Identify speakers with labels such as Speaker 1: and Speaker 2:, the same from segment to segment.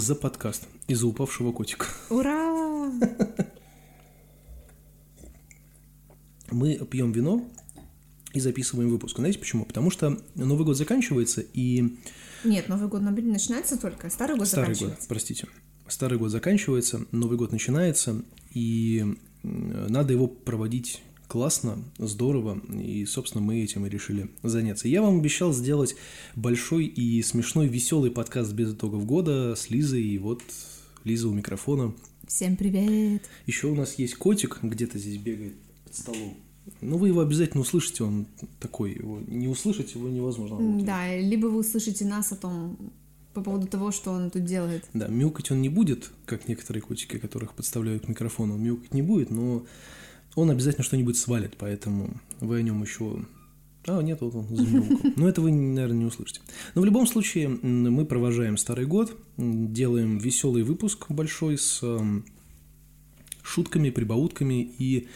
Speaker 1: за подкаст из-за упавшего котика.
Speaker 2: Ура!
Speaker 1: Мы пьем вино и записываем выпуск. Знаете почему? Потому что Новый год заканчивается, и...
Speaker 2: Нет, Новый год начинается только, Старый год
Speaker 1: Старый
Speaker 2: заканчивается.
Speaker 1: год, простите. Старый год заканчивается, Новый год начинается, и надо его проводить классно, здорово, и, собственно, мы этим и решили заняться. Я вам обещал сделать большой и смешной, веселый подкаст без итогов года с Лизой, и вот Лиза у микрофона.
Speaker 2: Всем привет!
Speaker 1: Еще у нас есть котик, где-то здесь бегает под столом. Ну, вы его обязательно услышите, он такой, его не услышать его невозможно. Вот.
Speaker 2: Да, либо вы услышите нас о том, по поводу того, что он тут делает.
Speaker 1: Да, мяукать он не будет, как некоторые котики, которых подставляют к микрофону, он мяукать не будет, но он обязательно что-нибудь свалит, поэтому вы о нем еще... А, нет, вот он замяукал. Но это вы, наверное, не услышите. Но в любом случае мы провожаем Старый год, делаем веселый выпуск большой с шутками, прибаутками и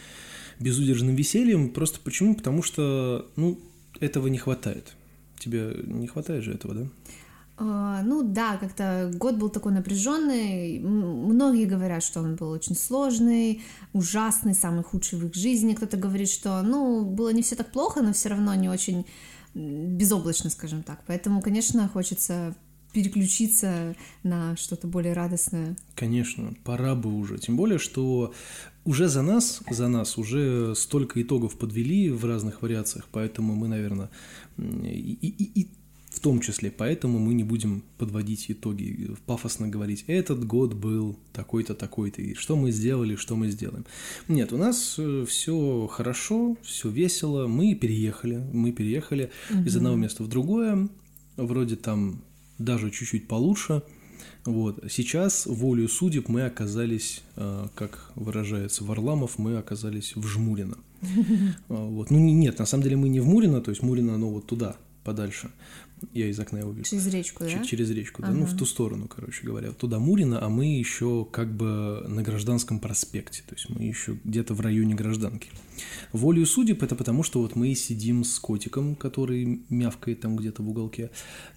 Speaker 1: безудержным весельем. Просто почему? Потому что, ну, этого не хватает. Тебе не хватает же этого, да?
Speaker 2: Uh, ну да, как-то год был такой напряженный. Многие говорят, что он был очень сложный, ужасный, самый худший в их жизни. Кто-то говорит, что ну было не все так плохо, но все равно не очень безоблачно, скажем так. Поэтому, конечно, хочется переключиться на что-то более радостное.
Speaker 1: Конечно, пора бы уже. Тем более, что уже за нас, за нас уже столько итогов подвели в разных вариациях, поэтому мы, наверное, и, и, и том числе поэтому мы не будем подводить итоги, пафосно говорить, этот год был такой-то, такой-то, и что мы сделали, что мы сделаем. Нет, у нас э, все хорошо, все весело, мы переехали, мы переехали угу. из одного места в другое, вроде там даже чуть-чуть получше. Вот. Сейчас, волею судеб, мы оказались, э, как выражается Варламов, мы оказались в Жмурино. Вот. Ну, нет, на самом деле мы не в Мурино, то есть Мурино, оно вот туда, подальше. Я из окна его вижу.
Speaker 2: Через речку, да?
Speaker 1: Через речку, да. Ага. Ну, в ту сторону, короче говоря. Туда Мурина, а мы еще как бы на Гражданском проспекте. То есть мы еще где-то в районе Гражданки. Волею судеб это потому, что вот мы сидим с котиком, который мявкает там где-то в уголке.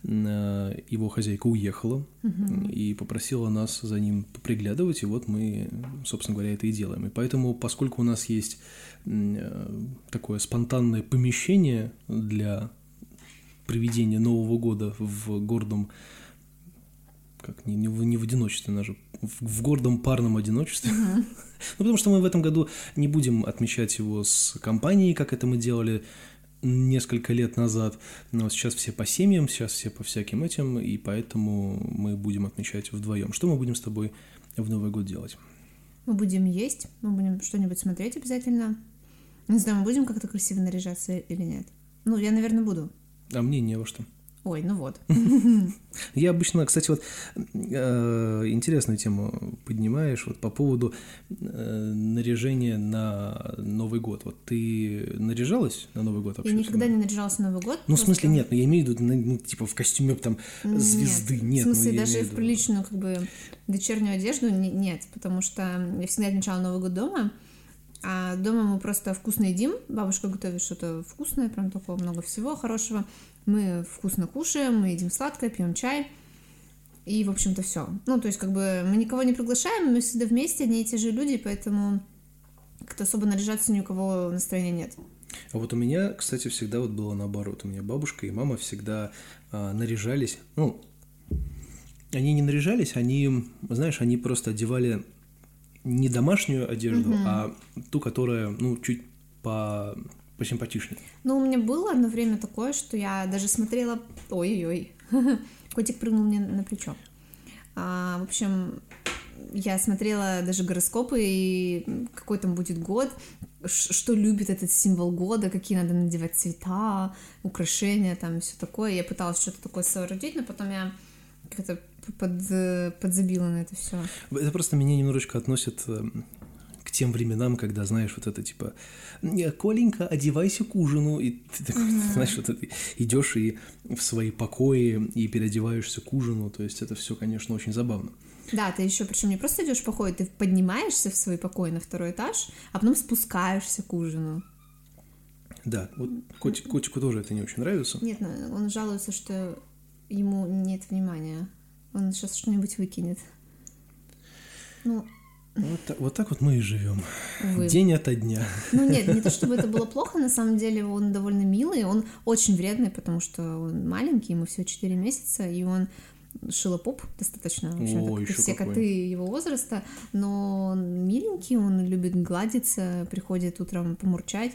Speaker 1: Э, его хозяйка уехала угу. и попросила нас за ним приглядывать, и вот мы, собственно говоря, это и делаем. И поэтому, поскольку у нас есть э, такое спонтанное помещение для проведения Нового года в гордом, как не, не, в, не в одиночестве, даже в, в гордом парном одиночестве. Uh-huh. ну, потому что мы в этом году не будем отмечать его с компанией, как это мы делали несколько лет назад. Но сейчас все по семьям, сейчас все по всяким этим, и поэтому мы будем отмечать вдвоем. Что мы будем с тобой в Новый год делать?
Speaker 2: Мы будем есть, мы будем что-нибудь смотреть обязательно. Не знаю, мы будем как-то красиво наряжаться или нет. Ну, я, наверное, буду.
Speaker 1: А мне не во что.
Speaker 2: Ой, ну вот.
Speaker 1: Я обычно, кстати, вот э, интересную тему поднимаешь вот по поводу э, наряжения на Новый год. Вот ты наряжалась на Новый год
Speaker 2: вообще? Я никогда не наряжалась на Новый год.
Speaker 1: Ну, в смысле, нет, но я имею в виду, ну, типа, в костюме там звезды. Нет,
Speaker 2: в смысле, ну, даже в приличную, как бы, вечернюю одежду нет, потому что я всегда отмечала Новый год дома, а дома мы просто вкусно едим. Бабушка готовит что-то вкусное, прям такого много всего хорошего. Мы вкусно кушаем, мы едим сладкое, пьем чай. И, в общем-то, все. Ну, то есть, как бы мы никого не приглашаем, мы всегда вместе, одни и те же люди, поэтому как-то особо наряжаться ни у кого настроения нет.
Speaker 1: А вот у меня, кстати, всегда вот было наоборот. У меня бабушка и мама всегда а, наряжались. Ну, они не наряжались, они, знаешь, они просто одевали не домашнюю одежду, угу. а ту, которая, ну, чуть по посимпатичнее.
Speaker 2: Ну, у меня было одно время такое, что я даже смотрела... Ой-ой-ой, котик прыгнул мне на плечо. А, в общем, я смотрела даже гороскопы, и какой там будет год, что любит этот символ года, какие надо надевать цвета, украшения, там все такое. Я пыталась что-то такое соорудить, но потом я как-то под, подзабила на это все.
Speaker 1: Это просто меня немножечко относит э, к тем временам, когда, знаешь, вот это типа Коленька, одевайся к ужину, и ты такой, mm-hmm. знаешь, вот ты идешь и в свои покои и переодеваешься к ужину, то есть это все, конечно, очень забавно.
Speaker 2: Да, ты еще причем не просто идешь покой, ты поднимаешься в свой покой на второй этаж, а потом спускаешься к ужину.
Speaker 1: Да, вот котик, котику тоже это не очень нравится.
Speaker 2: Нет, он жалуется, что ему нет внимания Он сейчас что-нибудь выкинет. Ну,
Speaker 1: Вот так, вот так вот мы и живем. День ото дня.
Speaker 2: Ну нет, не то чтобы это было плохо, на самом деле он довольно милый, он очень вредный, потому что он маленький, ему всего 4 месяца, и он шилопоп достаточно, в общем-то,
Speaker 1: О,
Speaker 2: как все
Speaker 1: какой.
Speaker 2: коты его возраста, но он миленький, он любит гладиться, приходит утром помурчать,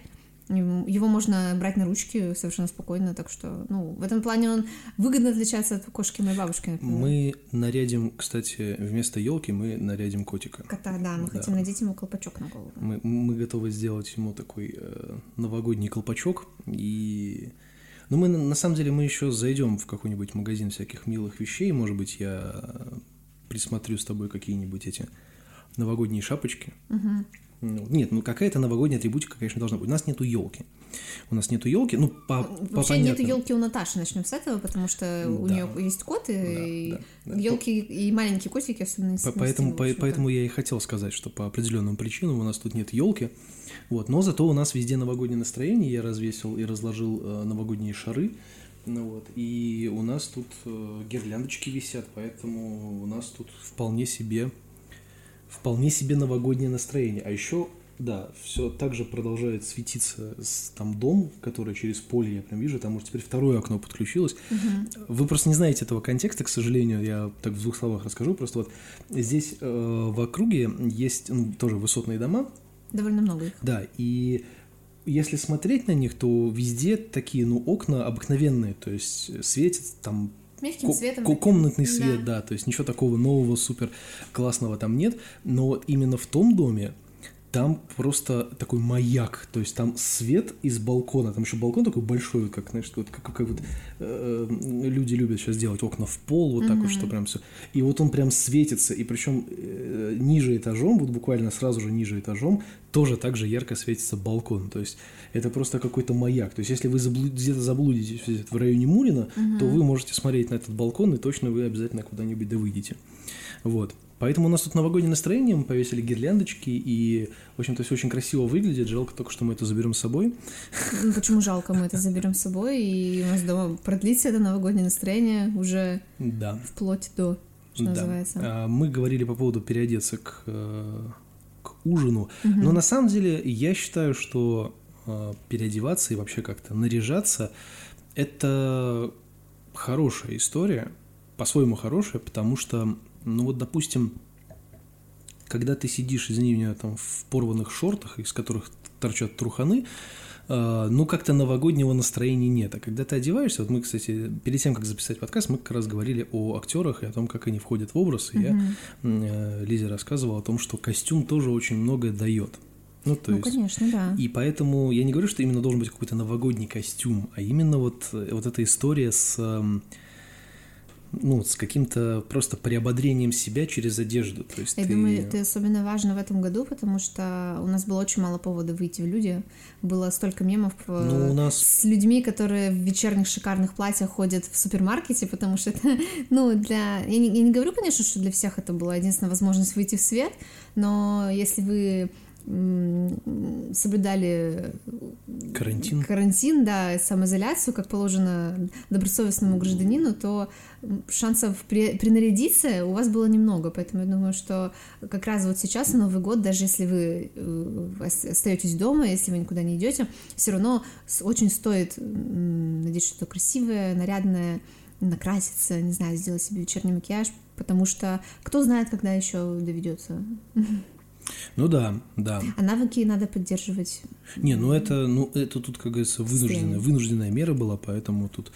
Speaker 2: его можно брать на ручки совершенно спокойно, так что, ну, в этом плане он выгодно отличается от кошки моей бабушки, например.
Speaker 1: Мы нарядим, кстати, вместо елки мы нарядим котика.
Speaker 2: Кота, да, мы
Speaker 1: Да.
Speaker 2: хотим надеть ему колпачок на голову.
Speaker 1: Мы, мы готовы сделать ему такой э, новогодний колпачок. И. Ну, мы на самом деле мы еще зайдем в какой-нибудь магазин всяких милых вещей. Может быть, я присмотрю с тобой какие-нибудь эти новогодние шапочки.
Speaker 2: Мгм.
Speaker 1: Ну, нет, ну какая-то новогодняя атрибутика, конечно, должна быть. У нас нету елки. У нас нету елки, ну, по, по
Speaker 2: Вообще
Speaker 1: понятным-
Speaker 2: елки у Наташи, начнем с этого, потому что у
Speaker 1: Да.
Speaker 2: нее есть кот, и
Speaker 1: Да, да, да.
Speaker 2: елки и маленькие котики особенно
Speaker 1: По- Поэтому, по- поэтому я и хотел сказать, что по определенным причинам у нас тут нет елки. Вот, но зато у нас везде новогоднее настроение. Я развесил и разложил э, новогодние шары. Ну вот, и у нас тут э, гирляндочки висят, поэтому у нас тут вполне себе вполне себе новогоднее настроение. А еще, да, все так же продолжает светиться с- там дом, который через поле я прям вижу, там уже теперь второе окно подключилось.
Speaker 2: Мгм.
Speaker 1: Вы просто не знаете этого контекста, к сожалению, я так в двух словах расскажу. Просто вот здесь э, в округе есть ну, тоже высотные дома,
Speaker 2: Довольно много их.
Speaker 1: да, и если смотреть на них, то везде такие, ну, окна обыкновенные, то есть светят там
Speaker 2: Мягким цветом.
Speaker 1: комнатный свет,
Speaker 2: Да.
Speaker 1: да. то есть ничего такого нового, супер классного там нет, но вот именно в том доме там просто такой маяк, то есть там свет из балкона, там еще балкон такой большой, как, знаешь, вот как, как вот э, люди любят сейчас делать окна в пол, вот так вот, что прям все, и вот он прям светится, и причем э, ниже этажом, вот буквально сразу же ниже этажом, тоже так же ярко светится балкон, то есть это просто какой-то маяк, то есть если вы заблу- где-то заблудитесь в районе Мурина, то вы можете смотреть на этот балкон, и точно вы обязательно куда-нибудь да выйдете. Вот. Поэтому у нас тут новогоднее настроение, мы повесили гирляндочки, и, в общем-то, все очень красиво выглядит. Жалко только, что мы это заберем с собой.
Speaker 2: Ну, Почему жалко, мы это заберем с собой, и у нас дома продлится это новогоднее настроение уже
Speaker 1: Да.
Speaker 2: вплоть до, что
Speaker 1: да.
Speaker 2: называется.
Speaker 1: А, Мы говорили по поводу переодеться к, э, к ужину.
Speaker 2: Мгм.
Speaker 1: Но на самом деле я считаю, что э, переодеваться и вообще как-то наряжаться – это хорошая история, по-своему хорошая, потому что, ну вот, допустим, когда ты сидишь, извини меня, там в порванных шортах, из которых торчат труханы, э, ну, как-то новогоднего настроения нет. А когда ты одеваешься, вот мы, кстати, перед тем, как записать подкаст, мы как раз говорили о актерах и о том, как они входят в образ. И я
Speaker 2: Мгм.
Speaker 1: э, Лизе рассказывал о том, что костюм тоже очень многое дает. Ну, то
Speaker 2: Ну,
Speaker 1: есть,
Speaker 2: конечно, да.
Speaker 1: и поэтому я не говорю, что именно должен быть какой-то новогодний костюм, а именно вот, э, вот эта история с, эм, ну, с каким-то просто приободрением себя через одежду. То есть
Speaker 2: Я
Speaker 1: ты-
Speaker 2: думаю, это особенно важно в этом году, потому что у нас было очень мало повода выйти в люди. Было столько мемов э,
Speaker 1: Ну, у нас-
Speaker 2: с людьми, которые в вечерних шикарных платьях ходят в супермаркете, потому что это, ну, для... Я не, я не говорю, конечно, что для всех это была единственная возможность выйти в свет, но если вы соблюдали
Speaker 1: Карантин.
Speaker 2: карантин, да, самоизоляцию, как положено добросовестному гражданину, то шансов при- принарядиться у вас было немного. Поэтому я думаю, что как раз вот сейчас, Новый год, даже если вы э, ос- остаетесь дома, если вы никуда не идете, все равно очень стоит надеть что-то красивое, нарядное, накраситься, не знаю, сделать себе вечерний макияж, потому что кто знает, когда еще доведется.
Speaker 1: Ну да, да.
Speaker 2: А навыки надо поддерживать.
Speaker 1: Не, ну это, ну это тут, как говорится, вынужденная, вынужденная мера была, поэтому тут,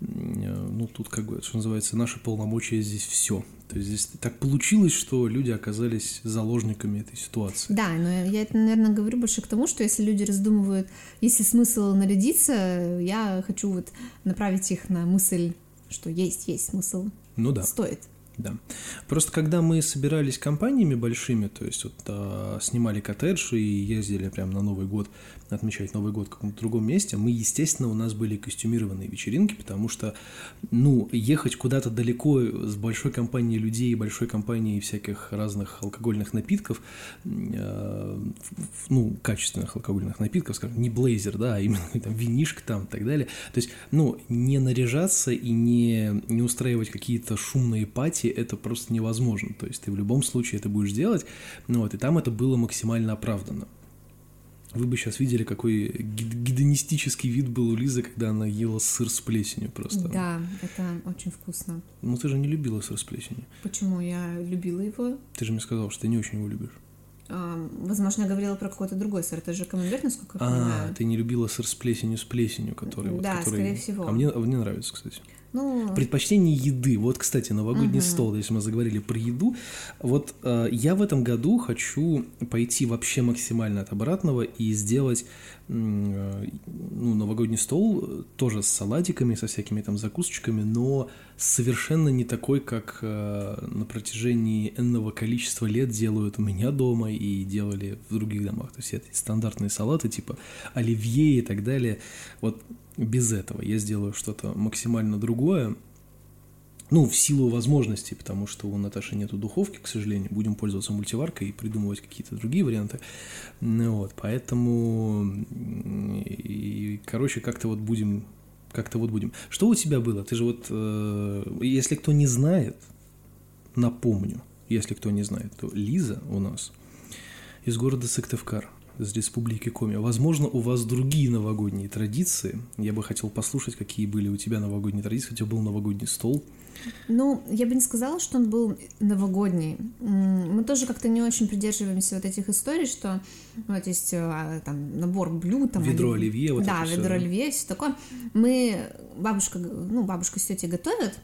Speaker 1: э, ну тут, как бы, что называется, наши полномочия здесь все. То есть здесь так получилось, что люди оказались заложниками этой ситуации.
Speaker 2: Да, но я это, наверное, говорю больше к тому, что если люди раздумывают, есть ли смысл нарядиться, я хочу вот направить их на мысль, что есть, есть смысл,
Speaker 1: Ну да.
Speaker 2: стоит.
Speaker 1: Да. Просто когда мы собирались компаниями большими, то есть вот а, снимали коттедж и ездили прям на Новый год, отмечать Новый год в каком-то другом месте, мы, естественно, у нас были костюмированные вечеринки, потому что, ну, ехать куда-то далеко с большой компанией людей, большой компанией всяких разных алкогольных напитков, э, ну, качественных алкогольных напитков, скажем, не блейзер, да, а именно там винишка там и так далее. То есть, ну, не наряжаться и не, не устраивать какие-то шумные пати это просто невозможно. То есть ты в любом случае это будешь делать, ну вот, и там это было максимально оправдано. Вы бы сейчас видели, какой гедонистический вид был у Лизы, когда она ела сыр с плесенью просто.
Speaker 2: Да, это очень вкусно.
Speaker 1: Ну ты же не любила сыр с плесенью.
Speaker 2: Почему? Я любила его.
Speaker 1: Ты же мне сказал, что ты не очень его любишь.
Speaker 2: А, возможно, я говорила про какой-то другой сыр. Это же камамбер, насколько я
Speaker 1: а,
Speaker 2: понимаю.
Speaker 1: ты не любила сыр с плесенью, с плесенью, который...
Speaker 2: Да,
Speaker 1: вот, который...
Speaker 2: скорее всего.
Speaker 1: А мне, а мне нравится, кстати.
Speaker 2: Ну...
Speaker 1: Предпочтение еды. Вот, кстати, новогодний угу. стол, если мы заговорили про еду. Вот э, я в этом году хочу пойти вообще максимально от обратного и сделать э, ну, новогодний стол тоже с салатиками, со всякими там закусочками, но совершенно не такой, как э, на протяжении энного количества лет делают у меня дома и делали в других домах. То есть это стандартные салаты типа оливье и так далее. Вот без этого. Я сделаю что-то максимально другое. Ну, в силу возможностей, потому что у Наташи нету духовки, к сожалению. Будем пользоваться мультиваркой и придумывать какие-то другие варианты. Ну, вот, поэтому, и, короче, как-то вот будем, как-то вот будем. Что у тебя было? Ты же вот, э, если кто не знает, напомню, если кто не знает, то Лиза у нас из города Сыктывкар из Республики Коми. Возможно, у вас другие новогодние традиции. Я бы хотел послушать, какие были у тебя новогодние традиции. У тебя был новогодний стол.
Speaker 2: Ну, я бы не сказала, что он был новогодний. Мы тоже как-то не очень придерживаемся вот этих историй, что вот есть а, там набор блюд, там
Speaker 1: ведро оливье, вот
Speaker 2: да, ведро все. оливье, все такое. Мы бабушка, ну бабушка с тетей готовят,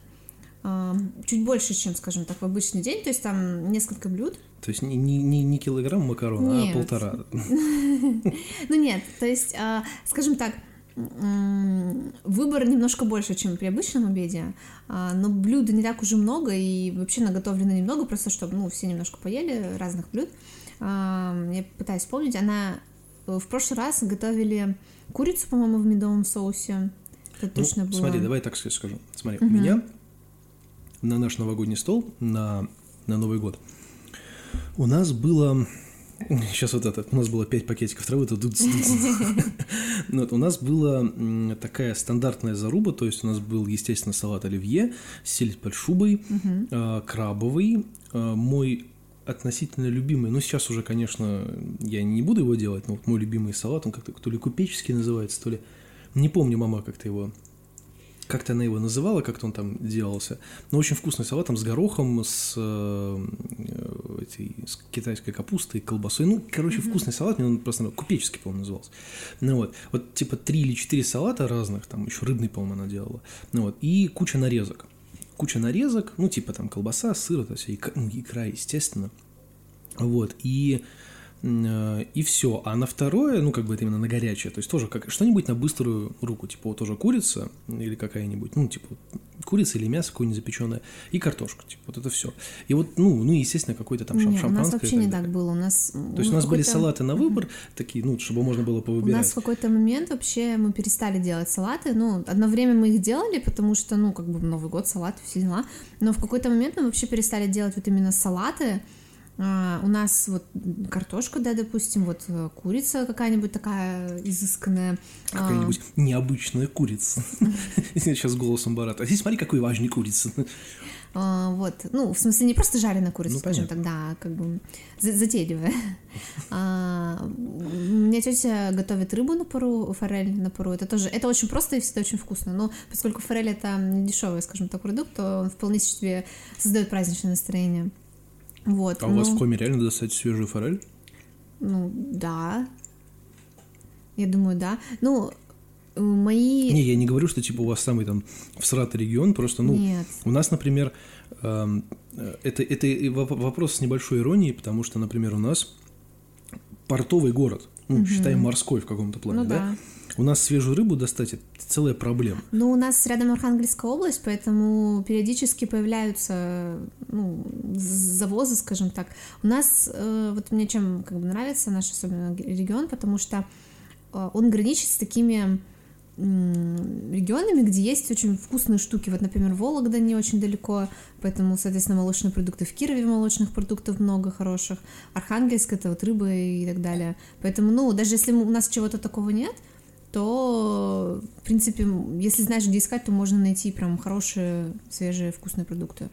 Speaker 2: чуть больше, чем, скажем так, в обычный день, то есть там несколько блюд.
Speaker 1: То есть не, не, не килограмм макарон, а нет. а полтора.
Speaker 2: Ну нет, то есть, а, скажем так, выбор немножко больше, чем при обычном обеде, а, но блюд не так уже много, и вообще наготовлено немного, просто чтобы, ну, все немножко поели разных блюд. Я пытаюсь вспомнить, она в прошлый раз готовили курицу, по-моему, в медовом соусе. Это ну, точно было.
Speaker 1: Смотри, давай так скажу. Смотри, угу. у меня на наш новогодний стол на, на Новый год у нас было Сейчас вот это. У нас было 5 пакетиков травы, это тут. Ну вот, у нас была такая стандартная заруба, то есть у нас был, естественно, салат оливье, сельдь под шубой, а, крабовый, а, мой относительно любимый, ну сейчас уже, конечно, я не буду его делать, но вот мой любимый салат, он как-то то ли купеческий называется, то ли... Не помню, мама как-то его как-то она его называла, как-то он там делался. Но очень вкусный салат там с горохом, с, э, этой, с китайской капустой, колбасой. Ну, короче, mm-hmm. вкусный салат, мне он просто купеческий, по-моему, назывался. Ну вот, вот типа три или четыре салата разных, там еще рыбный, по-моему, она делала. Ну вот, и куча нарезок. Куча нарезок, ну, типа там колбаса, сыр, это все, икра, ну, икра естественно. Вот, и Э, и все. А на второе, ну, как бы это именно на горячее, то есть тоже как что-нибудь на быструю руку, типа вот тоже курица или какая-нибудь, ну, типа курица или мясо какое-нибудь запеченное, и картошка, типа вот это все. И вот, ну, ну, естественно, какой-то там
Speaker 2: Нет,
Speaker 1: шампанское.
Speaker 2: у нас вообще не так было, у нас...
Speaker 1: То есть у нас были салаты на выбор, такие, ну, чтобы можно было повыбирать.
Speaker 2: У нас в какой-то момент вообще мы перестали делать салаты, ну, одно время мы их делали, потому что, ну, как бы Новый год, салаты, все дела, но в какой-то момент мы вообще перестали делать вот именно салаты, а, у нас вот картошка, да, допустим, вот э, курица какая-нибудь такая изысканная.
Speaker 1: Какая-нибудь а... необычная курица. Сейчас голосом Барата. А здесь смотри, какой важный курица.
Speaker 2: А, вот, ну, в смысле, не просто жареная курица, ну, скажем так, да, как бы затейливая. А, у меня тетя готовит рыбу на пару, форель на пару. Это тоже, это очень просто и всегда очень вкусно. Но поскольку форель это дешевый, скажем так, продукт, то он вполне себе создает праздничное настроение. Вот,
Speaker 1: а ну, у вас в Коме реально достать свежую форель?
Speaker 2: Ну, да. Я думаю, да. Ну, мои...
Speaker 1: Не, я не говорю, что типа у вас самый там всратый регион, просто, ну,
Speaker 2: Нет.
Speaker 1: у нас, например, э, это, это вопрос с небольшой иронией, потому что, например, у нас портовый город, ну, угу. считаем морской в каком-то плане,
Speaker 2: ну,
Speaker 1: да?
Speaker 2: да?
Speaker 1: У нас свежую рыбу достать это целая проблема.
Speaker 2: Ну, у нас рядом Архангельская область, поэтому периодически появляются ну, завозы, скажем так. У нас, э, вот мне чем как бы нравится наш особенно регион, потому что э, он граничит с такими регионами, где есть очень вкусные штуки. Вот, например, Вологда не очень далеко, поэтому, соответственно, молочные продукты. В Кирове молочных продуктов много хороших. Архангельск — это вот рыба и так далее. Поэтому, ну, даже если у нас чего-то такого нет, то, в принципе, если знаешь, где искать, то можно найти прям хорошие, свежие, вкусные продукты.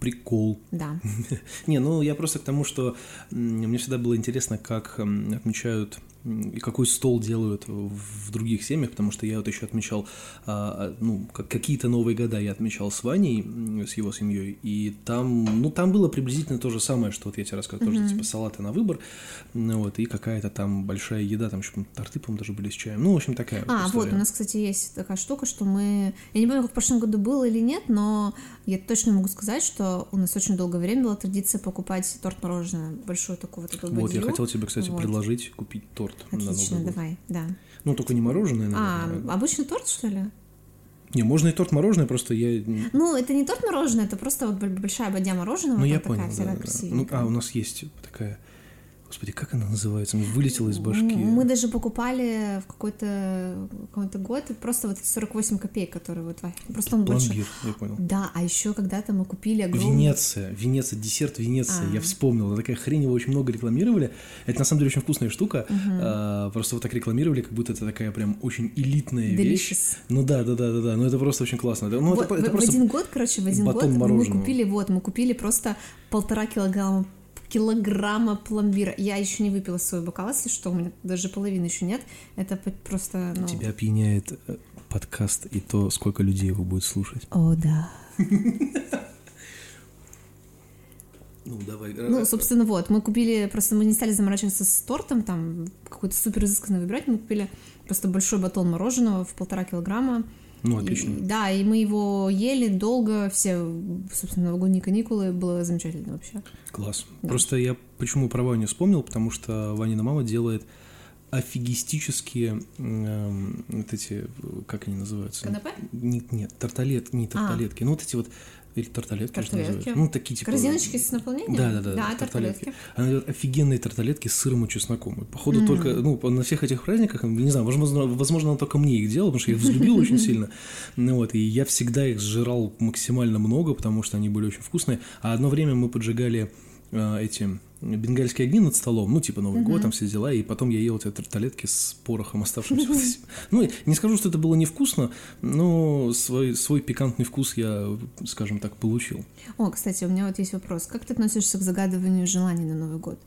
Speaker 1: Прикол.
Speaker 2: Да.
Speaker 1: Не, ну я просто к тому, что мне всегда было интересно, как отмечают и какой стол делают в других семьях, потому что я вот еще отмечал, а, а, ну, как- какие-то новые года я отмечал с Ваней, с его семьей, и там, ну, там было приблизительно то же самое, что вот я тебе рассказывал, тоже типа салаты на выбор, ну, вот, и какая-то там большая еда, там еще торты, по-моему, даже были с чаем, ну, в общем, такая
Speaker 2: А, вот,
Speaker 1: история.
Speaker 2: у нас, кстати, есть такая штука, что мы... Я не помню, как в прошлом году было или нет, но я точно могу сказать, что у нас очень долгое время была традиция покупать торт-мороженое, большую такую вот эту
Speaker 1: Вот, я
Speaker 2: бадью.
Speaker 1: хотел тебе, кстати,
Speaker 2: Вот.
Speaker 1: предложить купить торт
Speaker 2: Отлично, давай, да.
Speaker 1: Ну, только не мороженое,
Speaker 2: А,
Speaker 1: наверное.
Speaker 2: обычный торт, что ли?
Speaker 1: Не, можно и торт мороженое, просто я...
Speaker 2: Ну, это не торт мороженое, это просто вот большая бадья мороженого,
Speaker 1: Ну, я
Speaker 2: такая
Speaker 1: понял,
Speaker 2: вся
Speaker 1: да, да. Ну, а, у нас есть такая... Господи, как она называется? Вылетела из башки.
Speaker 2: Мы даже покупали в какой-то какой-то год просто вот эти 48 копеек, которые вот. Просто он больше.
Speaker 1: Пломбир, я понял.
Speaker 2: Да, а еще когда-то мы купили огромный...
Speaker 1: Венеция, Венеция, десерт Венеция,
Speaker 2: А.
Speaker 1: я вспомнил, такая хрень, его очень много рекламировали. Это на самом деле очень вкусная штука, а, просто вот так рекламировали, как будто это такая прям очень элитная вещь.
Speaker 2: Delicious.
Speaker 1: Ну да, да, да, да, да, ну это просто очень классно. Ну,
Speaker 2: Вот
Speaker 1: это,
Speaker 2: в,
Speaker 1: это
Speaker 2: в
Speaker 1: просто
Speaker 2: один год, короче, в один год
Speaker 1: батон
Speaker 2: мы
Speaker 1: мороженого.
Speaker 2: купили, вот, мы купили просто полтора килограмма килограмма пломбира. Я еще не выпила свой бокал, если что, у меня даже половины еще нет. Это просто, ну...
Speaker 1: тебя опьяняет э, подкаст и то, сколько людей его будет слушать.
Speaker 2: О, да.
Speaker 1: Ну, давай.
Speaker 2: Ну, собственно, вот, мы купили, просто мы не стали заморачиваться с тортом, там, какой-то супер изысканный выбирать, мы купили просто большой батон мороженого в полтора килограмма.
Speaker 1: Ну,
Speaker 2: И-
Speaker 1: отлично.
Speaker 2: да, и мы его ели долго, все, собственно, новогодние каникулы, было замечательно вообще.
Speaker 1: Класс.
Speaker 2: Да.
Speaker 1: Просто я почему про Ваню вспомнил, потому что Ванина мама делает офигистические эм, вот эти, э, как они называются?
Speaker 2: Канапе?
Speaker 1: Нет, нет, тарталет, не тарталетки, ну вот эти вот, или тарталетки,
Speaker 2: Тарталетки.
Speaker 1: называют? Ну, такие типа...
Speaker 2: Корзиночки с наполнением?
Speaker 1: Да, да, да,
Speaker 2: Да,
Speaker 1: тарталетки.
Speaker 2: тарталетки.
Speaker 1: Она делает офигенные тарталетки с сыром и чесноком. И, походу,
Speaker 2: М.
Speaker 1: только, ну, на всех этих праздниках, не знаю, возможно, возможно, она только мне их делала, потому что я их взлюбил очень сильно. Ну вот, и я всегда их сжирал максимально много, потому что они были очень вкусные. А одно время мы поджигали э, эти бенгальские огни над столом, ну, типа Новый год, там все дела, и потом я ел эти тарталетки с порохом оставшимся. Ну, не скажу, что это было невкусно, но свой, свой пикантный вкус я, скажем так, получил.
Speaker 2: О, кстати, у меня вот есть вопрос. Как ты относишься к загадыванию желаний на Новый год?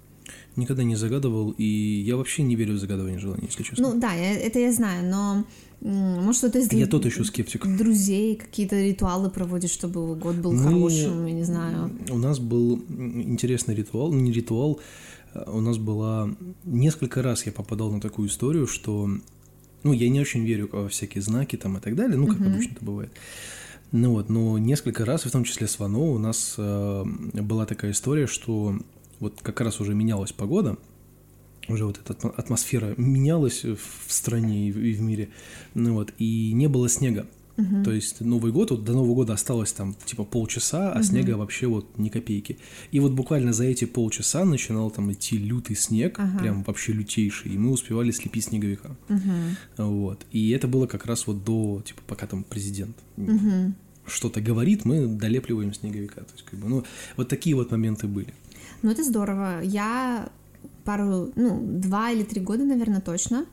Speaker 1: Никогда не загадывал, и я вообще не верю в загадывание желаний, если честно.
Speaker 2: Ну, да, это я знаю, но может, что-то из
Speaker 1: я
Speaker 2: дру-
Speaker 1: тот еще скептик.
Speaker 2: друзей, какие-то ритуалы проводишь, чтобы год был
Speaker 1: Мы-
Speaker 2: хорошим, я не знаю.
Speaker 1: У нас был интересный ритуал, ну не ритуал, а у нас была... Несколько раз я попадал на такую историю, что... Ну, я не очень верю во всякие знаки там и так далее, ну, как
Speaker 2: Мгм.
Speaker 1: обычно это бывает. Ну вот, но несколько раз, в том числе с Вано, у нас э, была такая история, что вот как раз уже менялась погода, уже вот эта атмо- атмосфера менялась в стране и в, мире, ну вот, и не было снега.
Speaker 2: Мгм.
Speaker 1: То есть Новый год, вот до Нового года осталось там типа полчаса, а
Speaker 2: Мгм.
Speaker 1: снега вообще вот ни копейки. И вот буквально за эти полчаса начинал там идти лютый снег,
Speaker 2: Ага.
Speaker 1: прям вообще лютейший, и мы успевали слепить снеговика.
Speaker 2: Мгм.
Speaker 1: Вот. И это было как раз вот до, типа, пока там президент
Speaker 2: Мгм.
Speaker 1: что-то говорит, мы долепливаем снеговика. То есть, как бы, ну, вот такие вот моменты были.
Speaker 2: Ну, это здорово. Я пару, ну, два или три года, наверное, точно.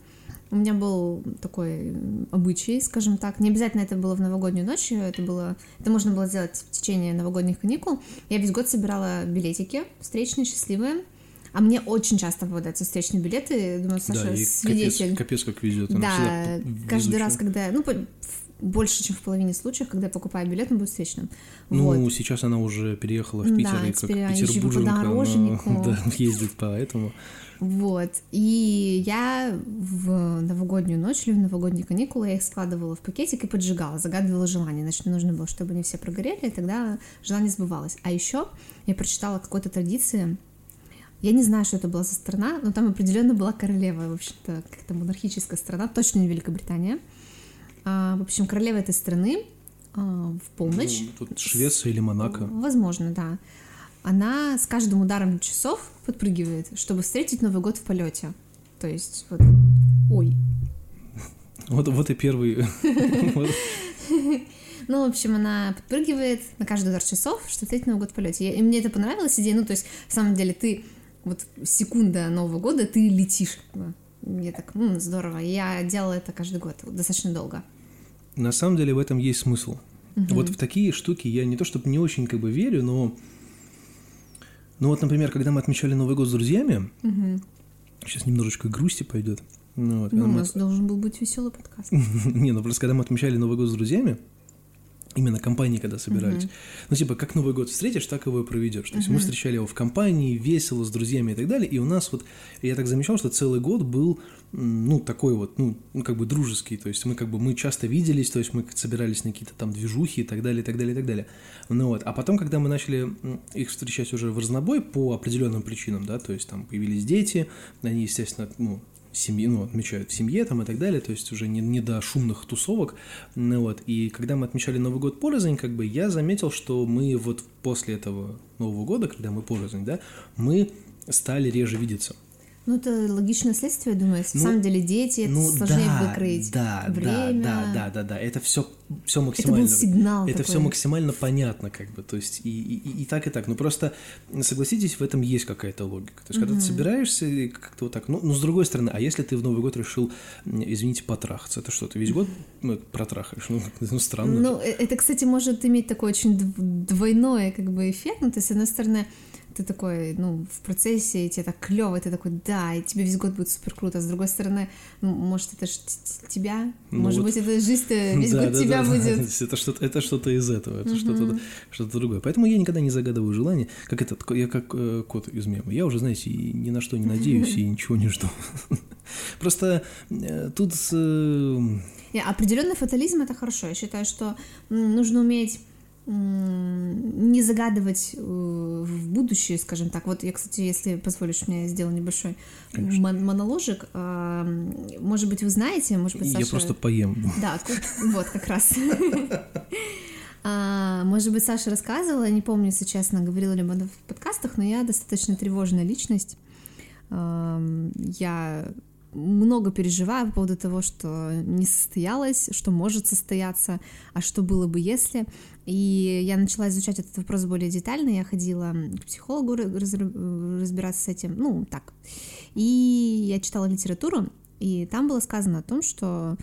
Speaker 2: У меня был такой обычай, скажем так. Не обязательно это было в новогоднюю ночь, это было, это можно было сделать в течение новогодних каникул. Я весь год собирала билетики встречные, счастливые. А мне очень часто попадаются встречные билеты. Думаю, Саша,
Speaker 1: да, и
Speaker 2: свидетель.
Speaker 1: капец, капец как везет.
Speaker 2: Да, каждый раз, когда, ну, больше, чем в половине случаев, когда я покупаю билет, он будет встречным.
Speaker 1: Ну,
Speaker 2: Вот.
Speaker 1: сейчас она уже переехала в
Speaker 2: Да,
Speaker 1: Питер, и как
Speaker 2: по
Speaker 1: петербурженка, она, да, ездит поэтому.
Speaker 2: Вот. И я в новогоднюю ночь или в новогодние каникулы я их складывала в пакетик и поджигала, загадывала желание. Значит, мне нужно было, чтобы они все прогорели, и тогда желание сбывалось. А еще я прочитала какой-то традиции. Я не знаю, что это была за страна, но там определенно была королева, в общем-то, как-то монархическая страна, точно не Великобритания. А, в общем, королева этой страны а, в полночь
Speaker 1: Ну, Тут Швеция или Монако.
Speaker 2: Возможно, да. Она с каждым ударом часов подпрыгивает, чтобы встретить Новый год в полете. То есть вот. Ой.
Speaker 1: Вот, вот и первый.
Speaker 2: Ну, в общем, она подпрыгивает на каждый удар часов, чтобы встретить Новый год в полете. И мне это понравилась идея. Ну, то есть, на самом деле, ты вот секунда Нового года, ты летишь. Мне так, м, здорово. Я делала это каждый год, достаточно долго.
Speaker 1: На самом деле в этом есть смысл. Вот в такие штуки я не то чтобы не очень как бы верю, но... Ну вот, например, когда мы отмечали Новый год с друзьями, сейчас немножечко грусти пойдет. Ну, вот,
Speaker 2: Ну, у
Speaker 1: мы-
Speaker 2: нас должен был быть веселый подкаст.
Speaker 1: Не, ну просто когда мы отмечали Новый год с друзьями, именно компании, когда собирались, ну типа как Новый год встретишь, так его и проведешь. То есть мы встречали его в компании, весело, с друзьями и так далее, и у нас вот, я так замечал, что целый год был, ну такой вот, ну, ну, как бы дружеский, то есть мы как бы, мы часто виделись, то есть мы собирались на какие-то там движухи и так далее, и так далее, и так далее. Ну вот, а потом, когда мы начали их встречать уже в разнобой по определенным причинам, да, то есть там появились дети, они, естественно, ну, семьи, ну, отмечают в семье там и так далее, то есть уже не, не до шумных тусовок, ну вот, и когда мы отмечали Новый год порознь, как бы я заметил, что мы вот после этого Нового года, когда мы порознь, да, мы стали реже видеться.
Speaker 2: Ну, это логичное следствие, я думаю. На
Speaker 1: Ну,
Speaker 2: самом деле дети, это
Speaker 1: ну
Speaker 2: сложнее
Speaker 1: да,
Speaker 2: выкроить
Speaker 1: да,
Speaker 2: время.
Speaker 1: да, да, да, да, да, это все, все
Speaker 2: Это
Speaker 1: максимально.
Speaker 2: был сигнал
Speaker 1: Это
Speaker 2: такой.
Speaker 1: все максимально понятно, как бы, то есть и, и, и- так, и так. Ну просто согласитесь, в этом есть какая-то логика. То есть, когда ты собираешься, и как-то вот так. Ну, ну, с другой стороны, а если ты в Новый год решил, извините, потрахаться, это что, ты весь год ну, протрахаешь? Ну, ну, странно.
Speaker 2: Ну, э- это, кстати, может иметь такой очень дв- двойной как бы эффект. Ну, то есть, с одной стороны, ты такой, ну, в процессе, и тебе так клево, ты такой, да, и тебе весь год будет супер круто. А с другой стороны, ну, может, это ж тебя,
Speaker 1: Ну
Speaker 2: может
Speaker 1: вот.
Speaker 2: быть, это жизнь-то весь
Speaker 1: Да,
Speaker 2: год
Speaker 1: да,
Speaker 2: тебя
Speaker 1: да, да.
Speaker 2: Будет.
Speaker 1: есть Это что-то, это что-то из этого, это что-то, что-то другое. Поэтому я никогда не загадываю желания, как этот, я как э, кот из мема. Я уже, знаете, ни на что не надеюсь и ничего не жду. Просто э, тут э,
Speaker 2: Не, Определенный фатализм это хорошо. Я считаю, что нужно уметь не загадывать э, в будущее, скажем так. Вот я, кстати, если позволишь, мне я сделаю небольшой мон- моноложик. А, Может быть, вы знаете, может быть,
Speaker 1: я
Speaker 2: Саша...
Speaker 1: просто поем.
Speaker 2: Да, вот как раз. А, Может быть, Саша рассказывала, не помню, если честно, говорила ли этом в подкастах, но я достаточно тревожная личность. Я много переживаю по поводу того, что не состоялось, что может состояться, а что было бы, если. И я начала изучать этот вопрос более детально. Я ходила к психологу разбираться с этим, ну, так. И я читала литературу, и там было сказано о том, что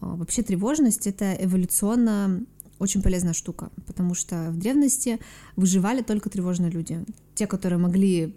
Speaker 2: а, вообще тревожность — это эволюционно очень полезная штука, потому что в древности выживали только тревожные люди. Те, которые могли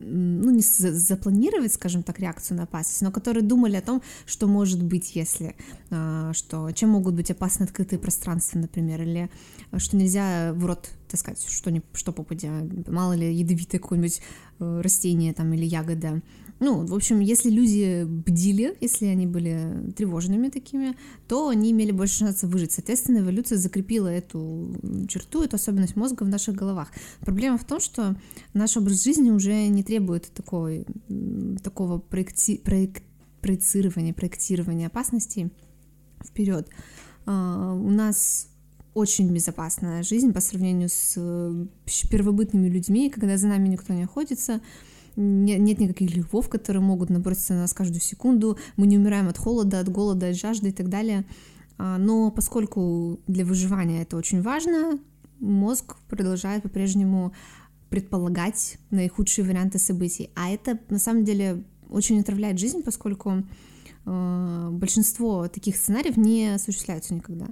Speaker 2: ну, не за- запланировать, скажем так, реакцию на опасность, но которые думали о том, что может быть, если, а, что, чем могут быть опасны открытые пространства, например, или а, что нельзя в рот таскать, что, не, что попадя, мало ли ядовитое какое-нибудь э, растение там или ягода. Ну, в общем, если люди бдили, если они были тревожными такими, то они имели больше шансов выжить. Соответственно, эволюция закрепила эту черту, эту особенность мозга в наших головах. Проблема в том, что наш образ жизни уже не требует такой, такого проекти- проек- проецирования, проектирования опасностей вперед. А, У нас очень безопасная жизнь по сравнению с э, первобытными людьми, когда за нами никто не охотится, нет никаких львов, которые могут наброситься на нас каждую секунду, мы не умираем от холода, от голода, от жажды и так далее. А, Но поскольку для выживания это очень важно, мозг продолжает по-прежнему предполагать наихудшие варианты событий. А это на самом деле очень отравляет жизнь, поскольку э, большинство таких сценариев не осуществляются никогда.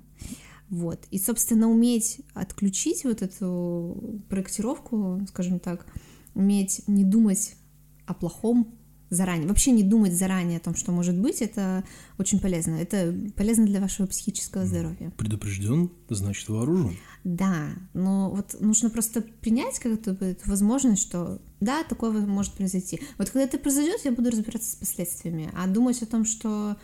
Speaker 2: Вот. И, собственно, уметь отключить вот эту проектировку, скажем так, уметь не думать о плохом заранее, вообще не думать заранее о том, что может быть, это очень полезно. Это полезно для вашего психического здоровья.
Speaker 1: Предупрежден, значит вооружен.
Speaker 2: Да, но вот нужно просто принять как-то эту возможность, что да, такое может произойти. Вот когда это произойдет, я буду разбираться с последствиями, а думать о том, что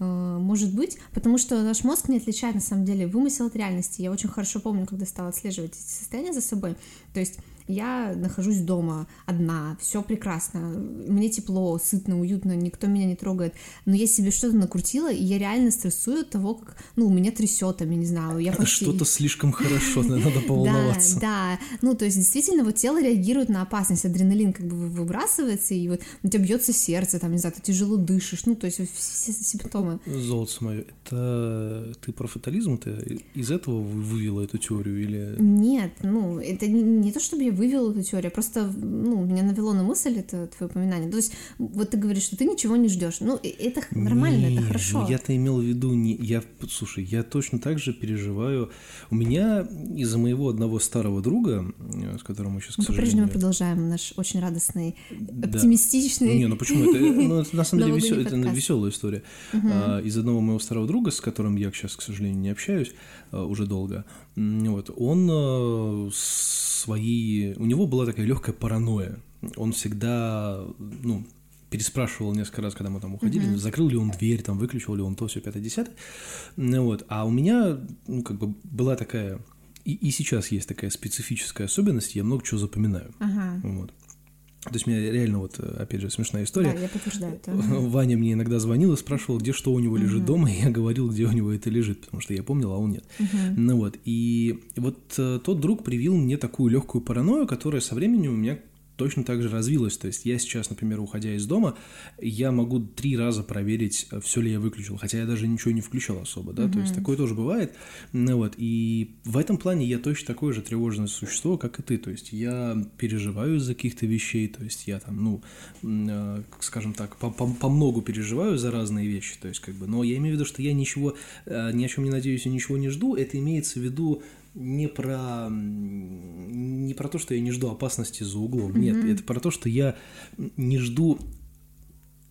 Speaker 2: э, может быть, потому что наш мозг не отличает на самом деле вымысел от реальности. Я очень хорошо помню, когда стала отслеживать эти состояния за собой. То есть я нахожусь дома одна, все прекрасно, мне тепло, сытно, уютно, никто меня не трогает, но я себе что-то накрутила, и я реально стрессую от того, как, ну, меня трясет, там, я не знаю, я почти...
Speaker 1: Что-то слишком хорошо, надо поволноваться.
Speaker 2: Да, да. Ну, то есть, действительно, вот тело реагирует на опасность, адреналин как бы вы- выбрасывается, и вот у тебя бьется сердце, там, не знаю, ты тяжело дышишь, ну, то есть, все симптомы.
Speaker 1: Золото мое, это ты про фатализм ты из этого вы- вывела эту теорию или
Speaker 2: Нет, ну, это не, не то, чтобы я вывел эту теорию. Просто, ну, меня навело на мысль это твое упоминание. То есть, вот ты говоришь, что ты ничего не ждешь. Ну, это нормально,
Speaker 1: не,
Speaker 2: это хорошо.
Speaker 1: Ну, я-то имел в виду не. Я, слушай, я точно так же переживаю. У меня из-за моего одного старого друга, э, с которым мы сейчас, к
Speaker 2: мы
Speaker 1: сожалению...
Speaker 2: по-прежнему продолжаем наш очень радостный, оптимистичный.
Speaker 1: Не, ну почему это? Ну, это на самом деле весел, это веселая история. А, из одного моего старого друга, с которым я сейчас, к сожалению, не общаюсь а, уже долго, вот, он а, свои... У него была такая легкая паранойя. Он всегда, ну, переспрашивал несколько раз, когда мы там уходили, uh-huh. закрыл ли он дверь, там, выключил ли он то, все, пятое, десятое. Вот. А у меня, ну, как бы была такая... И, и сейчас есть такая специфическая особенность, я много чего запоминаю.
Speaker 2: Uh-huh.
Speaker 1: Вот. То есть у меня реально вот, опять же, смешная история.
Speaker 2: Да, я подтверждаю это.
Speaker 1: Ваня мне иногда звонил и спрашивал, где что у него лежит uh-huh. дома, и я говорил, где у него это лежит, потому что я помнил, а он нет.
Speaker 2: Uh-huh.
Speaker 1: Ну вот, и вот э, тот друг привил мне такую легкую паранойю, которая со временем у меня точно так же развилось. То есть я сейчас, например, уходя из дома, я могу три раза проверить, э, все ли я выключил, хотя я даже ничего не включал особо, да, mm-hmm. то есть такое тоже бывает. Ну вот, и в этом плане я точно такое же тревожное существо, как и ты, то есть я переживаю за каких-то вещей, то есть я там, ну, э, скажем так, по, по, по многу переживаю за разные вещи, то есть как бы, но я имею в виду, что я ничего, э, ни о чем не надеюсь и ничего не жду, это имеется в виду не про не про то, что я не жду опасности за углом. Mm-hmm. Нет, это про то, что я не жду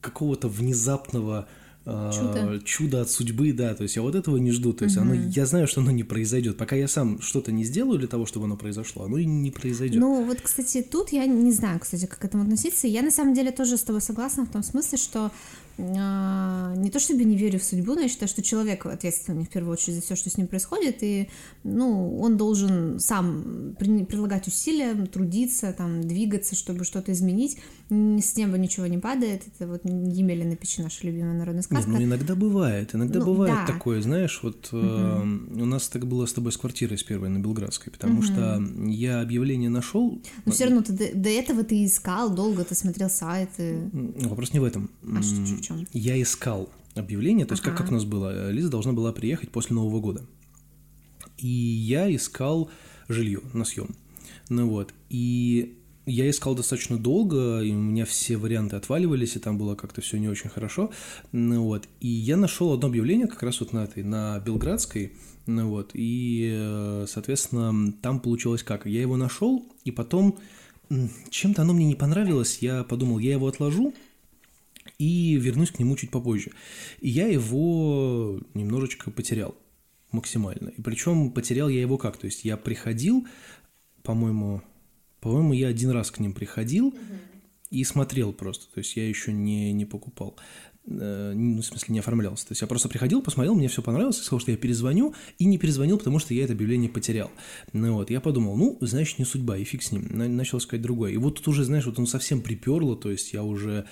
Speaker 1: какого-то внезапного
Speaker 2: а, чудо.
Speaker 1: чудо от судьбы, да, то есть я вот этого не жду, то есть угу. оно, я знаю, что оно не произойдет, пока я сам что-то не сделаю для того, чтобы оно произошло, оно и не произойдет.
Speaker 2: Ну вот, кстати, тут я не знаю, кстати, как к этому относиться, я на самом деле тоже с тобой согласна в том смысле, что не то чтобы не верю в судьбу, но я считаю, что человек ответственный в первую очередь за все, что с ним происходит, и ну, он должен сам прилагать усилия, трудиться, там, двигаться, чтобы что-то изменить. С неба ничего не падает. Это вот Емеля на печи наша любимая народная сказка.
Speaker 1: Нет, ну иногда бывает, иногда ну, бывает да. такое, знаешь, вот угу. э, у нас так было с тобой с квартирой с первой на Белградской, потому угу. что я объявление нашел.
Speaker 2: Но все равно ты до, до этого ты искал, долго ты смотрел сайты.
Speaker 1: Вопрос не в этом.
Speaker 2: А что, чем?
Speaker 1: Я искал объявление, то есть ага. как, как у нас было, Лиза должна была приехать после Нового года. И я искал жилье на съем. Ну вот, и я искал достаточно долго, и у меня все варианты отваливались, и там было как-то все не очень хорошо. Ну вот, и я нашел одно объявление как раз вот на этой, на Белградской, ну вот, и, э, соответственно, там получилось как? Я его нашел, и потом чем-то оно мне не понравилось, я подумал, я его отложу, и вернусь к нему чуть попозже. И я его немножечко потерял максимально. И причем потерял я его как? То есть я приходил, по-моему, по-моему, я один раз к ним приходил и смотрел просто. То есть я еще не, не покупал. Э, ну, в смысле, не оформлялся. То есть я просто приходил, посмотрел, мне все понравилось, сказал, что я перезвоню, и не перезвонил, потому что я это объявление потерял. Ну вот, я подумал, ну, значит, не судьба, и фиг с ним. Начал искать другое. И вот тут уже, знаешь, вот он совсем приперло, то есть я уже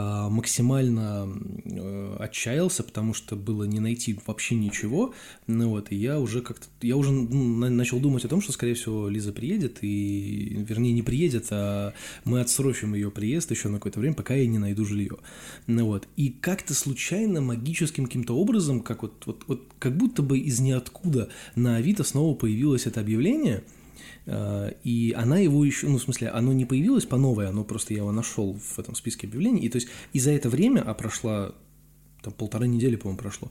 Speaker 1: максимально э, отчаялся, потому что было не найти вообще ничего. Ну вот, и я уже как-то, я уже ну, начал думать о том, что, скорее всего, Лиза приедет, и, вернее, не приедет, а мы отсрочим ее приезд еще на какое-то время, пока я не найду жилье. Ну вот, и как-то случайно, магическим каким-то образом, как вот, вот, вот как будто бы из ниоткуда на Авито снова появилось это объявление, э, и она его еще, ну, в смысле, оно не появилось по новой, оно просто я его нашел в этом списке объявлений, и то есть и за это время, а прошла, там полторы недели, по-моему, прошло,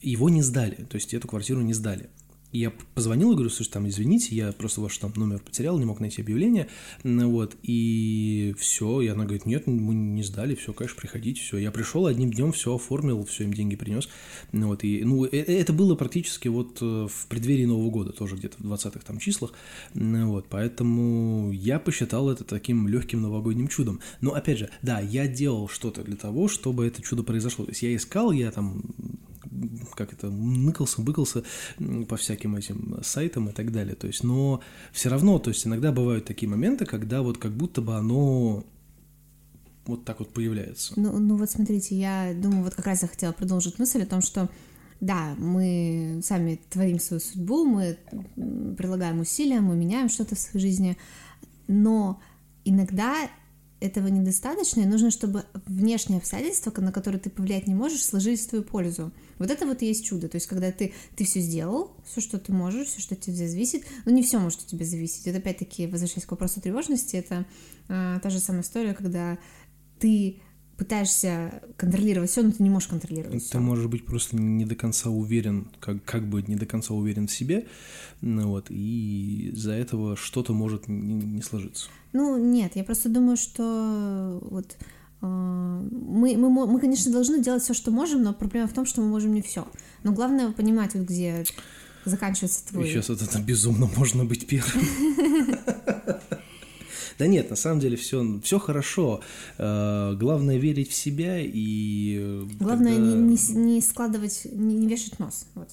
Speaker 1: его не сдали, то есть эту квартиру не сдали. Я позвонил и говорю, слушай, там, извините, я просто ваш там номер потерял, не мог найти объявление, вот, и все, и она говорит, нет, мы не сдали, все, конечно, приходите, все. Я пришел одним днем, все оформил, все, им деньги принес, вот, и, ну, э, э, это было практически вот э, в преддверии Нового года, тоже где-то в 20-х там числах, вот, поэтому я посчитал это таким легким новогодним чудом. Но, опять же, да, я делал что-то для того, чтобы это чудо произошло, то есть я искал, я там как это, ныкался, быкался по всяким этим сайтам и так далее. То есть, но все равно, то есть иногда бывают такие моменты, когда вот как будто бы оно вот так вот появляется.
Speaker 2: Ну, ну вот смотрите, я думаю, вот как раз я хотела продолжить мысль о том, что да, мы сами творим свою судьбу, мы прилагаем усилия, мы меняем что-то в своей жизни, но иногда этого недостаточно, и нужно, чтобы внешние обстоятельства, на которые ты повлиять не можешь, сложились в твою пользу. Вот это вот и есть чудо. То есть, когда ты, ты все сделал, все, что ты можешь, все, что от тебя зависит, но не все может от тебя зависеть. Это опять-таки, возвращаясь к вопросу тревожности, это э, та же самая история, когда ты пытаешься контролировать все, но ты не можешь контролировать.
Speaker 1: Ты
Speaker 2: всё.
Speaker 1: можешь быть просто не до конца уверен, как, как бы не до конца уверен в себе, ну вот, и из-за этого что-то может не, не сложиться.
Speaker 2: Ну, нет, я просто думаю, что вот э, мы, мы, мы, конечно, должны делать все, что можем, но проблема в том, что мы можем не все. Но главное понимать, вот где заканчивается твой...
Speaker 1: Сейчас вот это безумно можно быть первым. Да нет, на самом деле все, все хорошо. Э, Главное верить в себя и... э,
Speaker 2: Главное не, не с- не складывать, не, не вешать нос. Вот.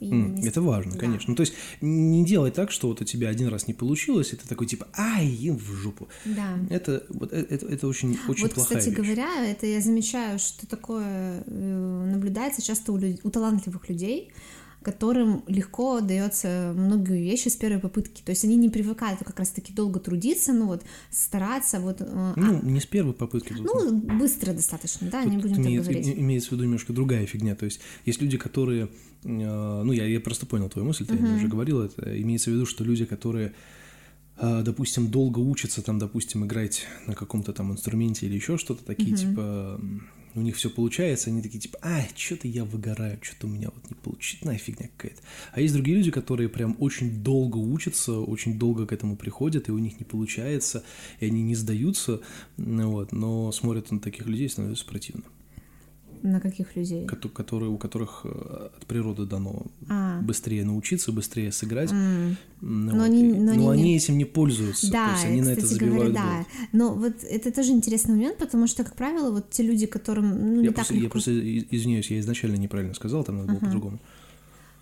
Speaker 2: С-
Speaker 1: Это важно,
Speaker 2: да.
Speaker 1: конечно. Ну, то есть не делай так, что вот у тебя один раз не получилось, и ты такой типа, ай, им в жопу.
Speaker 2: Да.
Speaker 1: Это, вот, э- это, это очень, очень
Speaker 2: вот,
Speaker 1: плохая
Speaker 2: кстати
Speaker 1: вещь.
Speaker 2: говоря, это я замечаю, что такое э, наблюдается часто у, люд- у талантливых людей, которым легко дается многие вещи с первой попытки. То есть они не привыкают как раз-таки долго трудиться, ну вот стараться, вот, э, а-
Speaker 1: Ну, не с первой попытки. тут-
Speaker 2: ну быстро достаточно, да, не
Speaker 1: Тут
Speaker 2: будем так
Speaker 1: имеет-
Speaker 2: говорить.
Speaker 1: имеется в виду немножко другая фигня. То есть есть люди, которые, э, ну я, я просто понял твою мысль, ты мне уже говорил это. Имеется в виду, что люди, которые, э, допустим, долго учатся, там, допустим, играть на каком-то там инструменте или еще что-то, такие типа м, у них все получается, они такие типа, ай, что-то я выгораю, что-то у меня вот не получится, на фигня какая-то. А есть другие люди, которые прям очень долго учатся, очень долго к этому приходят, и у них не получается, и они не сдаются, вот, но смотрят на таких людей становится противно
Speaker 2: На каких людей?
Speaker 1: кото- которые, у которых э, от природы дано
Speaker 2: А.
Speaker 1: быстрее научиться, быстрее сыграть.
Speaker 2: М.
Speaker 1: Ну
Speaker 2: Но
Speaker 1: вот,
Speaker 2: они- но они
Speaker 1: но они
Speaker 2: не-
Speaker 1: этим не пользуются.
Speaker 2: Да,
Speaker 1: то есть они на это
Speaker 2: кстати
Speaker 1: забивают
Speaker 2: говоря, да. Но вот это тоже интересный момент, потому что, как правило, вот те люди, которым ну, не
Speaker 1: Я,
Speaker 2: так
Speaker 1: просто, я
Speaker 2: легко
Speaker 1: просто извиняюсь, я изначально неправильно сказал, там надо было по-другому.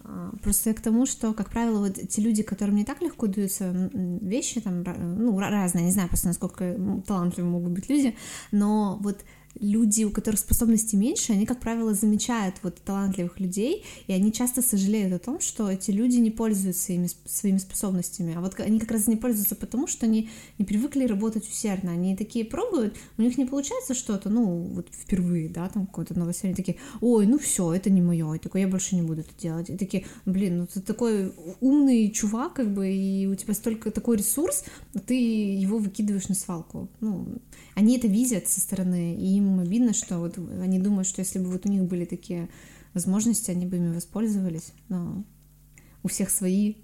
Speaker 2: А, Просто я к тому, что, как правило, вот те люди, которым не так легко даются вещи, там, ну, ра- разные, не знаю просто, насколько талантливы могут быть люди, но вот люди, у которых способностей меньше, они, как правило, замечают вот талантливых людей, и они часто сожалеют о том, что эти люди не пользуются ими, своими способностями. А вот они как раз не пользуются потому, что они не привыкли работать усердно. Они такие пробуют, у них не получается что-то, ну, вот впервые, да, там какое-то новоселье, они такие, ой, ну все, это не мое, и такой, я больше не буду это делать. И такие, блин, ну ты такой умный чувак, как бы, и у тебя столько такой ресурс, ты его выкидываешь на свалку. Ну, они это видят со стороны, и им обидно, что вот они думают, что если бы вот у них были такие возможности, они бы ими воспользовались. Но у всех свои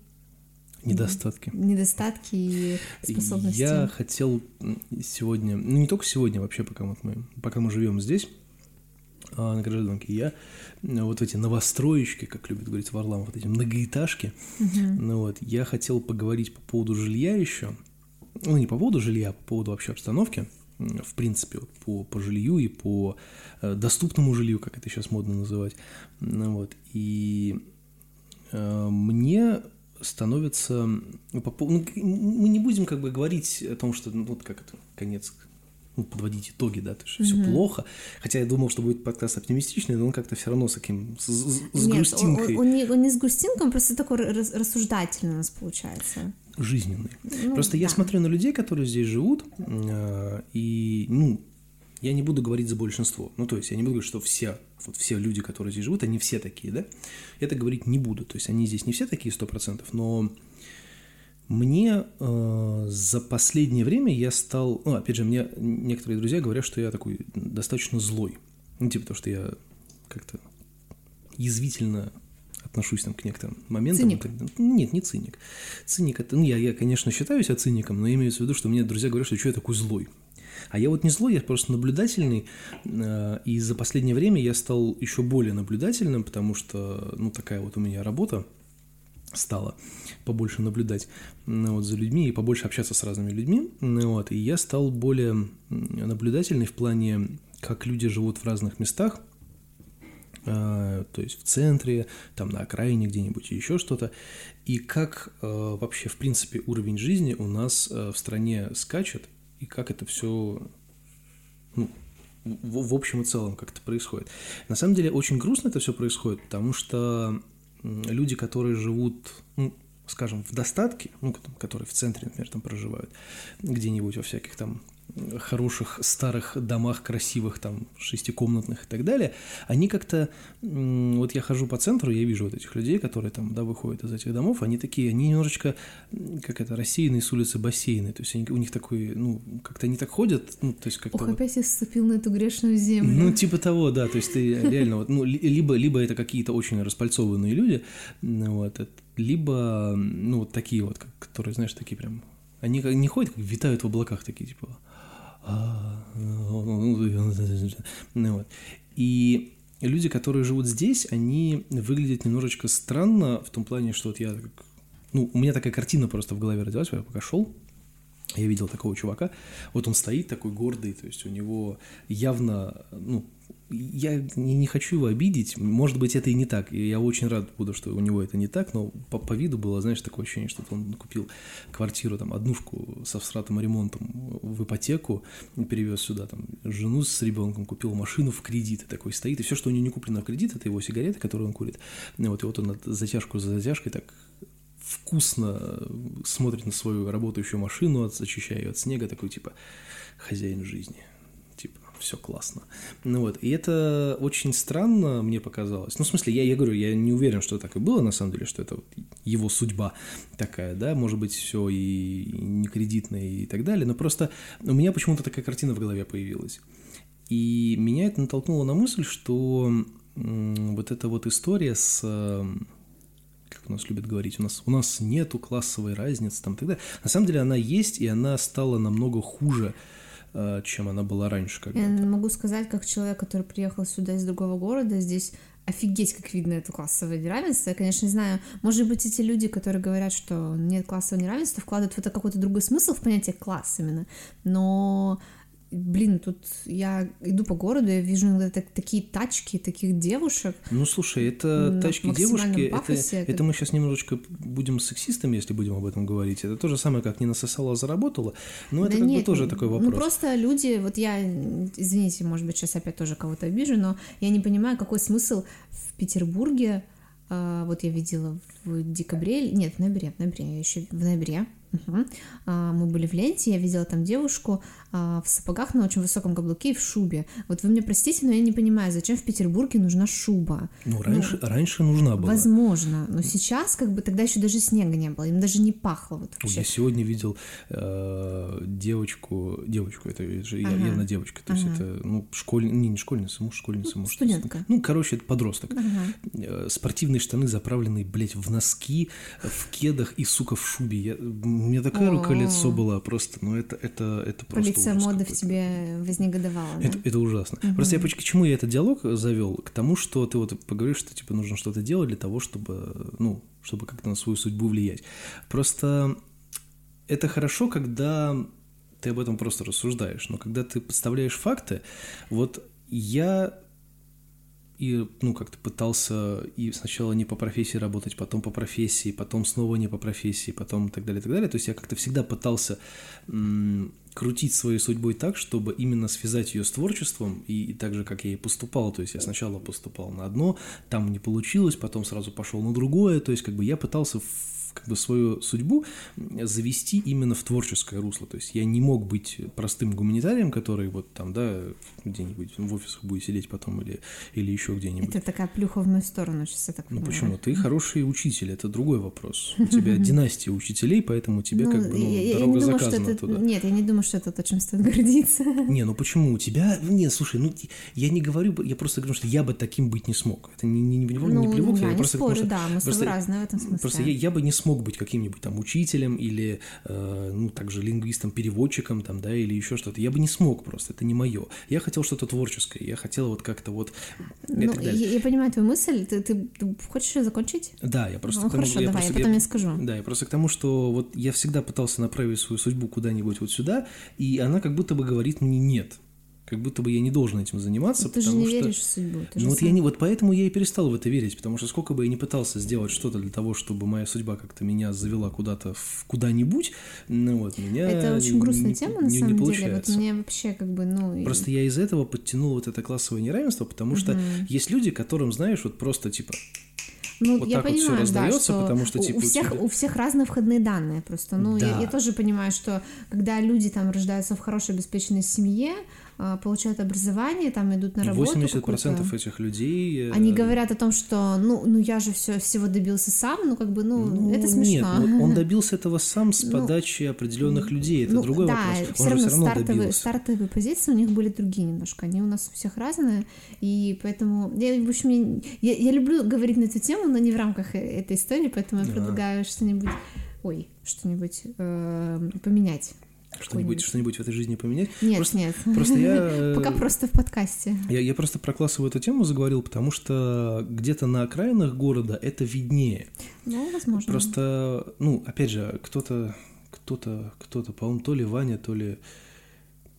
Speaker 1: Недостатки.
Speaker 2: недостатки и способности.
Speaker 1: Я хотел сегодня, ну не только сегодня, вообще, пока вот мы, пока мы живем здесь, а, на гражданке, я м, вот эти новостроечки, как любит говорить Варламов, вот эти многоэтажки, ну вот, я хотел поговорить по поводу жилья еще, ну не по поводу жилья, а по поводу вообще обстановки, в принципе, вот, по, по жилью и по э, доступному жилью, как это сейчас модно называть, ну вот, и э, мне становится... ну, ну, мы не будем как бы говорить о том, что, ну, вот как это, конец, ну, подводить итоги, да, то есть все плохо. Хотя я думал, что будет подкаст оптимистичный, но он как-то все равно с таким, с, с- с
Speaker 2: Нет,
Speaker 1: грустинкой
Speaker 2: Он, он не, он не с грустинкой, он просто такой рас- рассуждательный у нас получается.
Speaker 1: Жизненной.
Speaker 2: Ну,
Speaker 1: Просто я
Speaker 2: да.
Speaker 1: смотрю на людей, которые здесь живут, э, и, ну, я не буду говорить за большинство. Ну, то есть я не буду говорить, что все, вот все люди, которые здесь живут, они все такие, да? Я так говорить не буду. То есть они здесь не все такие сто процентов, но мне э, за последнее время я стал, ну, опять же, мне некоторые друзья говорят, что я такой достаточно злой. Ну, типа, то, что я как-то язвительно отношусь там к некоторым моментам.
Speaker 2: Циник.
Speaker 1: Когда- Нет, не циник. Циник это, ну, я, я, конечно, считаю себя циником, но имеется в виду, что мне друзья говорят, что что я такой злой. А я вот не злой, я просто наблюдательный, э, и за последнее время я стал еще более наблюдательным, потому что, ну, такая вот у меня работа стала побольше наблюдать ну, вот, за людьми и побольше общаться с разными людьми, ну, вот, и я стал более наблюдательный в плане, как люди живут в разных местах, то есть в центре, там на окраине где-нибудь и еще что-то, и как э, вообще, в принципе, уровень жизни у нас э, в стране скачет, и как это все ну, в, в общем и целом как это происходит. На самом деле очень грустно это все происходит, потому что люди, которые живут, ну, скажем, в достатке, ну, ко- которые в центре, например, там проживают, где-нибудь во всяких там хороших старых домах красивых, там, шестикомнатных и так далее, они как-то, вот я хожу по центру, я вижу вот этих людей, которые там, да, выходят из этих домов, они такие, они немножечко, как это, рассеянные с улицы бассейны, то есть они, у них такой, ну, как-то они так ходят, ну, то есть как-то...
Speaker 2: Ох,
Speaker 1: вот,
Speaker 2: опять я вступил на эту грешную землю.
Speaker 1: ну, типа того, да, то есть ты реально вот, ну, ли- либо, либо это какие-то очень распальцованные люди, вот, либо, ну, вот такие вот, которые, знаешь, такие прям, они не ходят, как витают в облаках такие, типа, «А, ну, вот. И люди, которые живут здесь, они выглядят немножечко странно в том плане, что вот я, ну, у меня такая картина просто в голове родилась, я пока шел, я видел такого чувака, вот он стоит такой гордый, то есть у него явно, ну, я не, не хочу его обидеть, может быть, это и не так, и я очень рад буду, что у него это не так, но по, по виду было, знаешь, такое ощущение, что он купил квартиру, там, однушку со всратым ремонтом в ипотеку, и перевез сюда, там, жену с ребенком, купил машину в кредит, и такой стоит, и все, что у него не куплено в кредит, это его сигареты, которые он курит, Ну вот, и вот он затяжку за затяжкой так вкусно смотрит на свою работающую машину, очищая ее от снега, такой типа хозяин жизни. Все классно. Ну вот, и это очень странно мне показалось. Ну, в смысле, я, я говорю, я не уверен, что так и было, на самом деле, что это вот его судьба такая, да, может быть, все и не кредитное и так далее, но просто у меня почему-то такая картина в голове появилась. И меня это натолкнуло на мысль, что вот эта вот история с как у нас любят говорить, у нас, у нас нету классовой разницы там и так далее. На самом деле она есть, и она стала намного хуже, чем она была раньше.
Speaker 2: Я
Speaker 1: Когда
Speaker 2: могу сказать, как человек, который приехал сюда из другого города, здесь офигеть, как видно это классовое неравенство. Я, конечно, не знаю, может быть, эти люди, которые говорят, что нет классового неравенства, вкладывают в это какой-то другой смысл в понятие класс именно. Но Блин, тут я иду по городу, я вижу иногда так- такие тачки, таких девушек.
Speaker 1: Ну, слушай, это тачки девушки, это,
Speaker 2: пафосе это-
Speaker 1: это мы сейчас немножечко будем сексистами, если будем об этом говорить. Это то же самое, как не насосала, а заработала. Но это
Speaker 2: Да
Speaker 1: как бы
Speaker 2: нет,
Speaker 1: тоже такой вопрос.
Speaker 2: Ну, просто люди, вот я, извините, может быть, сейчас опять тоже кого-то обижу, но я не понимаю, какой смысл в Петербурге, а, вот я видела в декабре, нет, в ноябре, в ноябре, еще в ноябре, мгм, а, мы были в ленте, я видела там девушку а, в сапогах на очень высоком каблуке и в шубе. Вот вы мне простите, но я не понимаю, зачем в Петербурге нужна шуба?
Speaker 1: Ну, раньше, раньше нужна была.
Speaker 2: Возможно, но сейчас как бы тогда еще даже снега не было, им даже не пахло вот вообще.
Speaker 1: Я сегодня видел э, девочку, девочку, это же я-
Speaker 2: Ага.
Speaker 1: явно девочка, то есть
Speaker 2: Ага.
Speaker 1: это, ну, школьница, не, не школьница, муж, школьница,
Speaker 2: Ну,
Speaker 1: муж.
Speaker 2: студентка.
Speaker 1: Ну, короче, это подросток.
Speaker 2: Ага.
Speaker 1: Э, Спортивные штаны, заправленные, блядь, в носки, в кедах и, сука, в шубе. Я, у меня такая рука
Speaker 2: О.
Speaker 1: лицо была просто, ну, это, это, это просто
Speaker 2: Полиция
Speaker 1: ужас
Speaker 2: моды в
Speaker 1: какой-то.
Speaker 2: тебе вознегодовала. да?
Speaker 1: Это, это ужасно. Просто я поч- к чему я этот диалог завел? К тому, что ты вот поговоришь, что типа нужно что-то делать для того, чтобы, ну, чтобы как-то на свою судьбу влиять. Просто это хорошо, когда ты об этом просто рассуждаешь, но когда ты подставляешь факты, вот я и, ну, как-то пытался и сначала не по профессии работать, потом по профессии, потом снова не по профессии, потом так далее, так далее. То есть я как-то всегда пытался м, крутить своей судьбой так, чтобы именно связать ее с творчеством, и, и так же, как я и поступал. То есть я сначала поступал на одно, там не получилось, потом сразу пошел на другое. То есть как бы я пытался как бы свою судьбу завести именно в творческое русло. То есть я не мог быть простым гуманитарием, который вот там, да, где-нибудь в офисах будет сидеть потом или, или еще где-нибудь.
Speaker 2: Это такая плюха в мою сторону, сейчас я так
Speaker 1: Ну
Speaker 2: понимаю.
Speaker 1: почему? Ты хороший учитель, это другой вопрос. У тебя династия учителей, поэтому тебе
Speaker 2: Ну,
Speaker 1: как бы ну,
Speaker 2: я-
Speaker 1: дорога
Speaker 2: не думаю,
Speaker 1: заказана
Speaker 2: это...
Speaker 1: туда.
Speaker 2: Нет, я не думаю, что это то, чем стоит гордиться.
Speaker 1: Не, ну почему? У тебя... Не, слушай, ну я не говорю, я просто говорю, что я бы таким быть не смог. Это не, не, не, не
Speaker 2: Ну,
Speaker 1: плевок,
Speaker 2: я
Speaker 1: я
Speaker 2: не
Speaker 1: просто
Speaker 2: спорю,
Speaker 1: потому что-
Speaker 2: да, мы с
Speaker 1: просто-
Speaker 2: разные в этом смысле.
Speaker 1: Просто я, я бы не смог быть каким-нибудь там учителем или, э, ну, также лингвистом, переводчиком там, да, или еще что-то. Я бы не смог просто, это не мое. Я хотел что-то творческое, я хотел вот как-то вот
Speaker 2: Ну, я, я понимаю твою мысль. Ты, ты- ты хочешь её закончить?
Speaker 1: Да, я просто
Speaker 2: Ну,
Speaker 1: тому,
Speaker 2: хорошо, давай,
Speaker 1: просто-
Speaker 2: я потом я скажу.
Speaker 1: Да, я просто к тому, что вот я всегда пытался направить свою судьбу куда-нибудь вот сюда, и она как будто бы говорит мне нет. Как будто бы я не должен этим заниматься,
Speaker 2: ты же
Speaker 1: потому
Speaker 2: не
Speaker 1: что...
Speaker 2: веришь в судьбу. Ты же
Speaker 1: Ну вот
Speaker 2: сам-
Speaker 1: я не, вот поэтому я и перестал в это верить, потому что сколько бы я ни пытался сделать что-то для того, чтобы моя судьба как-то меня завела куда-то в куда-нибудь, ну вот меня
Speaker 2: Это очень грустная
Speaker 1: не-
Speaker 2: тема, на
Speaker 1: не- не
Speaker 2: самом деле. Вот
Speaker 1: получается.
Speaker 2: мне вообще как бы, ну...
Speaker 1: Просто я из этого подтянул вот это классовое неравенство, потому что есть люди, которым, знаешь, вот просто типа
Speaker 2: Ну,
Speaker 1: вот
Speaker 2: я
Speaker 1: так вот все
Speaker 2: понимаю, да,
Speaker 1: раздается,
Speaker 2: что
Speaker 1: потому что
Speaker 2: у-
Speaker 1: типа
Speaker 2: у
Speaker 1: у
Speaker 2: всех,
Speaker 1: тебя-
Speaker 2: у всех разные входные данные просто. Ну, я,
Speaker 1: Да.
Speaker 2: я тоже понимаю, что когда люди там рождаются в хорошей обеспеченной семье, получают образование, там идут на работу
Speaker 1: 80%
Speaker 2: какую-то,
Speaker 1: этих людей... э,
Speaker 2: Они говорят о том, что ну, ну я же все, всего добился сам, ну как бы, ну,
Speaker 1: Ну,
Speaker 2: это
Speaker 1: Нет,
Speaker 2: смешно.
Speaker 1: ну, он добился этого сам с
Speaker 2: Ну,
Speaker 1: подачи определенных людей. Это
Speaker 2: Ну,
Speaker 1: другой
Speaker 2: да,
Speaker 1: вопрос.
Speaker 2: все
Speaker 1: Он же
Speaker 2: равно,
Speaker 1: все равно
Speaker 2: стартовые,
Speaker 1: добился.
Speaker 2: стартовые позиции у них были другие немножко. Они у нас у всех разные. И поэтому я, в общем, я, я, я люблю говорить на эту тему, но не в рамках э- этой истории, поэтому я
Speaker 1: Да.
Speaker 2: предлагаю что-нибудь. Ой, что-нибудь э, поменять.
Speaker 1: Что-нибудь, что-нибудь в этой жизни поменять.
Speaker 2: Нет,
Speaker 1: Просто-
Speaker 2: нет.
Speaker 1: Просто я... э,
Speaker 2: Пока просто в подкасте.
Speaker 1: Я, я просто про классовую эту тему заговорил, потому что где-то на окраинах города это виднее.
Speaker 2: Ну, возможно.
Speaker 1: Просто, ну, опять же, кто-то, кто-то, кто-то, по-моему, то ли Ваня, то ли...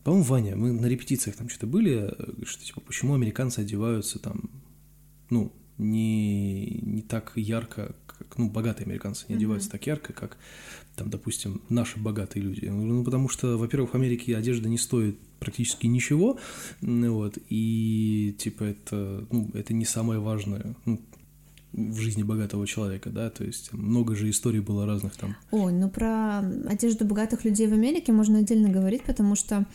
Speaker 1: По-моему, Ваня, мы на репетициях там что-то были, что типа, почему американцы одеваются там, ну, не, не так ярко, как, ну, богатые американцы не одеваются так ярко, как там, допустим, наши богатые люди. Ну, потому что, во-первых, в Америке одежда не стоит практически ничего, вот, и, типа, это, ну, это не самое важное, ну, в жизни богатого человека, да, то есть много же историй было разных там.
Speaker 2: Ой, ну про одежду богатых людей в Америке можно отдельно говорить, потому что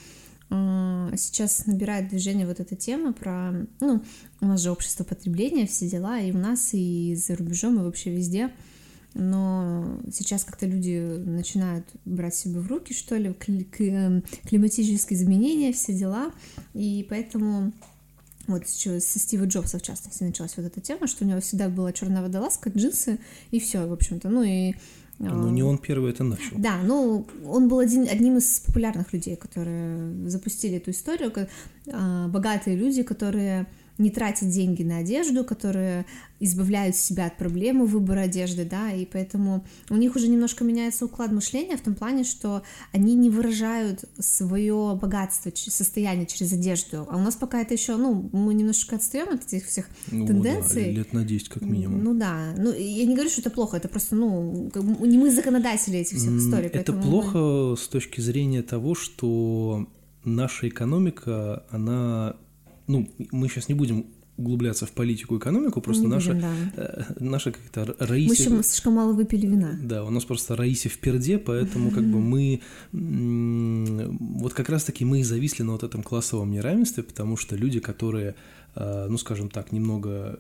Speaker 2: э, сейчас набирает движение вот эта тема про, ну, у нас же общество потребления, все дела, и у нас, и за рубежом, и вообще везде. Но сейчас как-то люди начинают брать себя в руки, что ли, эм, климатические изменения, все дела, и поэтому вот со Стива Джобса, в частности, началась вот эта тема, что у него всегда была черная водолазка, джинсы, и все, в общем-то. Ну и
Speaker 1: Ну, не он первый это начал.
Speaker 2: да, ну, он был один, одним из популярных людей, которые запустили эту историю. а, Богатые люди, которые не тратят деньги на одежду, которые избавляют себя от проблемы выбора одежды, да, и поэтому у них уже немножко меняется уклад мышления в том плане, что они не выражают свое богатство, состояние через одежду, а у нас пока это еще, ну, мы немножечко отстаем от этих всех
Speaker 1: Ну,
Speaker 2: тенденций.
Speaker 1: да, лет на 10 как минимум.
Speaker 2: Ну да, ну я не говорю, что это плохо, это просто, ну, не мы законодатели этих всех историй.
Speaker 1: Это
Speaker 2: поэтому мы-
Speaker 1: плохо с точки зрения того, что наша экономика, она... Ну, мы сейчас не будем углубляться в политику и экономику, просто
Speaker 2: Не
Speaker 1: наша,
Speaker 2: будем, да.
Speaker 1: э, наша как-то
Speaker 2: Мы
Speaker 1: Раиса...
Speaker 2: еще слишком мало выпили вина.
Speaker 1: Да, у нас просто Раисе в перде, поэтому как бы мы вот как раз-таки мы и зависли на вот этом классовом неравенстве, потому что люди, которые, э, ну скажем так, немного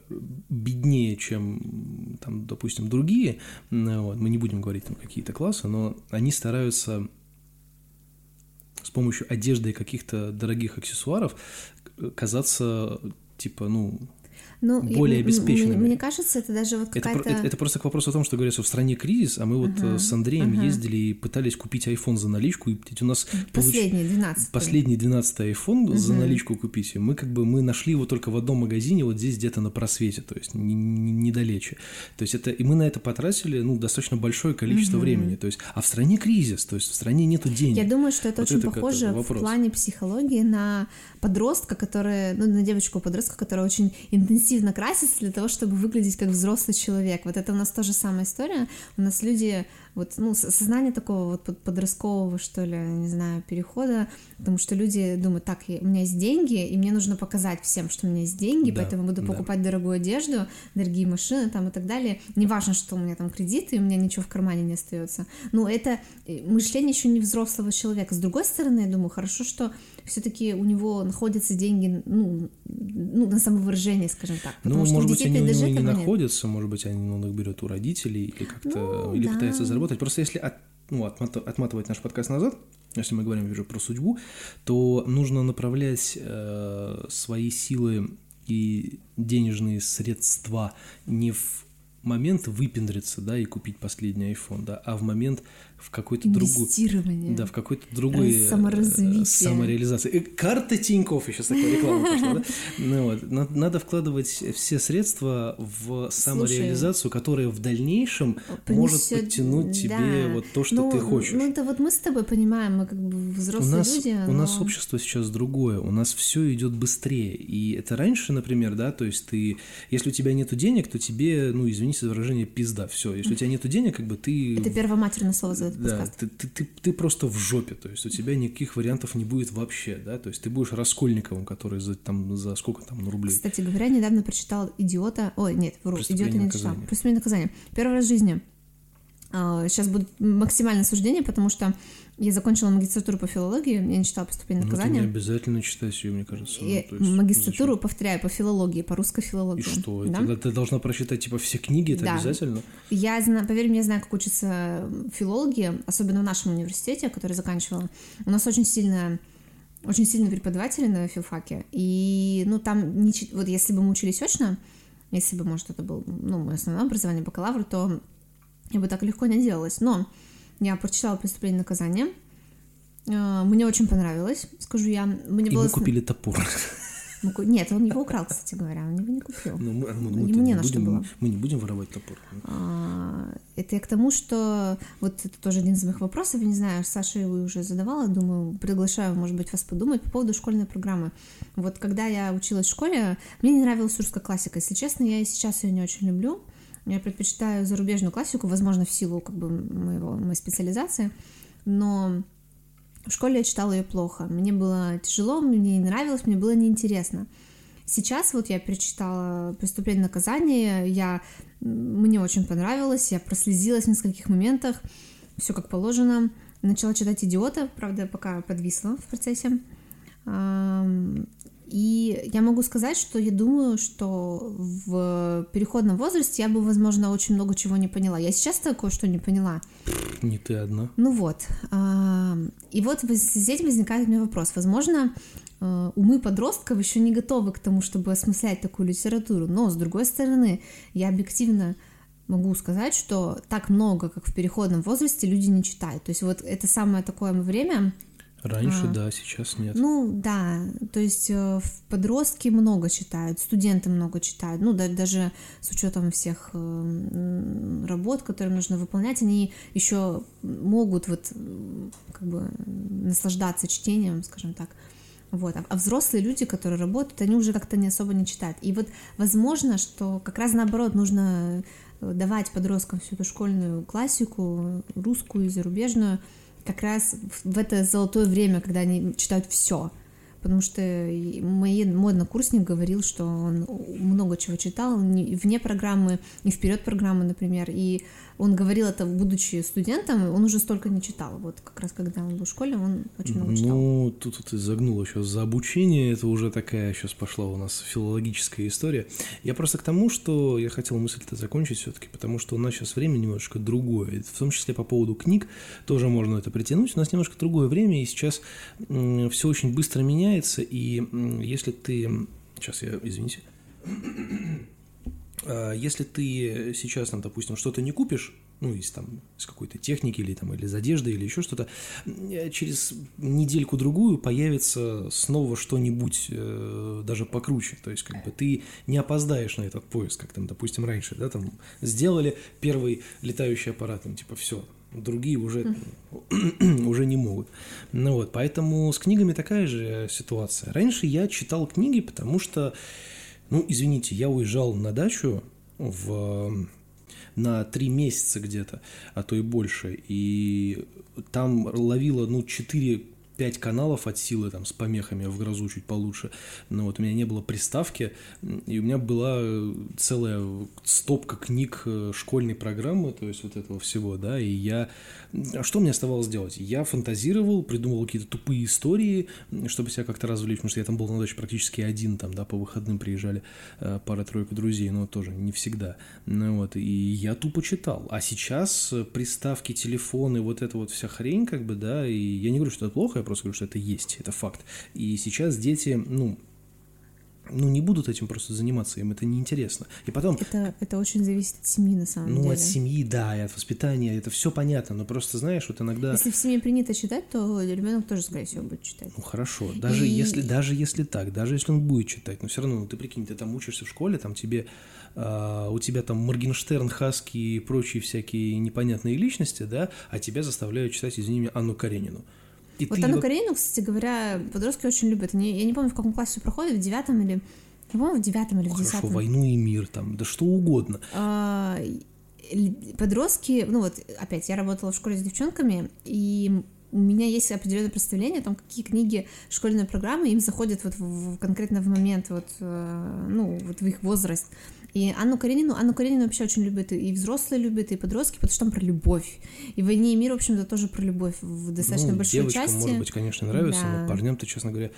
Speaker 1: беднее, чем там, допустим, другие, вот, мы не будем говорить там какие-то классы, но они стараются с помощью одежды и каких-то дорогих аксессуаров казаться типа, ну,
Speaker 2: Ну,
Speaker 1: более обеспеченными.
Speaker 2: Мне, мне кажется, это даже вот какая-то...
Speaker 1: это, это просто к вопросу о том, что говорится, в стране кризис, а мы вот э, с Андреем
Speaker 2: ага.
Speaker 1: ездили и пытались купить iPhone за наличку, и у нас получ-
Speaker 2: Последний, 12
Speaker 1: последний 12 iPhone за
Speaker 2: Мгм.
Speaker 1: наличку купить, и мы как бы мы нашли его только в одном магазине, вот здесь где-то на просвете, то есть не- не- недалече. То есть это, и мы на это потратили, ну, достаточно большое количество
Speaker 2: Мгм.
Speaker 1: времени, то есть, а в стране кризис, то есть в стране нету денег.
Speaker 2: Я думаю, что это
Speaker 1: Вот
Speaker 2: очень
Speaker 1: это
Speaker 2: похоже в плане психологии на подростка, который, ну, на девочку-подростка, которая очень интенсивно красится для того, чтобы выглядеть как взрослый человек. Вот это у нас тоже самая история. У нас люди, вот, ну, со- сознание такого вот под- подросткового, что ли, не знаю, перехода, потому что люди думают, так, у меня есть деньги, и мне нужно показать всем, что у меня есть деньги,
Speaker 1: Да,
Speaker 2: поэтому буду
Speaker 1: да.
Speaker 2: покупать дорогую одежду, дорогие машины там и так далее. Неважно, что у меня там кредиты, и у меня ничего в кармане не остается. Ну, это э, мышление еще не взрослого человека. С другой стороны, я думаю, хорошо, что все-таки у него находятся деньги, ну, ну на самовыражение, скажем так. Потому
Speaker 1: Ну,
Speaker 2: что
Speaker 1: может быть, они у него не
Speaker 2: этого нет.
Speaker 1: находятся, может быть, они, он их берет у родителей или как-то,
Speaker 2: Ну,
Speaker 1: или
Speaker 2: да.
Speaker 1: пытается заработать. Просто если от- ну, отматывать наш подкаст назад, если мы говорим уже про судьбу, то нужно направлять э, свои силы и денежные средства не в момент выпендриться, да, и купить последний iPhone, да, а в момент в какой-то другую, да, в какой-то другой э,
Speaker 2: Саморазвитие.
Speaker 1: самореализации. Э, Карта Тинькофф, еще такая реклама пошла, да? Ну вот, на- надо вкладывать все средства в самореализацию, которая в дальнейшем может подтянуть тебе
Speaker 2: да.
Speaker 1: вот то, что
Speaker 2: ну,
Speaker 1: ты хочешь.
Speaker 2: Ну, это вот мы с тобой понимаем, мы как бы
Speaker 1: У
Speaker 2: взрослые
Speaker 1: нас,
Speaker 2: люди.
Speaker 1: у нас
Speaker 2: но-
Speaker 1: общество сейчас другое, у нас все идет быстрее. И это раньше, например, да, то есть ты, если у тебя нету денег, то тебе, ну, извини, извините за выражение, пизда, все. Если у тебя нет денег, как бы ты...
Speaker 2: Это первоматерное слово за этот
Speaker 1: Да,
Speaker 2: подкаст.
Speaker 1: ты, ты, ты, ты просто в жопе, то есть у тебя никаких вариантов не будет вообще, да, то есть ты будешь Раскольниковым, который за, там, за сколько там на рублей.
Speaker 2: Кстати говоря, недавно прочитал «Идиота». Ой, нет, вру,
Speaker 1: «Преступление
Speaker 2: «Идиота» не
Speaker 1: наказание».
Speaker 2: «Преступление наказание». Первый раз в жизни. Сейчас будет максимальное суждение, потому что я закончила магистратуру по филологии, я не читала «Преступление и
Speaker 1: Ну, это не
Speaker 2: наказание».
Speaker 1: обязательно читать ее, мне кажется. ну,
Speaker 2: И
Speaker 1: есть,
Speaker 2: магистратуру, повторяю, по филологии, по русской филологии.
Speaker 1: зачем? И что?
Speaker 2: Да?
Speaker 1: Тогда ты должна прочитать, типа, все книги, это
Speaker 2: Да.
Speaker 1: обязательно?
Speaker 2: Я знаю, поверь мне, знаю, как учатся филологи, особенно в нашем университете, который заканчивала. У нас очень сильная очень сильные преподаватели на филфаке, и, ну, там, не, вот если бы мы учились очно, если бы, может, это был, ну, мое основное образование, бакалавр, то я бы так легко не делалась. Но я прочитала «Преступление и наказание», Э, мне очень понравилось, скажу я. Мне
Speaker 1: И
Speaker 2: было
Speaker 1: мы купили топор.
Speaker 2: мы Нет, он его украл, кстати говоря, он его не купил.
Speaker 1: Ну, мы, ну,
Speaker 2: Ему
Speaker 1: мы-то
Speaker 2: не на что
Speaker 1: будем-
Speaker 2: было.
Speaker 1: Мы не будем воровать топор.
Speaker 2: А, Это я к тому, что вот это тоже один из моих вопросов, я не знаю, Саша его уже задавала, думаю, приглашаю, может быть, вас подумать по поводу школьной программы. Вот когда я училась в школе, мне не нравилась русская классика, если честно, я и сейчас ее не очень люблю. Я предпочитаю зарубежную классику, возможно, в силу как бы моего, моей специализации, но в школе я читала ее плохо. Мне было тяжело, мне не нравилось, мне было неинтересно. Сейчас вот я перечитала «Преступление наказание», я, мне очень понравилось, я прослезилась в нескольких моментах, все как положено. Начала читать «Идиота», правда, пока подвисла в процессе. И я могу сказать, что я думаю, что в переходном возрасте я бы, возможно, очень много чего не поняла. Я сейчас такое что не поняла.
Speaker 1: Не ты одна.
Speaker 2: Ну вот. а, И вот этим возникает у меня вопрос. Возможно, э, умы подростков еще не готовы к тому, чтобы осмыслять такую литературу. Но, с другой стороны, я объективно могу сказать, что так много, как в переходном возрасте, люди не читают. То есть вот это самое такое время,
Speaker 1: Раньше,
Speaker 2: А.
Speaker 1: да, сейчас нет.
Speaker 2: ну да, то есть э, в- подростки много читают, студенты много читают, ну да- даже с учетом всех э, м, работ, которые нужно выполнять, они еще могут вот как бы наслаждаться чтением, скажем так. Вот. А, а взрослые люди, которые работают, они уже как-то не особо не читают. И вот возможно, что как раз наоборот нужно э, давать подросткам всю эту школьную классику, русскую и зарубежную, как раз в- это золотое время, когда они читают все. Потому что мой однокурсник говорил, что он много чего читал, вне программы, и вперед программы, например. И он говорил это, будучи студентом, он уже столько не читал. Вот как раз когда он был в школе, он очень много читал.
Speaker 1: Ну, тут, ты загнула сейчас за обучение, это уже такая сейчас пошла у нас филологическая история. Я просто к тому, что я хотел мысль-то закончить все-таки, потому что у нас сейчас время немножечко другое, в том числе по поводу книг тоже можно это притянуть. У нас немножко другое время, и сейчас все очень быстро меняется, и если ты... Сейчас я, извините. А, Если ты сейчас, там, допустим, что-то не купишь, ну, из там, из какой-то техники или там, или из одежды, или еще что-то, м, через недельку-другую появится снова что-нибудь э, даже покруче. То есть, как бы ты не опоздаешь на этот поиск, как там, допустим, раньше, да, там сделали первый летающий аппарат, там, типа, все, другие уже, уже не могут. Ну вот, поэтому с книгами такая же ситуация. Раньше я читал книги, потому что, ну, извините, я уезжал на дачу в на три месяца где-то, а то и больше. И там ловило, ну, 4 5 каналов от силы там с помехами в грозу чуть получше. Но вот у меня не было приставки, и у меня была э, целая стопка книг э, школьной программы, то есть вот этого всего, да, и я... Что мне оставалось делать? Я фантазировал, придумывал какие-то тупые истории, чтобы себя как-то развлечь, потому что я там был на даче практически один, там, да, по выходным приезжали э, пара-тройка друзей, но тоже не всегда. Ну вот, и я тупо читал. А сейчас приставки, телефоны, вот эта вот вся хрень, как бы, да, и я не говорю, что это плохо, просто говорю, что это есть, это факт. И сейчас дети, ну, ну, не будут этим просто заниматься, им это неинтересно. И потом,
Speaker 2: Это, это очень зависит от семьи, на самом
Speaker 1: ну,
Speaker 2: деле.
Speaker 1: от семьи, да, и от воспитания, это все понятно, но просто, знаешь, вот иногда...
Speaker 2: Если в семье принято читать, то ребенок тоже, скорее всего, будет читать.
Speaker 1: Ну хорошо, даже
Speaker 2: И-
Speaker 1: если даже если так, даже если он будет читать, но все равно, ну, ты прикинь, ты там учишься в школе, там тебе а, у тебя там Моргенштерн, Хаски и прочие всякие непонятные личности, да, а тебя заставляют читать, извини меня, Анну Каренину. И
Speaker 2: Вот Анну
Speaker 1: во-
Speaker 2: Каренину, кстати говоря, подростки очень любят. Они- я не помню, в каком классе проходит, в девятом или По-моему, в девятом или в
Speaker 1: Хорошо,
Speaker 2: десятом.
Speaker 1: войну и мир, там, да что угодно.
Speaker 2: А, подростки, ну вот опять, я работала в школе с девчонками, и у меня есть определенное представление о том, какие книги школьной программы им заходят вот в, в- конкретно в момент, вот, э, ну, вот в их возраст. И Анну Каренину, Анну Каренину вообще очень любят и взрослые любят, и подростки, потому что там про любовь. И в «Войне и мир», в общем-то, тоже про любовь в достаточно
Speaker 1: ну,
Speaker 2: большой
Speaker 1: девочкам,
Speaker 2: части.
Speaker 1: может быть, конечно, нравится,
Speaker 2: Да.
Speaker 1: но парням-то, честно говоря,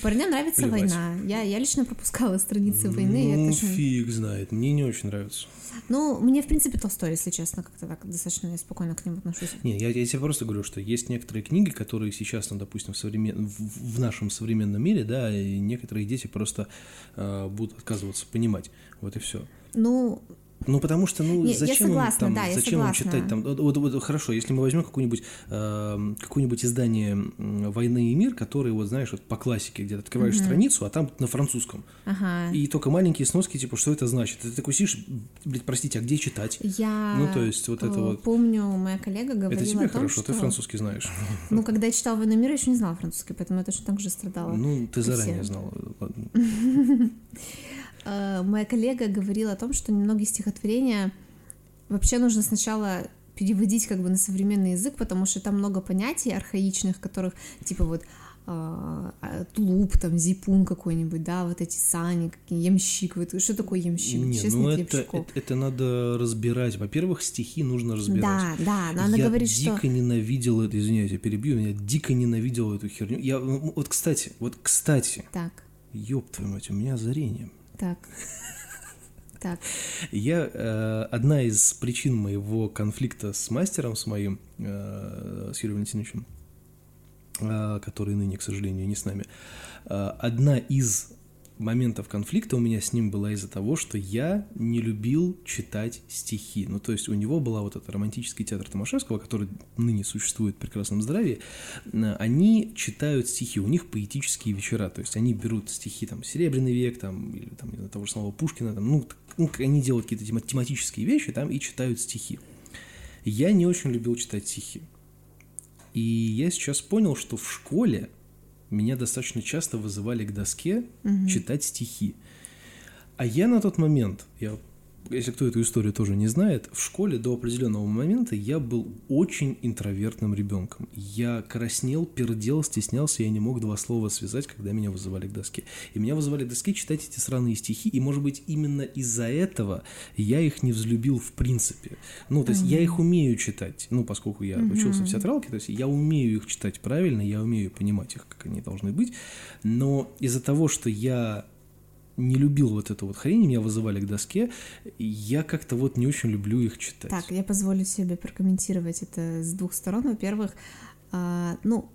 Speaker 2: Парням нравится
Speaker 1: Плевать.
Speaker 2: война. Я, я лично пропускала страницы войны.
Speaker 1: ну,
Speaker 2: это очень-
Speaker 1: фиг знает, мне не очень нравится.
Speaker 2: Ну, мне, в принципе, Толстой, если честно, как-то так достаточно я спокойно к нему отношусь.
Speaker 1: Не, я, я тебе просто говорю, что есть некоторые книги, которые сейчас, ну, допустим, в, современ... в, в нашем современном мире, да, и некоторые дети просто э, будут отказываться понимать. Вот и все.
Speaker 2: Ну,
Speaker 1: Ну, потому что, ну,
Speaker 2: Не, я
Speaker 1: зачем им
Speaker 2: согласна,
Speaker 1: там,
Speaker 2: да, я
Speaker 1: зачем им
Speaker 2: согласна.
Speaker 1: читать там, вот, вот- хорошо, если мы возьмем какое-нибудь, э, какое-нибудь издание «Войны и мир», которое, вот знаешь, вот по классике, где ты открываешь страницу, а там на французском,
Speaker 2: ага.
Speaker 1: и только маленькие сноски, типа, что это значит? Ты такой сидишь, блядь, простите, а где читать?
Speaker 2: Я
Speaker 1: Ну, то есть вот это вот-
Speaker 2: помню, моя коллега говорила
Speaker 1: Это тебе
Speaker 2: о том,
Speaker 1: хорошо,
Speaker 2: что...
Speaker 1: ты французский знаешь.
Speaker 2: Ну, когда я читала «Войну и мир», я еще не знала французский, поэтому я точно так же страдала.
Speaker 1: Ну, ты
Speaker 2: Все.
Speaker 1: заранее знал. ладно.
Speaker 2: Э, моя коллега говорила о том, что многие стихотворения вообще нужно сначала переводить как бы на современный язык, потому что там много понятий архаичных, которых типа вот а, а, тулуп, там, зипун какой-нибудь, да, вот эти сани, какие, ямщик, вот что такое ямщик?
Speaker 1: Не,
Speaker 2: Сейчас
Speaker 1: ну это, это, это надо разбирать. Во-первых, стихи нужно разбирать.
Speaker 2: Да, да, но она
Speaker 1: я
Speaker 2: говорит, что...
Speaker 1: дико ненавидел это, извиняюсь, я перебью, я дико ненавидел эту херню. Я, вот, кстати, вот, кстати,
Speaker 2: Так,
Speaker 1: ёб твою мать, у меня озарение.
Speaker 2: Так, так,
Speaker 1: Я, э, одна из причин моего конфликта с мастером, с моим, э, с Юрием Валентиновичем, э, который ныне, к сожалению, не с нами, э, одна из моментов конфликта у меня с ним была из-за того, что я не любил читать стихи. Ну, то есть у него была вот эта романтический театр Томашевского, который ныне существует в прекрасном здравии. Э, Они читают стихи, у них поэтические вечера, то есть они берут стихи там «Серебряный век», там, или там, знаю, того же самого Пушкина, там, ну, ну, они делают какие-то тема- тематические вещи там и читают стихи. Я не очень любил читать стихи. И я сейчас понял, что в школе меня достаточно часто вызывали к доске читать стихи. А я на тот момент, я, если кто эту историю тоже не знает, в школе до определенного момента я был очень интровертным ребенком. Я краснел, пердел, стеснялся, я не мог два слова связать, когда меня вызывали к доске. И меня вызывали к доске читать эти сраные стихи, и, может быть, именно из-за этого я их не взлюбил в принципе. Ну, то есть я их умею читать, ну, поскольку я учился в театралке, то есть я умею их читать правильно, я умею понимать их, как они должны быть, но из-за того, что я не любил вот эту вот хрень, меня вызывали к доске, и я как-то вот не очень люблю их читать.
Speaker 2: Так, я позволю себе прокомментировать это с двух сторон. Во-первых, а, ну,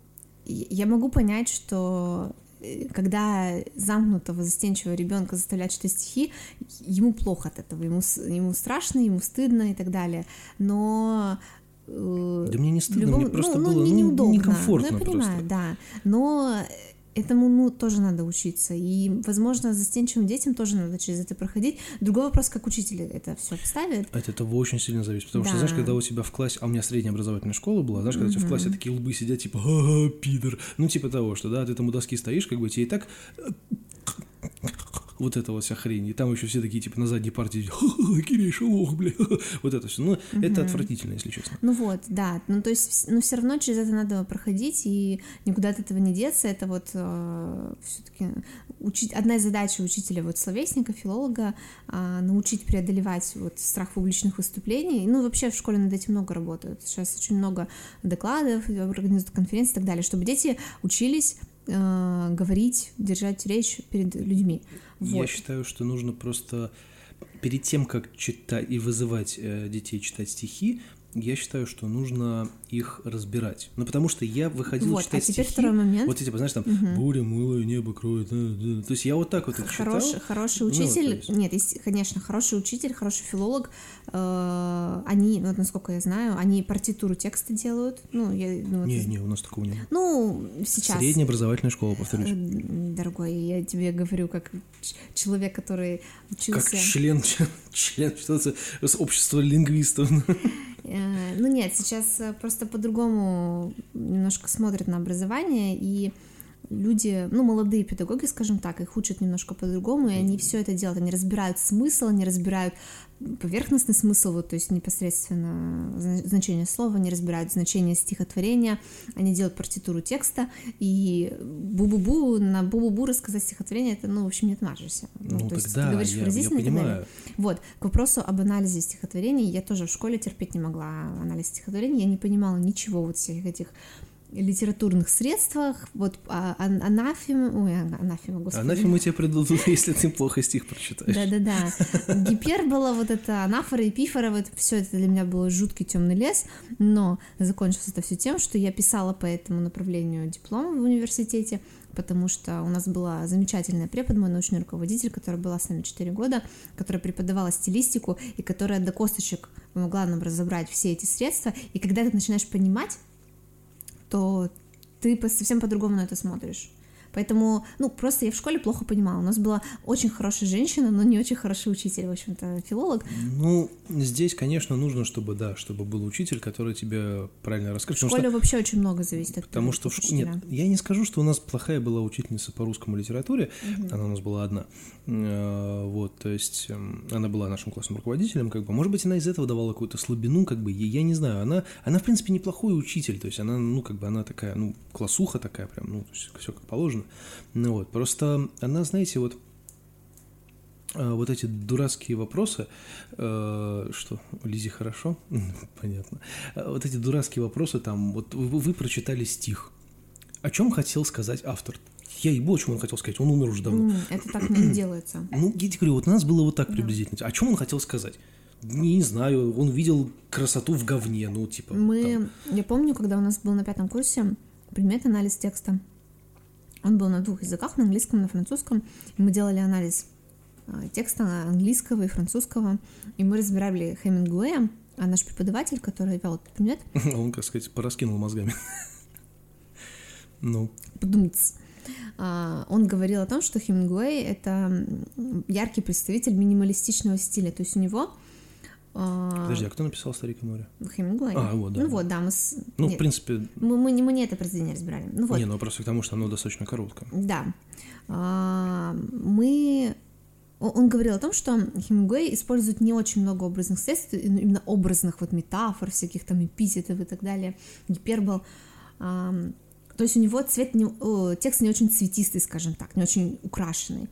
Speaker 2: я могу понять, что э, когда замкнутого, застенчивого ребенка заставлять читать стихи, ему плохо от этого, ему, ему страшно, ему стыдно и так далее. Но э,
Speaker 1: Да мне не стыдно,
Speaker 2: любом-
Speaker 1: мне просто
Speaker 2: ну,
Speaker 1: было
Speaker 2: не-
Speaker 1: ну,
Speaker 2: неудобно.
Speaker 1: некомфортно
Speaker 2: Ну, я понимаю,
Speaker 1: просто.
Speaker 2: да. Но этому, ну, тоже надо учиться. И, возможно, застенчивым детям тоже надо через это проходить. Другой вопрос, как учитель это все обставит.
Speaker 1: От этого очень сильно зависит. Потому что,
Speaker 2: Да.
Speaker 1: знаешь, когда у тебя в классе, а у меня средняя образовательная школа была, знаешь, когда у тебя в классе такие лбы сидят, типа, ага, пидор. Ну, типа того, что, да, ты там у доски стоишь, как бы тебе и так вот это вот вся хрень. И там еще все такие, типа, на задней партии, «Ха-ха, Кирейша лох, бля. Вот это все. Ну, это отвратительно, если честно.
Speaker 2: Ну вот, да. Ну то есть, ну все равно через это надо проходить, и никуда от этого не деться. Это вот все-таки учить... одна из задач учителя, вот словесника, филолога, а, научить преодолевать вот страх публичных выступлений. Ну вообще в школе над этим много работают. Сейчас очень много докладов, организуют конференции и так далее, чтобы дети учились э, говорить, держать речь перед людьми.
Speaker 1: Я
Speaker 2: Вот.
Speaker 1: считаю, что нужно просто перед тем, как читать и вызывать э, детей читать стихи, я считаю, что нужно их разбирать. Ну, потому что я выходил
Speaker 2: Вот, а
Speaker 1: читать
Speaker 2: теперь
Speaker 1: стихи.
Speaker 2: второй момент.
Speaker 1: Вот эти, знаешь, там, буря, мыло, небо кроет. да, да». То есть я вот так вот их
Speaker 2: Хороший,
Speaker 1: читал.
Speaker 2: хороший
Speaker 1: Ну,
Speaker 2: учитель,
Speaker 1: есть-
Speaker 2: нет, есть, конечно, хороший учитель, хороший филолог, э, они, ну, вот насколько я знаю, они партитуру текста делают, ну, я, ну, вот
Speaker 1: Не, не, у нас такого не было.
Speaker 2: ну, сейчас.
Speaker 1: Средняя образовательная школа,
Speaker 2: Э,
Speaker 1: повторюсь.
Speaker 2: Дорогой, я тебе говорю, как человек, который
Speaker 1: Как
Speaker 2: учился...
Speaker 1: член, член что-то с общества лингвистов.
Speaker 2: Э, Ну нет, сейчас э, просто по-другому немножко смотрят на образование, и люди, ну, молодые педагоги, скажем так, их учат немножко по-другому, и они все это делают, они разбирают смысл, они разбирают поверхностный смысл, вот, то есть непосредственно значение слова, они разбирают значение стихотворения, они делают партитуру текста, и бу-бу-бу, на бу-бу-бу рассказать стихотворение, это, ну, в общем, не отмажешься.
Speaker 1: Ну,
Speaker 2: то
Speaker 1: тогда
Speaker 2: есть ты говоришь
Speaker 1: я,
Speaker 2: выразительно
Speaker 1: я
Speaker 2: и так далее.
Speaker 1: понимаю.
Speaker 2: Вот, к вопросу об анализе стихотворений, я тоже в школе терпеть не могла анализ стихотворений, я не понимала ничего вот всех этих литературных средствах, вот а, ан- анафема, ой, ана- анафема, господи.
Speaker 1: Анафемы тебе придадут, если ты плохо стих прочитаешь.
Speaker 2: Да-да-да. Гипербола, вот это анафора, эпифора, вот все это для меня было жуткий темный лес, но закончилось это все тем, что я писала по этому направлению диплом в университете, потому что у нас была замечательная препод, мой научный руководитель, которая была с нами 4 года, которая преподавала стилистику и которая до косточек помогла нам разобрать все эти средства. И когда ты начинаешь понимать, то ты совсем по-другому на это смотришь. Поэтому, ну, просто я в школе плохо понимала. У нас была очень хорошая женщина, но не очень хороший учитель, в общем-то, филолог.
Speaker 1: Ну, здесь, конечно, нужно, чтобы, да, чтобы был учитель, который тебе правильно
Speaker 2: В
Speaker 1: расскажет.
Speaker 2: школе
Speaker 1: что,
Speaker 2: вообще очень много зависит от
Speaker 1: потому что в. Нет, я не скажу, что у нас плохая была учительница по русскому литературе, она у нас была одна. Э, Вот, то есть эм, она была нашим классным руководителем, как бы. Может быть, она из этого давала какую-то слабину, как бы, я не знаю. Она, она, в принципе, неплохой учитель, то есть она, ну, как бы, она такая, ну, классуха такая прям, ну, все как положено. Ну вот, просто она, знаете, вот а, вот эти дурацкие вопросы, э, что Лизе хорошо, понятно. А, Вот эти дурацкие вопросы, там, вот вы, вы прочитали стих. О чем хотел сказать автор? Я ебу, о чем он хотел сказать. Он умер уже давно.
Speaker 2: Это так не делается.
Speaker 1: Ну, я тебе говорю, вот у нас было вот так приблизительно. О чем он хотел сказать? Не, не знаю, он видел красоту в говне, ну, типа. там.
Speaker 2: Мы, я помню, когда у нас был на пятом курсе предмет анализ текста. Он был на двух языках, на английском и на французском. И мы делали анализ а, текста английского и французского. И мы разбирали Хемингуэя, а наш преподаватель, который вел этот предмет,
Speaker 1: Он, как сказать, пораскинул мозгами. Ну,
Speaker 2: Бдумц. А, Он говорил о том, что Хемингуэй — это яркий представитель минималистичного стиля. То есть у него... а,
Speaker 1: подожди, а кто написал «Старик и море»?
Speaker 2: Хемингуэй.
Speaker 1: А, вот, да.
Speaker 2: Ну вот, да, мы... с-
Speaker 1: Ну, в
Speaker 2: нет,
Speaker 1: принципе,
Speaker 2: мы, мы, не- мы не это произведение разбирали. Ну вот,
Speaker 1: не, ну просто потому, что оно достаточно короткое.
Speaker 2: Да. А, Мы... Он говорил о том, что Хемингуэй использует не очень много образных средств, и- именно образных вот метафор, всяких там эпитетов и так далее, гипербол. Ам, То есть у него цвет не, о, текст не очень цветистый, скажем так, не очень украшенный,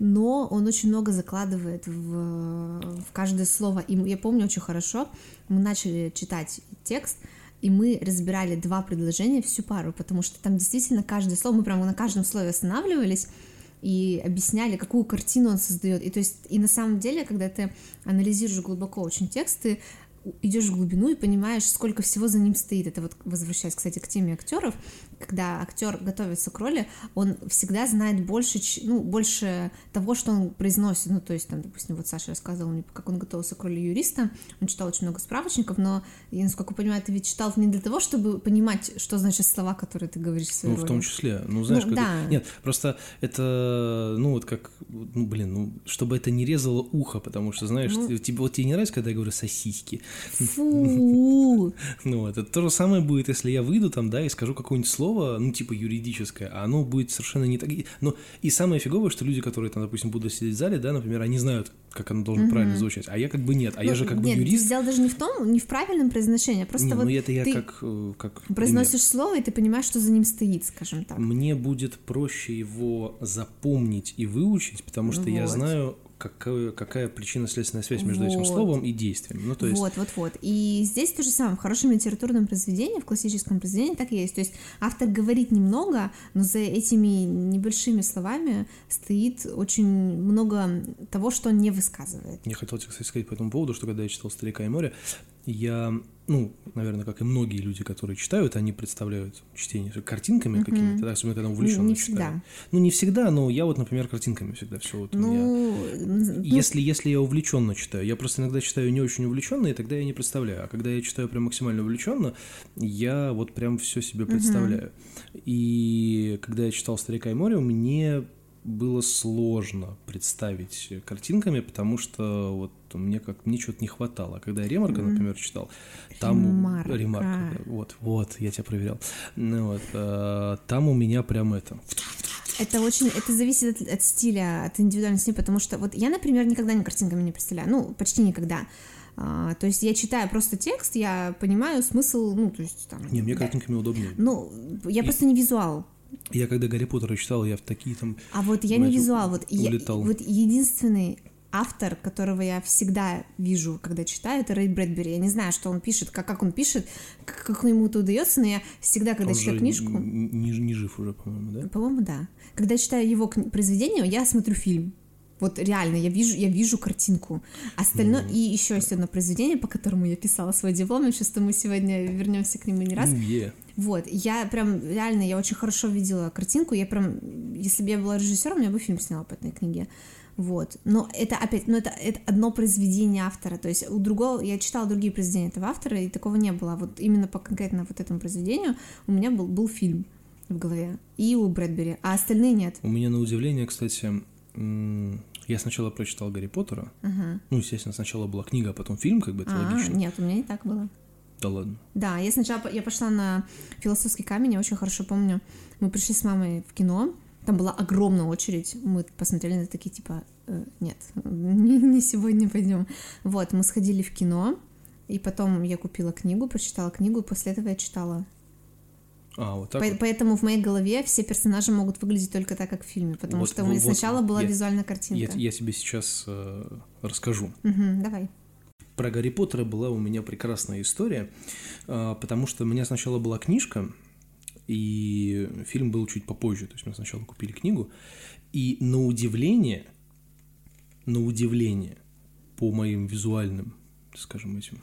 Speaker 2: но он очень много закладывает в, в каждое слово. И я помню очень хорошо, мы начали читать текст, и мы разбирали два предложения всю пару, потому что там действительно каждое слово, мы прямо на каждом слове останавливались и объясняли, какую картину он создает. И то есть, и на самом деле, когда ты анализируешь глубоко очень текст, ты идешь в глубину и понимаешь, сколько всего за ним стоит. Это вот возвращаясь, кстати, к теме актеров, когда актер готовится к роли, он всегда знает больше, ну, больше того, что он произносит. Ну, то есть, там, допустим, вот Саша рассказывал мне, как он готовился к роли юриста, он читал очень много справочников, но, я, насколько понимаю, ты ведь читал не для того, чтобы понимать, что значит слова, которые ты говоришь в своей
Speaker 1: Ну, в
Speaker 2: роли.
Speaker 1: том числе. Ну, знаешь,
Speaker 2: Ну,
Speaker 1: как...
Speaker 2: да.
Speaker 1: Нет, просто это, ну, вот как, ну, блин, ну, чтобы это не резало ухо, потому что, знаешь,
Speaker 2: Ну.
Speaker 1: тебе, вот тебе не нравится, когда я говорю сосиски?
Speaker 2: Фу!
Speaker 1: Ну, вот, это то же самое будет, если я выйду там, да, и скажу какое-нибудь слово, ну, типа юридическое, а оно будет совершенно не так. Ну, и самое фиговое, что люди, которые там, допустим, будут сидеть в зале, да, например, они знают, как оно должно правильно звучать, а я как бы нет, а я
Speaker 2: Ну,
Speaker 1: же как бы
Speaker 2: нет,
Speaker 1: юрист.
Speaker 2: дело даже не в том, не в правильном произношении, а просто
Speaker 1: Не,
Speaker 2: вот
Speaker 1: ну, это я
Speaker 2: ты
Speaker 1: как, э, как пример.
Speaker 2: произносишь слово, и ты понимаешь, что за ним стоит, скажем так.
Speaker 1: Мне будет проще его запомнить и выучить, потому что я
Speaker 2: Вот.
Speaker 1: знаю, какая, какая причинно-следственная связь между этим
Speaker 2: Вот.
Speaker 1: словом и действием. Ну, то есть,
Speaker 2: Вот, вот, вот. И здесь то же самое. В хорошем литературном произведении, в классическом произведении так и есть. То есть автор говорит немного, но за этими небольшими словами стоит очень много того, что он не высказывает.
Speaker 1: я хотел тебе, кстати, сказать по этому поводу, что когда я читал «Старика и море», я, ну, наверное, как и многие люди, которые читают, они представляют чтение картинками какими-то, да, особенно когда увлеченно
Speaker 2: не
Speaker 1: читают.
Speaker 2: всегда.
Speaker 1: Ну, не всегда, но я вот, например, картинками всегда все вот у меня-
Speaker 2: Ну, ну,
Speaker 1: Если, если я увлеченно читаю, я просто иногда читаю не очень увлеченно, и тогда я не представляю. А когда я читаю прям максимально увлеченно, я вот прям все себе представляю. И когда я читал «Старика и море», мне было сложно представить картинками, потому что вот мне как мне чего-то не хватало. Когда я Ремарка, mm-hmm. например, читал, там
Speaker 2: Ремарка.
Speaker 1: Ремарка, вот, вот, я тебя проверял. Ну, вот, э, там у меня прям это.
Speaker 2: Это очень, это зависит от, от стиля, от индивидуальности, потому что вот я, например, никогда не картинками не представляю, ну почти никогда. А, то есть я читаю просто текст, я понимаю смысл, ну то есть там.
Speaker 1: Не, мне картинками да. удобнее.
Speaker 2: Ну я и... просто не визуал.
Speaker 1: Я когда Гарри Поттера читал, я в такие там...
Speaker 2: А вот я не визуал, вот, улетал. я, вот единственный автор, которого я всегда вижу, когда читаю, это Рэй Брэдбери. Я не знаю, что он пишет, как, как он пишет, как, как ему это удается, но я всегда, когда он читаю книжку...
Speaker 1: Не, не жив уже, по-моему, да?
Speaker 2: По-моему, да. Когда я читаю его произведение, я смотрю фильм. Вот реально, я вижу, я вижу картинку. Остальное, mm. и еще есть одно произведение, по которому я писала свой диплом, я что мы сегодня вернемся к нему не раз.
Speaker 1: Yeah.
Speaker 2: Вот, я прям, реально, я очень хорошо видела картинку, я прям, если бы я была режиссером, я бы фильм сняла по этой книге. Вот. Но это опять, ну это, это одно произведение автора. То есть у другого, я читала другие произведения этого автора, и такого не было. Вот именно по конкретно вот этому произведению у меня был, был фильм в голове. И у Брэдбери, а остальные нет.
Speaker 1: У меня на удивление, кстати, я сначала прочитал Гарри Поттера.
Speaker 2: Ага.
Speaker 1: Ну, естественно, сначала была книга, а потом фильм, как бы это
Speaker 2: а,
Speaker 1: логично.
Speaker 2: Нет, у меня не так было.
Speaker 1: Да ладно.
Speaker 2: Да, я сначала я пошла на философский камень, я очень хорошо помню. Мы пришли с мамой в кино, там была огромная очередь. Мы посмотрели на такие типа, э, нет, не, не сегодня пойдем. Вот, мы сходили в кино, и потом я купила книгу, прочитала книгу, и после этого я читала.
Speaker 1: А, вот так
Speaker 2: По-
Speaker 1: вот.
Speaker 2: Поэтому в моей голове все персонажи могут выглядеть только так, как в фильме, потому
Speaker 1: Вот,
Speaker 2: что у меня
Speaker 1: вот,
Speaker 2: сначала была
Speaker 1: я-
Speaker 2: визуальная картинка.
Speaker 1: Я, я тебе сейчас э, расскажу.
Speaker 2: Мгм, давай.
Speaker 1: Про Гарри Поттера была у меня прекрасная история, э, потому что у меня сначала была книжка, и фильм был чуть попозже. То есть мы сначала купили книгу, и на удивление, на удивление, по моим визуальным, скажем, этим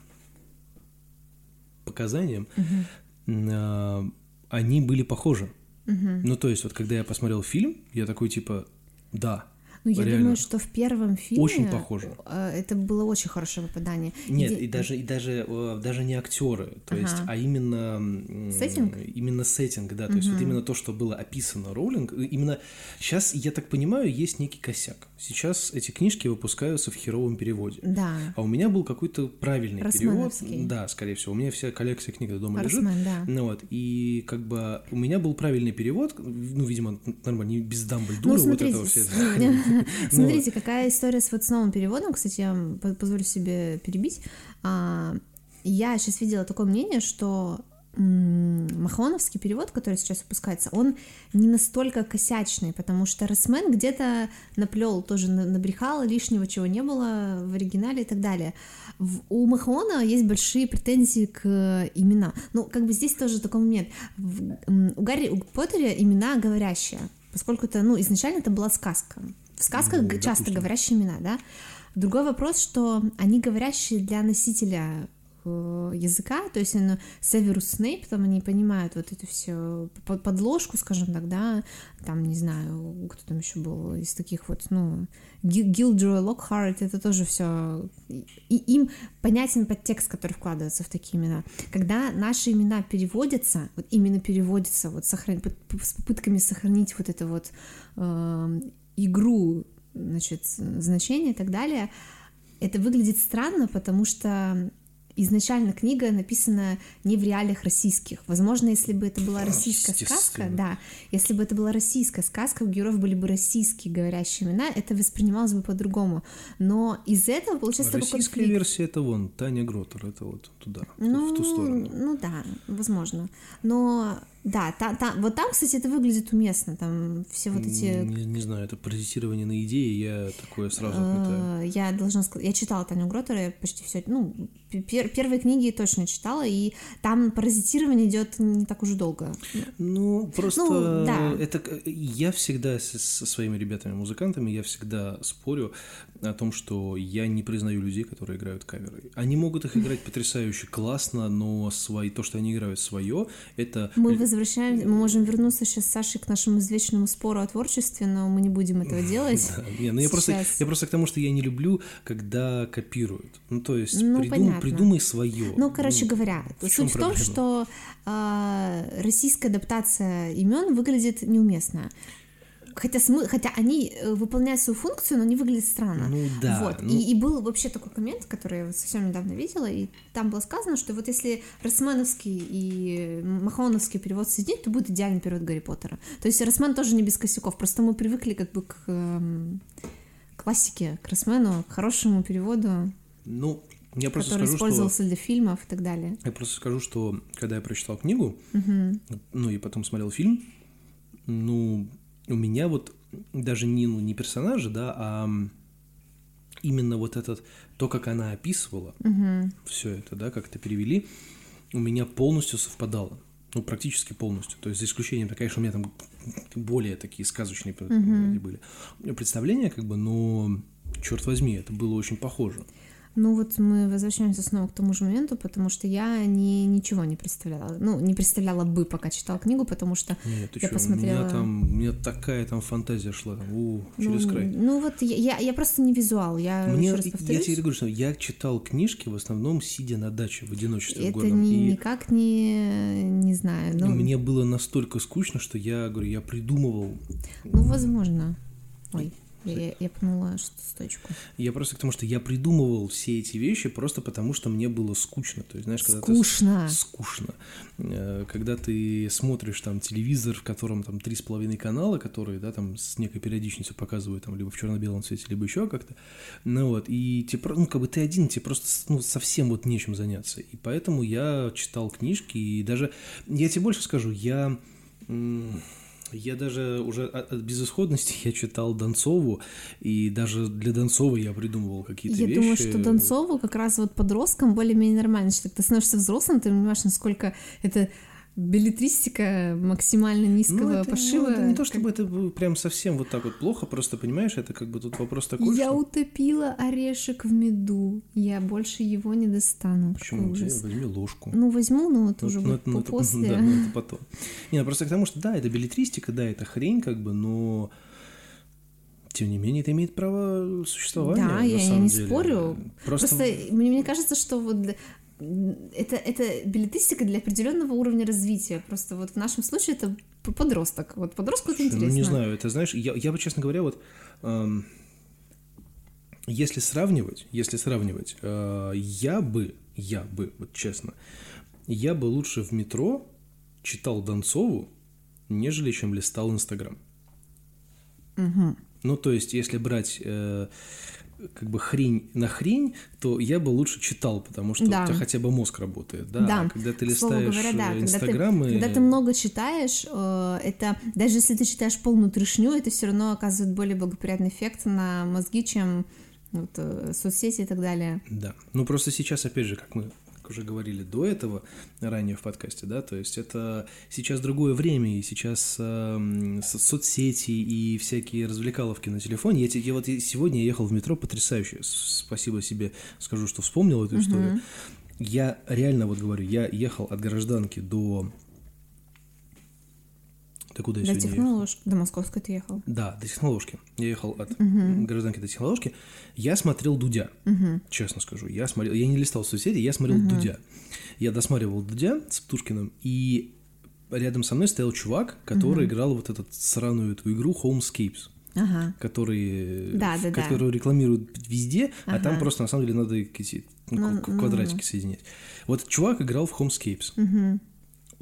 Speaker 1: показаниям, э, они были похожи.
Speaker 2: Мгм.
Speaker 1: Ну, то есть, вот когда я посмотрел фильм, я такой, типа, да,
Speaker 2: Ну, я
Speaker 1: Реально.
Speaker 2: думаю, что в первом фильме
Speaker 1: Очень похоже.
Speaker 2: э, это было очень хорошее попадание.
Speaker 1: Нет,
Speaker 2: Иде-
Speaker 1: и даже и даже э, даже не актеры, то есть,
Speaker 2: Ага.
Speaker 1: а именно
Speaker 2: Сеттинг?
Speaker 1: именно сеттинг, да, то есть вот именно то, что было описано Роулинг, именно сейчас я так понимаю, есть некий косяк. Сейчас эти книжки выпускаются в херовом переводе.
Speaker 2: Да.
Speaker 1: А у меня был какой-то правильный перевод. Да, скорее всего. У меня вся коллекция книг дома лежит.
Speaker 2: Росмен, да.
Speaker 1: Ну вот, и как бы у меня был правильный перевод, ну, видимо, нормально, не без Дамблдора,
Speaker 2: Ну,
Speaker 1: вот этого все.
Speaker 2: смотрите, какая история с вот с новым переводом, кстати, я позволю себе перебить. А, Я сейчас видела такое мнение, что махоновский перевод, который сейчас выпускается, он не настолько косячный, потому что Росмен где-то наплел, тоже на- набрехал лишнего, чего не было в оригинале и так далее. У Махона есть большие претензии к именам. Ну, как бы здесь тоже. В- м, у Гарри у Поттера имена говорящие, поскольку это, ну, изначально это была сказка. В сказках
Speaker 1: Ну,
Speaker 2: часто
Speaker 1: допустим.
Speaker 2: говорящие имена, да. Другой вопрос, что они говорящие для носителя э, языка, то есть он Северус Снейп, там они понимают вот эту всю под- подложку, скажем так, да, там, не знаю, кто там еще был из таких вот, ну, Гил- Гилдрой, Локхарт, это тоже все, и им понятен подтекст, который вкладывается в такие имена. Когда наши имена переводятся, вот именно переводятся, вот сохран... с попытками сохранить вот это вот э, игру, значит, значения и так далее, это выглядит странно, потому что изначально книга написана не в реалиях российских. Возможно, если бы это была российская сказка, да, если бы это была российская сказка, у героев были бы российские говорящие имена, это воспринималось бы по-другому. Но из этого получается такой
Speaker 1: Российская
Speaker 2: конфликт.
Speaker 1: версия это вон Таня Гротер, это вот туда,
Speaker 2: Ну,
Speaker 1: в ту сторону.
Speaker 2: ну да, возможно. Но да, та, та- вот там, кстати, это выглядит уместно. Там все вот эти
Speaker 1: Не, не знаю, это паразитирование на идее, я такое сразу отметаю.
Speaker 2: Э, Я должна сказать, я читала Таню Гротера, я почти все, ну, пер- первые книги точно читала, и там паразитирование идет не так уже долго.
Speaker 1: Ну, просто
Speaker 2: Ну, да.
Speaker 1: это я всегда с- со своими ребятами-музыкантами, я всегда спорю о том, что я не признаю людей, которые играют каверы. Они могут их играть потрясающе классно, но свои, то, что они играют свое, это...
Speaker 2: Мы возвращаемся, мы можем вернуться сейчас с Сашей к нашему извечному спору о творчестве, но мы не будем этого делать.
Speaker 1: Не, ну я просто, я просто к тому, что я не люблю, когда копируют. Ну, то есть,
Speaker 2: Ну,
Speaker 1: придумай свое.
Speaker 2: Ну, короче говоря,
Speaker 1: в
Speaker 2: суть в том, что а, российская адаптация имен выглядит неуместно. Хотя, смы... Хотя они э, выполняют свою функцию, но они выглядят странно.
Speaker 1: Ну да.
Speaker 2: Вот.
Speaker 1: ну,
Speaker 2: И, и был вообще такой коммент, который я вот совсем недавно видела, и там было сказано, что вот если Росмановский и Махоновский перевод соединить, то будет идеальный перевод Гарри Поттера. То есть Росман тоже не без косяков, просто мы привыкли как бы к эм, классике, к Росмену, к хорошему переводу,
Speaker 1: ну, я просто
Speaker 2: который
Speaker 1: скажу, что...
Speaker 2: использовался для фильмов и так далее.
Speaker 1: Я просто скажу, что когда я прочитал книгу,
Speaker 2: Мгм.
Speaker 1: ну и потом смотрел фильм, ну, у меня вот даже не, ну, не персонажи, да, а именно вот этот, то, как она описывала
Speaker 2: Мгм.
Speaker 1: все это, да, как это перевели, у меня полностью совпадало. Ну, практически полностью. То есть, за исключением, конечно, у меня там более такие сказочные
Speaker 2: Мгм.
Speaker 1: были представления, как бы, но, черт возьми, это было очень похоже.
Speaker 2: Ну вот мы возвращаемся снова к тому же моменту, потому что я не, ничего не представляла. Ну, не представляла бы, пока читала книгу, потому что
Speaker 1: Нет,
Speaker 2: Я
Speaker 1: чё, у
Speaker 2: посмотрела-
Speaker 1: меня там, у меня такая там фантазия шла, у, через
Speaker 2: ну,
Speaker 1: край.
Speaker 2: Ну вот я, я, я просто не визуал. Я
Speaker 1: Мне,
Speaker 2: еще раз
Speaker 1: я
Speaker 2: повторюсь.
Speaker 1: тебе говорю, что я читал книжки в основном сидя на даче в одиночестве в
Speaker 2: это
Speaker 1: горном.
Speaker 2: не,
Speaker 1: и
Speaker 2: никак не, не знаю. Ну,
Speaker 1: мне было настолько скучно, что я говорю, я придумывал.
Speaker 2: ну возможно. Ой, я, я пнула что стоечку.
Speaker 1: Я просто к тому, что я придумывал все эти вещи просто потому, что мне было скучно. То есть, знаешь, когда ты
Speaker 2: Скучно.
Speaker 1: скучно. Э, Когда ты смотришь там телевизор, в котором там три с половиной канала, которые, да, там с некой периодичностью показывают там либо в черно-белом цвете, либо еще как-то, ну вот, и тебе, ну, как бы ты один, тебе просто, ну, совсем вот нечем заняться. И поэтому я читал книжки, и даже, я тебе больше скажу, я... я даже уже от, безысходности я читал Донцову, и даже для Донцова я придумывал какие-то
Speaker 2: Я
Speaker 1: вещи.
Speaker 2: думаю, что Донцову как раз вот подросткам более-менее нормально читать. Ты становишься взрослым, ты понимаешь, насколько это билетристика максимально низкого
Speaker 1: Ну, это,
Speaker 2: пошива.
Speaker 1: ну, это не то,
Speaker 2: как-
Speaker 1: чтобы это было прям совсем вот так вот плохо, просто понимаешь, это как бы тут вопрос такой,
Speaker 2: Я
Speaker 1: что...
Speaker 2: утопила орешек в меду. Я больше его не достану.
Speaker 1: Почему?
Speaker 2: Ужас.
Speaker 1: возьми ложку.
Speaker 2: Ну, возьму, но вот
Speaker 1: Ну,
Speaker 2: уже
Speaker 1: ну,
Speaker 2: будет
Speaker 1: это- ну, это-
Speaker 2: после.
Speaker 1: да, ну, это потом. Не, ну, просто к тому, что да, это билетристика, да, это хрень, как бы, но тем не менее это имеет право существования.
Speaker 2: Да, я- я не
Speaker 1: деле.
Speaker 2: спорю.
Speaker 1: Просто,
Speaker 2: Просто мне, мне кажется, что вот это, это билетристика для определенного уровня развития. Просто вот в нашем случае это подросток. Вот подростку это интересно.
Speaker 1: Ну, не знаю, это, знаешь, я, я бы, честно говоря, вот... эм, если сравнивать, если сравнивать, э, я бы, я бы, вот честно, я бы лучше в метро читал Донцову, нежели чем листал Инстаграм.
Speaker 2: Мгм.
Speaker 1: Ну, то есть, если брать э, как бы хрень на хрень, то я бы лучше читал, потому что
Speaker 2: Да.
Speaker 1: у тебя хотя бы мозг работает, да.
Speaker 2: Да.
Speaker 1: А когда ты листаешь
Speaker 2: говоря, да,
Speaker 1: э,
Speaker 2: когда ты-
Speaker 1: Инстаграм и...
Speaker 2: Когда ты много читаешь, э, это даже если ты читаешь полную трешню, это все равно оказывает более благоприятный эффект на мозги, чем вот, э, соцсети и так далее.
Speaker 1: Да. Ну просто сейчас, опять же, как мы уже говорили до этого, ранее в подкасте, да, то есть это сейчас другое время, и сейчас со- соцсети и всякие развлекаловки на телефоне. Я, я вот сегодня ехал в метро, потрясающе, спасибо себе скажу, что вспомнил эту историю. Я реально вот говорю, я ехал от гражданки до... Ты куда
Speaker 2: До
Speaker 1: сегодня.
Speaker 2: До Московской ты ехал.
Speaker 1: Да, до техноложки. Я ехал от гражданки до техноложки. Я смотрел Дудя, честно скажу. Я смотрел, я не листал соцсети, я смотрел Дудя. Я досматривал Дудя с Птушкиным, и рядом со мной стоял чувак, который играл вот эту сраную эту игру Homescapes
Speaker 2: Ага.
Speaker 1: который,
Speaker 2: Да, да, да.
Speaker 1: которую рекламируют везде, а там
Speaker 2: Ага.
Speaker 1: просто на самом деле надо эти ну,
Speaker 2: Ну,
Speaker 1: к-
Speaker 2: ну,
Speaker 1: квадратики
Speaker 2: ну.
Speaker 1: соединять. Вот этот чувак играл в Homescapes.
Speaker 2: Мгм.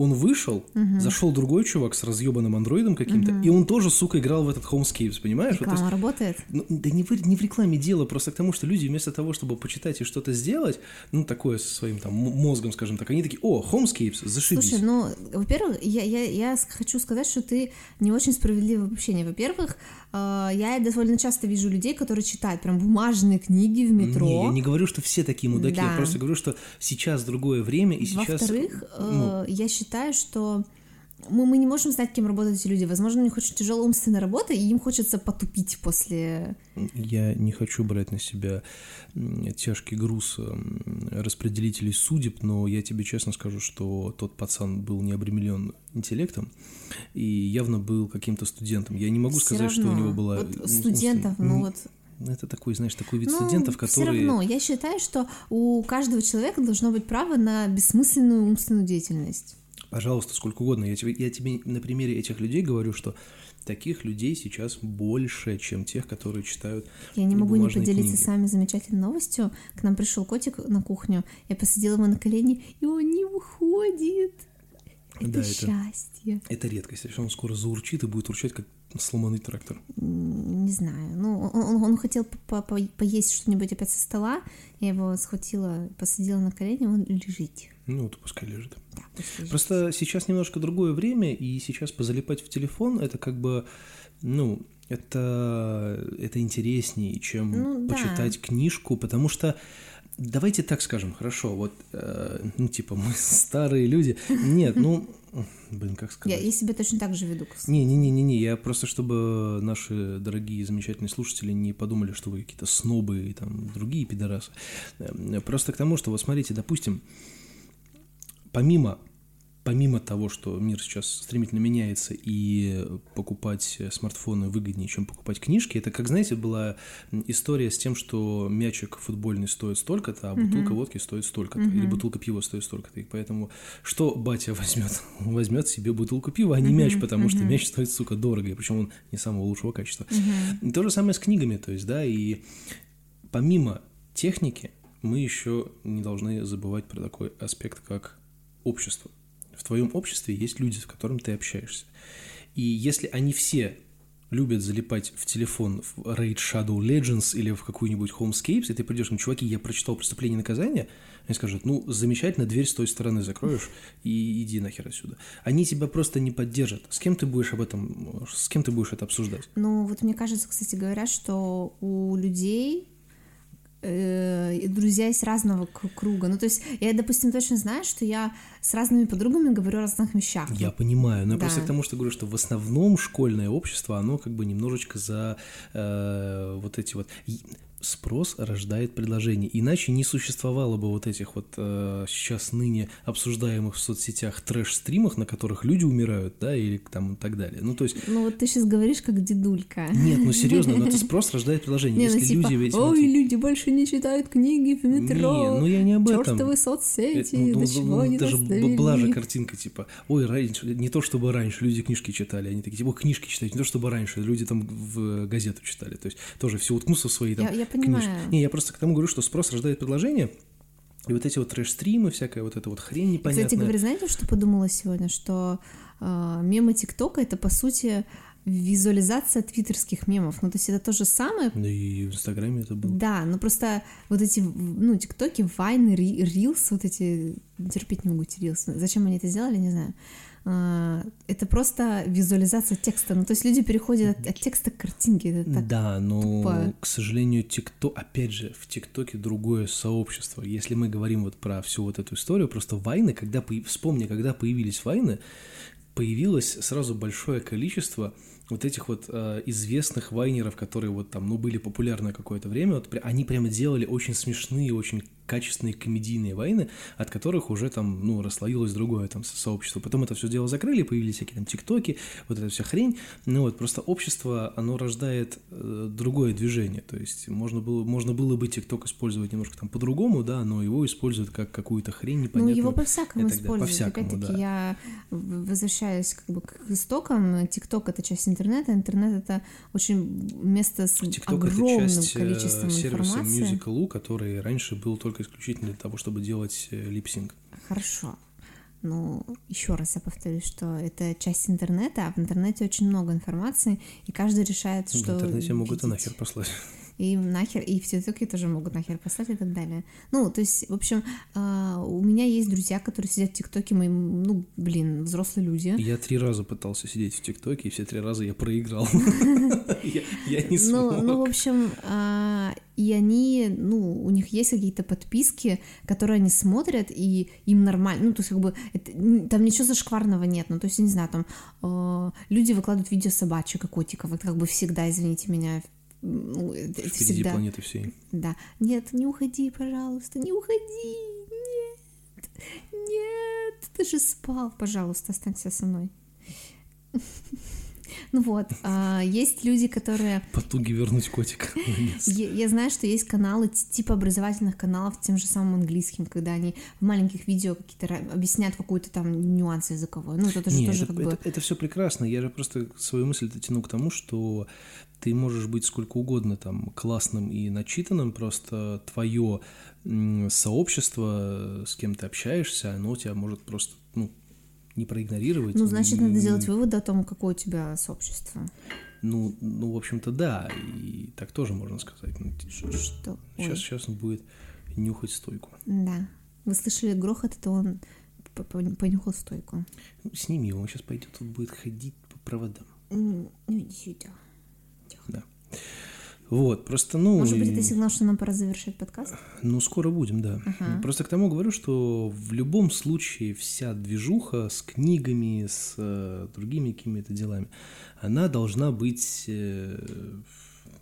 Speaker 1: Он вышел, зашел другой чувак с разъебанным андроидом каким-то, и он тоже, сука, играл в этот Homescapes, понимаешь? Вот, то есть,
Speaker 2: Реклама работает?
Speaker 1: ну, да не в, не в рекламе дело, просто к тому, что люди вместо того, чтобы почитать и что-то сделать, ну, такое со своим там мозгом, скажем так, они такие, о, Homescapes, зашибись.
Speaker 2: Слушай, ну, во-первых, я, я, я хочу сказать, что ты не очень справедливое общение. Во-первых, э, я довольно часто вижу людей, которые читают прям бумажные книги в метро.
Speaker 1: Не, я не говорю, что все такие мудаки, я
Speaker 2: Да.
Speaker 1: просто говорю, что сейчас другое время, и сейчас...
Speaker 2: Во-вторых,
Speaker 1: ну,
Speaker 2: э, я считаю, что мы, мы не можем знать, кем работают эти люди. Возможно, у них очень тяжелая умственная работа, и им хочется потупить после...
Speaker 1: Я не хочу брать на себя тяжкий груз распределителей судеб, но я тебе честно скажу, что тот пацан был не обременен интеллектом и явно был каким-то студентом. Я не могу
Speaker 2: Всё
Speaker 1: сказать, что у
Speaker 2: равно.
Speaker 1: него была...
Speaker 2: Вот
Speaker 1: ну,
Speaker 2: студентов,
Speaker 1: м,
Speaker 2: ну вот...
Speaker 1: Это такой, знаешь, такой вид
Speaker 2: Ну,
Speaker 1: студентов,
Speaker 2: все
Speaker 1: которые...
Speaker 2: равно, я считаю, что у каждого человека должно быть право на бессмысленную умственную деятельность.
Speaker 1: Пожалуйста, сколько угодно. Я тебе, я тебе на примере этих людей говорю, что таких людей сейчас больше, чем тех, которые читают.
Speaker 2: Я не могу не поделиться
Speaker 1: книги.
Speaker 2: с вами замечательной новостью. К нам пришел котик на кухню. Я посадила его на колени, и он не уходит. Это
Speaker 1: Да, это-
Speaker 2: счастье.
Speaker 1: Это редкость. Если он скоро заурчит и будет урчать, как сломанный трактор.
Speaker 2: Не знаю. Ну, он, он- он хотел по- по- поесть что-нибудь опять со стола. Я его схватила, посадила на колени, он лежит.
Speaker 1: Ну, вот пускай лежит. Просто сейчас немножко другое время, и сейчас позалипать в телефон это как бы, ну, это, это интереснее, чем
Speaker 2: Ну, да.
Speaker 1: почитать книжку, потому что давайте так скажем, хорошо, вот, э, ну, типа, мы старые люди. Нет, ну, блин, как
Speaker 2: я,
Speaker 1: сказать?
Speaker 2: я себя точно так же веду.
Speaker 1: Не-не-не-не, я просто, чтобы наши дорогие замечательные слушатели не подумали, что вы какие-то снобы и там другие пидорасы. Э, Просто к тому, что вот смотрите, допустим, помимо помимо того, что мир сейчас стремительно меняется и покупать смартфоны выгоднее, чем покупать книжки, это, как знаете, была история с тем, что мячик футбольный стоит столько-то, а бутылка водки стоит столько-то, или бутылка пива стоит столько-то. И поэтому что батя возьмет? Возьмет себе бутылку пива, а не мяч, потому что мяч стоит, сука, дорого, и причем он не самого лучшего качества. И то же самое с книгами, то есть, да, и помимо техники мы еще не должны забывать про такой аспект, как общество. В твоем обществе есть люди, с которыми ты общаешься. И если они все любят залипать в телефон в Raid Shadow Legends или в какую-нибудь Homescapes, и ты придешь им, чуваки, я прочитал «Преступление и наказание», они скажут, ну, замечательно, дверь с той стороны закроешь и иди нахер отсюда. Они тебя просто не поддержат. С кем ты будешь об этом, с кем ты будешь это обсуждать?
Speaker 2: Ну, вот мне кажется, кстати говоря, что у людей друзья есть разного круга. Ну, то есть я, допустим, точно знаю, что я с разными подругами говорю о разных вещах.
Speaker 1: Я понимаю, но я
Speaker 2: Да.
Speaker 1: просто к тому, что говорю, что в основном школьное общество, оно как бы немножечко за э, вот эти вот... Спрос рождает предложение. Иначе не существовало бы вот этих вот э, сейчас ныне обсуждаемых в соцсетях трэш-стримах, на которых люди умирают, да, или там и так далее. Ну, то есть,
Speaker 2: Ну, вот ты сейчас говоришь как дедулька.
Speaker 1: нет, ну серьезно, но это спрос рождает предложение.
Speaker 2: Не, ну
Speaker 1: Если
Speaker 2: типа,
Speaker 1: люди ведь...
Speaker 2: ой,
Speaker 1: вот-
Speaker 2: люди больше не читают книги в метро.
Speaker 1: Не, ну я не об этом.
Speaker 2: Чёртовы соцсети,
Speaker 1: ну,
Speaker 2: до
Speaker 1: ну,
Speaker 2: чего
Speaker 1: ну,
Speaker 2: они
Speaker 1: даже была же картинка, типа, ой, раньше, не то чтобы раньше люди книжки читали, они такие, типа, книжки читают, не то чтобы раньше, люди там в газету читали, то есть тоже все уткнутся в свои там
Speaker 2: Я- я
Speaker 1: книжки.
Speaker 2: понимаю.
Speaker 1: Не, я просто к тому говорю, что спрос рождает предложение, и вот эти вот трэш-стримы, всякая вот эта вот хрень непонятная.
Speaker 2: Кстати говоря, знаете, что подумала сегодня? Что э, мемы ТикТока это по сути визуализация твиттерских мемов. Ну, то есть это то же самое.
Speaker 1: Да и в Инстаграме это было.
Speaker 2: Да, но просто вот эти, ну, ТикТоки, Вайны, Ри- Рилс, вот эти, терпеть не могу эти Рилс. Зачем они это сделали, не знаю. А, Это просто визуализация текста. Ну, то есть люди переходят от, от текста к картинке. Это так
Speaker 1: Да, но,
Speaker 2: тупо.
Speaker 1: к сожалению, ТикТок, опять же, в ТикТоке другое сообщество. Если мы говорим вот про всю вот эту историю, просто войны, когда, вспомни, когда появились войны, появилось сразу большое количество вот этих вот э, известных вайнеров, которые вот там, ну, были популярны какое-то время, вот, они прямо делали очень смешные, очень качественные комедийные войны, от которых уже там, ну, расслоилось другое там со- сообщество. Потом это все дело закрыли, появились всякие там тиктоки, вот эта вся хрень. Ну вот, просто общество, оно рождает э, другое движение, то есть можно было, можно было бы тикток использовать немножко там по-другому, да, но его используют как какую-то хрень
Speaker 2: Ну,
Speaker 1: непонятную.
Speaker 2: его по-всякому используют.
Speaker 1: По-всякому,
Speaker 2: Опять-таки,
Speaker 1: да.
Speaker 2: я возвращаюсь как бы к истокам. ТикТок — это часть интернета. Интернет — это очень место с
Speaker 1: TikTok это
Speaker 2: огромным
Speaker 1: часть э,
Speaker 2: количеством
Speaker 1: сервиса
Speaker 2: информации.
Speaker 1: Musical.ly, который раньше был только исключительно для того, чтобы делать э, липсинг.
Speaker 2: Хорошо. Ну, еще раз я повторюсь, что это часть интернета, а в интернете очень много информации, и каждый решает,
Speaker 1: В
Speaker 2: что
Speaker 1: интернете могут и
Speaker 2: видеть.
Speaker 1: нахер послать.
Speaker 2: И нахер, и в ТикТоке тоже могут нахер послать и так далее. Ну, то есть, в общем, а, у меня есть друзья, которые сидят в ТикТоке, мы, ну, блин, взрослые люди.
Speaker 1: Я три раза пытался сидеть в ТикТоке, и все три раза я проиграл. Я не
Speaker 2: Ну, ну, в
Speaker 1: смог.
Speaker 2: общем, а, и они, ну, у них есть какие-то подписки, которые они смотрят, и им нормально, ну, то есть, как бы, это- там ничего зашкварного нет, ну, то есть, я не знаю, там, а, люди выкладывают видео собачек и котиков, это как бы всегда, извините меня, ну,
Speaker 1: Впереди
Speaker 2: всегда,
Speaker 1: планеты всей.
Speaker 2: да, нет, не уходи, пожалуйста, не уходи, нет, нет, ты же спал, пожалуйста, останься со мной. Ну вот, а, есть люди, которые...
Speaker 1: Потуги вернуть котика.
Speaker 2: Я, я знаю, что есть каналы, типа образовательных каналов тем же самым английским, когда они в маленьких видео какие-то объясняют какую-то там нюанс языковой. Ну, это же
Speaker 1: Не,
Speaker 2: тоже
Speaker 1: это,
Speaker 2: как бы...
Speaker 1: это, это все прекрасно. Я же просто свою мысль тяну к тому, что ты можешь быть сколько угодно там классным и начитанным, просто твое сообщество, с кем ты общаешься, оно тебя может просто ну, не проигнорировать.
Speaker 2: Ну, значит, надо сделать вывод о том, какое у тебя сообщество.
Speaker 1: Ну, ну, в общем-то, да, и так тоже можно сказать. Ну,
Speaker 2: что?
Speaker 1: Сейчас, сейчас он будет нюхать стойку.
Speaker 2: Да. Вы слышали грохот, это он понюхал стойку.
Speaker 1: Ну, сними его, он сейчас пойдет, тут будет ходить по проводам.
Speaker 2: Ну, иди сюда.
Speaker 1: Да. Вот, просто, ну...
Speaker 2: Может быть, это сигнал, что нам пора завершить подкаст?
Speaker 1: Ну, скоро будем, да.
Speaker 2: Ага.
Speaker 1: Просто к тому говорю, что в любом случае вся движуха с книгами, с э, другими какими-то делами, она должна быть, э,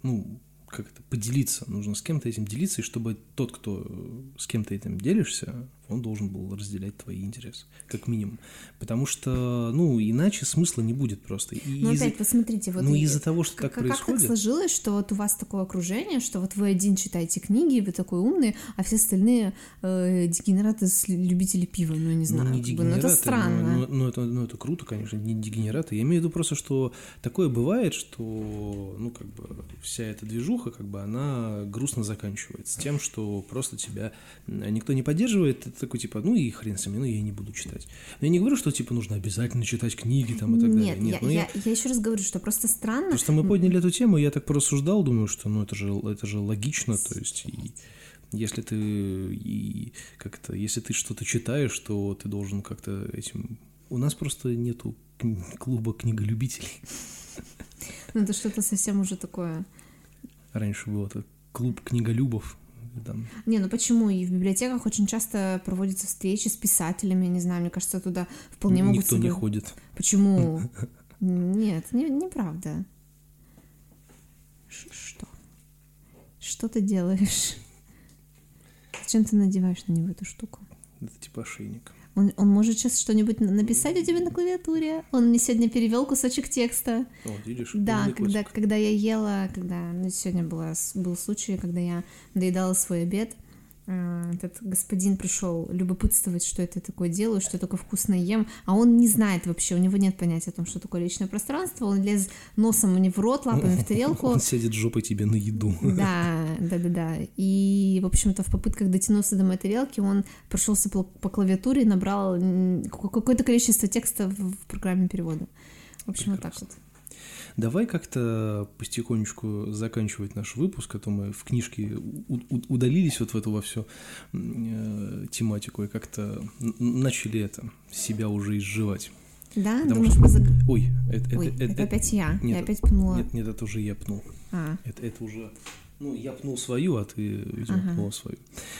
Speaker 1: ну, как это, поделиться. Нужно с кем-то этим делиться, и чтобы тот, кто с кем то этим делишься, он должен был разделять твои интересы, как минимум. Потому что, ну, иначе смысла не будет просто. И
Speaker 2: ну, опять, посмотрите, вот...
Speaker 1: Ну, из-за того, что
Speaker 2: как,
Speaker 1: так происходит...
Speaker 2: Как так сложилось, что вот у вас такое окружение, что вот вы один читаете книги, вы такой умный, а все остальные э, дегенераты, любители пива, ну, не знаю.
Speaker 1: Ну, не
Speaker 2: бы, ну, это странно.
Speaker 1: Ну, ну, это, ну, это круто, конечно, не дегенераты. Я имею в виду просто, что такое бывает, что, ну, как бы, вся эта движуха, как бы, она грустно заканчивается тем, что просто тебя никто не поддерживает, такой, типа, ну и хрен с ними, ну я не буду читать. Но я не говорю, что, типа, нужно обязательно читать книги там и так
Speaker 2: Нет,
Speaker 1: далее.
Speaker 2: Нет, я, я, я, я еще раз говорю, что просто странно.
Speaker 1: Просто мы подняли эту тему, я так порассуждал, думаю, что, ну, это же, это же логично, то есть, и если ты и как-то, если ты что-то читаешь, то ты должен как-то этим... У нас просто нету клуба книголюбителей.
Speaker 2: Ну, это что-то совсем уже такое...
Speaker 1: Раньше было это клуб книголюбов, там.
Speaker 2: Не, ну почему? И в библиотеках очень часто проводятся встречи с писателями, не знаю, мне кажется, туда вполне могут...
Speaker 1: Никто
Speaker 2: себе...
Speaker 1: не ходит.
Speaker 2: Почему? Нет, не, неправда. Что? Что ты делаешь? Зачем ты надеваешь на него эту штуку?
Speaker 1: Это типа ошейник.
Speaker 2: Он, он может сейчас что-нибудь написать у тебя на клавиатуре. Он мне сегодня перевел кусочек текста.
Speaker 1: О, видишь?
Speaker 2: Да, когда, когда я ела, когда ну, сегодня была, был случай, когда я доедала свой обед, этот господин пришел любопытствовать, что это такое делаю, что я такое вкусно ем, а он не знает вообще, у него нет понятия о том, что такое личное пространство, он лез носом мне в рот, лапами в тарелку.
Speaker 1: Он сидит жопой тебе на еду.
Speaker 2: Да, да, да, да. И, в общем-то, в попытках дотянуться до моей тарелки он прошелся по, по клавиатуре и набрал какое-то количество текста в программе перевода. В общем, Прекрасно. вот так вот.
Speaker 1: Давай как-то потихонечку заканчивать наш выпуск, а то мы в книжке удалились вот в эту во всю э, тематику и как-то начали это себя уже изживать.
Speaker 2: Да, Потому думаешь, что... мы заг...
Speaker 1: Ой,
Speaker 2: это, Ой, это, это, это опять я.
Speaker 1: Нет,
Speaker 2: я опять пнула.
Speaker 1: Нет, нет, это уже я пнул.
Speaker 2: А.
Speaker 1: Это, это уже ну, я пнул свою, а ты, видимо, ага. пнула свою.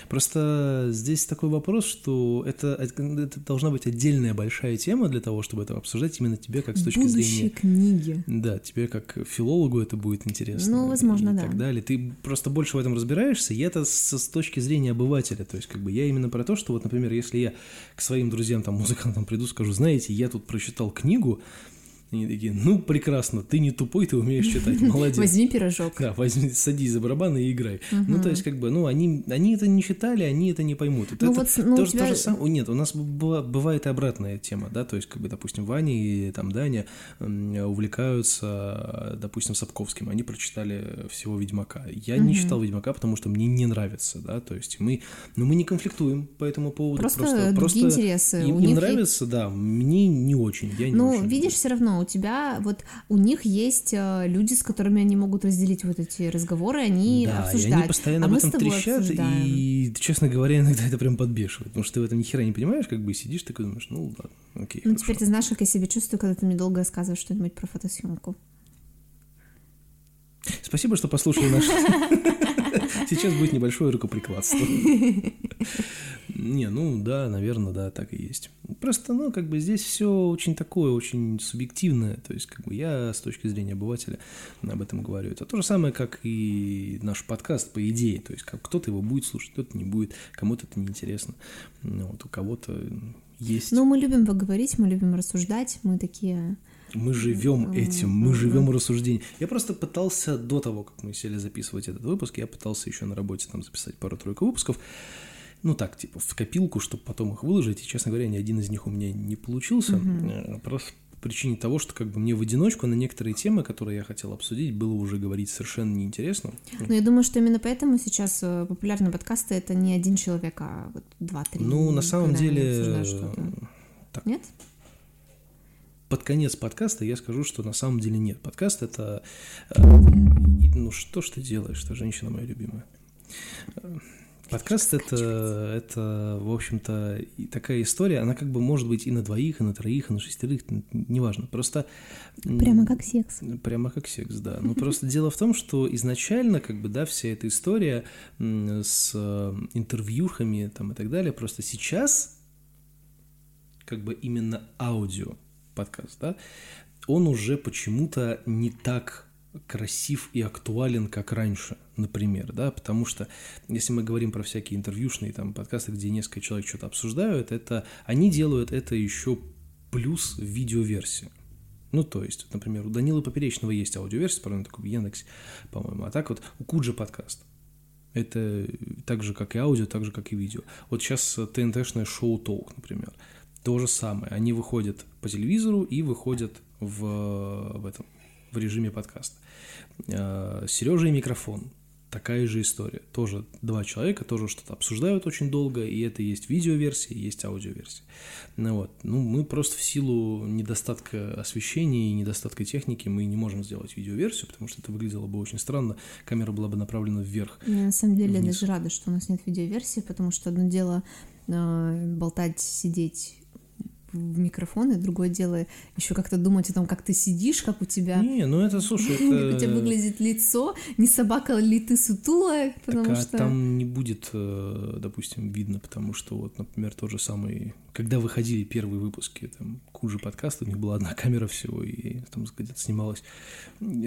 Speaker 1: Просто здесь такой вопрос, что это, это должна быть отдельная большая тема для того, чтобы это обсуждать именно тебе как с точки
Speaker 2: Будущие
Speaker 1: зрения...
Speaker 2: книги.
Speaker 1: Да, тебе как филологу это будет интересно.
Speaker 2: Ну, возможно,
Speaker 1: и
Speaker 2: да.
Speaker 1: так далее. Ты просто больше в этом разбираешься, и это с, с точки зрения обывателя. То есть, как бы я именно про то, что вот, например, если я к своим друзьям, там, музыкантам приду, скажу, знаете, я тут прочитал книгу, они такие, ну, прекрасно, ты не тупой, ты умеешь читать, молодец.
Speaker 2: Возьми пирожок.
Speaker 1: Да, возьми, садись за барабаны и играй. Угу. Ну, то есть, как бы, ну, они, они это не читали, они это не поймут.
Speaker 2: Ну,
Speaker 1: это
Speaker 2: вот, ну,
Speaker 1: тоже,
Speaker 2: тебя...
Speaker 1: то же самое. Нет, у нас была, бывает и обратная тема, да, то есть, как бы, допустим, Ваня и там Даня увлекаются, допустим, Сапковским, они прочитали всего Ведьмака. Я угу. не читал Ведьмака, потому что мне не нравится, да, то есть мы, ну, мы не конфликтуем по этому поводу.
Speaker 2: Просто,
Speaker 1: просто,
Speaker 2: просто интересы.
Speaker 1: Им,
Speaker 2: у
Speaker 1: им
Speaker 2: них
Speaker 1: нравится, да, мне не очень, я не
Speaker 2: Ну,
Speaker 1: очень.
Speaker 2: видишь, все равно у тебя вот у них есть э, люди, с которыми они могут разделить вот эти разговоры, они
Speaker 1: да,
Speaker 2: обсуждают.
Speaker 1: И они постоянно
Speaker 2: а
Speaker 1: об этом трещат,
Speaker 2: обсуждаем.
Speaker 1: и, честно говоря, иногда это прям подбешивает, потому что ты в этом ни хера не понимаешь, как бы сидишь такой думаешь, ну ладно, окей.
Speaker 2: Ну
Speaker 1: хорошо.
Speaker 2: теперь ты знаешь, как я себя чувствую, когда ты мне долго рассказываешь что-нибудь про фотосъемку.
Speaker 1: Спасибо, что послушали наш... Сейчас будет небольшое рукоприкладство. Не, ну да, наверное, да, так и есть. Просто, ну, как бы здесь все очень такое, очень субъективное. То есть, как бы я с точки зрения обывателя об этом говорю. Это то же самое, как и наш подкаст, по идее. То есть, как кто-то его будет слушать, кто-то не будет, кому-то это неинтересно. Вот у кого-то есть.
Speaker 2: Ну, мы любим поговорить, мы любим рассуждать, мы такие
Speaker 1: Мы живем этим, мы живем рассуждением. Я просто пытался до того, как мы сели записывать этот выпуск, я пытался еще на работе там записать пару-тройку выпусков. Ну так, типа, в копилку, чтобы потом их выложить. И, честно говоря, ни один из них у меня не получился. Mm-hmm. Просто по причине того, что как бы мне в одиночку на некоторые темы, которые я хотел обсудить, было уже говорить совершенно неинтересно.
Speaker 2: Ну, я думаю, что именно поэтому сейчас э, популярные подкасты это не один человек, а вот два-три.
Speaker 1: Ну, на самом деле...
Speaker 2: Так. Нет?
Speaker 1: Под конец подкаста я скажу, что на самом деле нет. Подкаст это... Э, ну что ж ты делаешь, что женщина моя любимая. Подкаст это, это, в общем-то, такая история, она как бы может быть и на двоих, и на троих, и на шестерых, неважно. Просто...
Speaker 2: Прямо как секс.
Speaker 1: Прямо как секс, да. Но просто дело в том, что изначально, как бы, да, вся эта история с э, интервьюхами там и так далее, просто сейчас как бы именно аудио подкаст, да, он уже почему-то не так красив и актуален, как раньше, например, да, потому что если мы говорим про всякие интервьюшные там подкасты, где несколько человек что-то обсуждают, это они делают это еще плюс в видеоверсии. Ну, то есть, например, у Данила Поперечного есть аудиоверсия, правда, такой в Яндексе, по-моему, а так вот у Куджи подкаст. Это так же, как и аудио, так же, как и видео. Вот сейчас ТНТшное шоу Толк, например. То же самое. Они выходят по телевизору и выходят в, в этом в режиме подкаста. Э, Сережа и микрофон. Такая же история. Тоже два человека тоже что-то обсуждают очень долго, и это есть видеоверсия, есть аудиоверсия. Ну вот. Ну, мы просто в силу недостатка освещения и недостатка техники мы не можем сделать видеоверсию, потому что это выглядело бы очень странно, камера была бы направлена вверх.
Speaker 2: Я на самом деле вниз. даже рада, что у нас нет видеоверсии, потому что одно дело э, болтать, сидеть в микрофон, и другое дело еще как-то думать о том, как ты сидишь, как у тебя...
Speaker 1: Не, ну это, слушай, это...
Speaker 2: Как у тебя выглядит лицо, не собака ли ты сутулая, потому
Speaker 1: так, а
Speaker 2: что...
Speaker 1: там не будет, э, допустим, видно, потому что вот, например, тот же самый... Когда выходили первые выпуски, там, Кужи подкаста, у них была одна камера всего, и там где-то снималось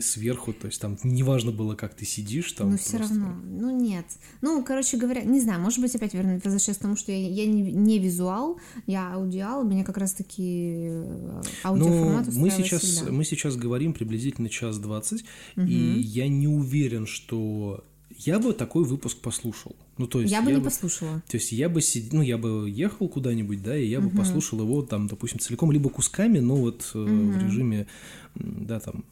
Speaker 1: сверху, то есть там неважно было, как ты сидишь, там
Speaker 2: Ну, все просто... равно, ну, нет. Ну, короче говоря, не знаю, может быть, опять вернусь, возвращаясь к тому, что я, я не, не визуал, я аудиал, мне как раз-таки э, аудиоформат
Speaker 1: ну, мы сейчас, всегда. мы сейчас говорим приблизительно час двадцать, угу. и я не уверен, что я бы такой выпуск послушал. Ну, то есть
Speaker 2: я бы я не бы, послушала.
Speaker 1: То есть я бы сид... ну, я бы ехал куда-нибудь, да, и я угу. бы послушал его там, допустим, целиком, либо кусками, но вот угу. в режиме, да, там.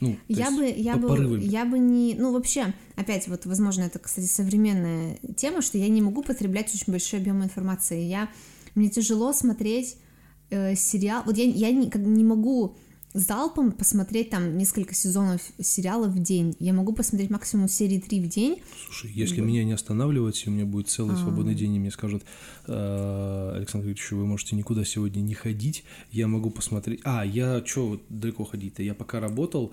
Speaker 2: Ну, я бы, я по бы, я бы не, ну вообще, опять вот, возможно, это, кстати, современная тема, что я не могу потреблять очень большой объем информации. Я мне тяжело смотреть э, сериал. Вот я, я не, как, не могу залпом посмотреть там несколько сезонов сериалов в день. Я могу посмотреть максимум серии три в день.
Speaker 1: Слушай, если вот. меня не останавливать, и у меня будет целый А-а-а. свободный день, и мне скажут, «Э, Александр Викторович, вы можете никуда сегодня не ходить, я могу посмотреть... А, я что далеко ходить-то? Я пока работал,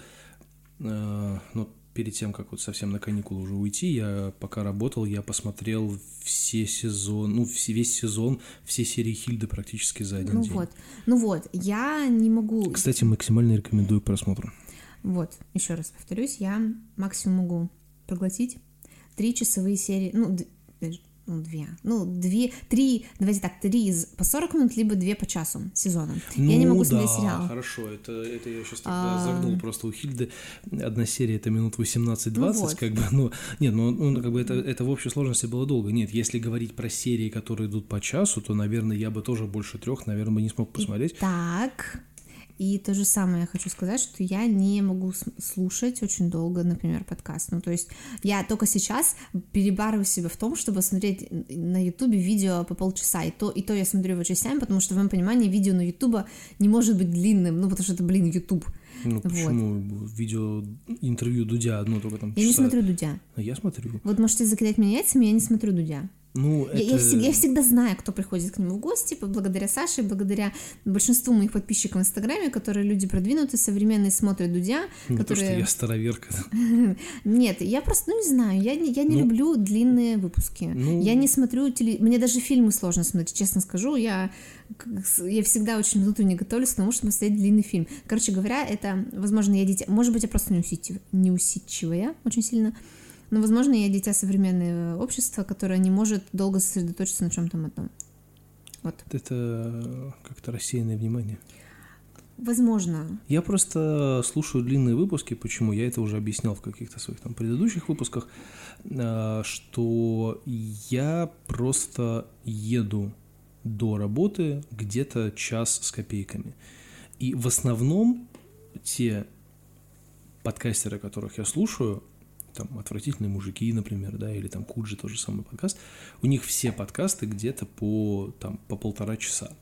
Speaker 1: э, ну, перед тем, как вот совсем на каникулы уже уйти, я пока работал, я посмотрел все сезон, ну, все, весь сезон, все серии Хильды практически за один
Speaker 2: ну
Speaker 1: день.
Speaker 2: Вот. Ну вот, я не могу...
Speaker 1: Кстати, максимально рекомендую просмотр.
Speaker 2: Вот, еще раз повторюсь, я максимум могу проглотить три часовые серии, ну, ну, две, ну, две, три, давайте так, три по 40 минут, либо две по часу сезона. Ну, я не могу смотреть да, сериал.
Speaker 1: хорошо, это, это я сейчас тогда а... загнул просто у Хильды. Одна серия это минут 18-20, ну, вот. как бы, ну, нет, ну, ну, как бы это, это в общей сложности было долго. Нет, если говорить про серии, которые идут по часу, то, наверное, я бы тоже больше трех, наверное, бы не смог посмотреть.
Speaker 2: Так, и то же самое я хочу сказать, что я не могу слушать очень долго, например, подкаст. Ну, то есть я только сейчас перебарываю себя в том, чтобы смотреть на Ютубе видео по полчаса. И то, и то я смотрю его частями, потому что, в моем понимании, видео на Ютуба не может быть длинным, ну, потому что это, блин, Ютуб.
Speaker 1: Ну, вот. почему? Видео, интервью Дудя одно только там
Speaker 2: Я часа. не смотрю Дудя.
Speaker 1: А я смотрю.
Speaker 2: Вот можете закидать меня яйцами, я не смотрю Дудя.
Speaker 1: Ну,
Speaker 2: я, это... я, всегда, я всегда знаю, кто приходит к нему в гости, благодаря Саше, благодаря большинству моих подписчиков в Инстаграме, которые люди продвинутые, современные, смотрят Дудя.
Speaker 1: Не
Speaker 2: которые...
Speaker 1: то, что я староверка.
Speaker 2: Нет, я просто, ну, не знаю, я, я не ну, люблю длинные выпуски. Ну... Я не смотрю, теле... мне даже фильмы сложно смотреть, честно скажу, я, я всегда очень внутренне готовлюсь к тому, чтобы смотреть длинный фильм. Короче говоря, это, возможно, я дитя, может быть, я просто неусидчивая очень сильно, но, возможно, я дитя современного общества, которое не может долго сосредоточиться на чем-то одном. Вот.
Speaker 1: Это как-то рассеянное внимание.
Speaker 2: Возможно.
Speaker 1: Я просто слушаю длинные выпуски, почему я это уже объяснял в каких-то своих там предыдущих выпусках, э, что я просто еду до работы где-то час с копейками. И в основном те подкастеры, которых я слушаю, там «Отвратительные мужики», например, да, или там «Куджи», тоже самый подкаст, у них все подкасты где-то по, там, по полтора часа.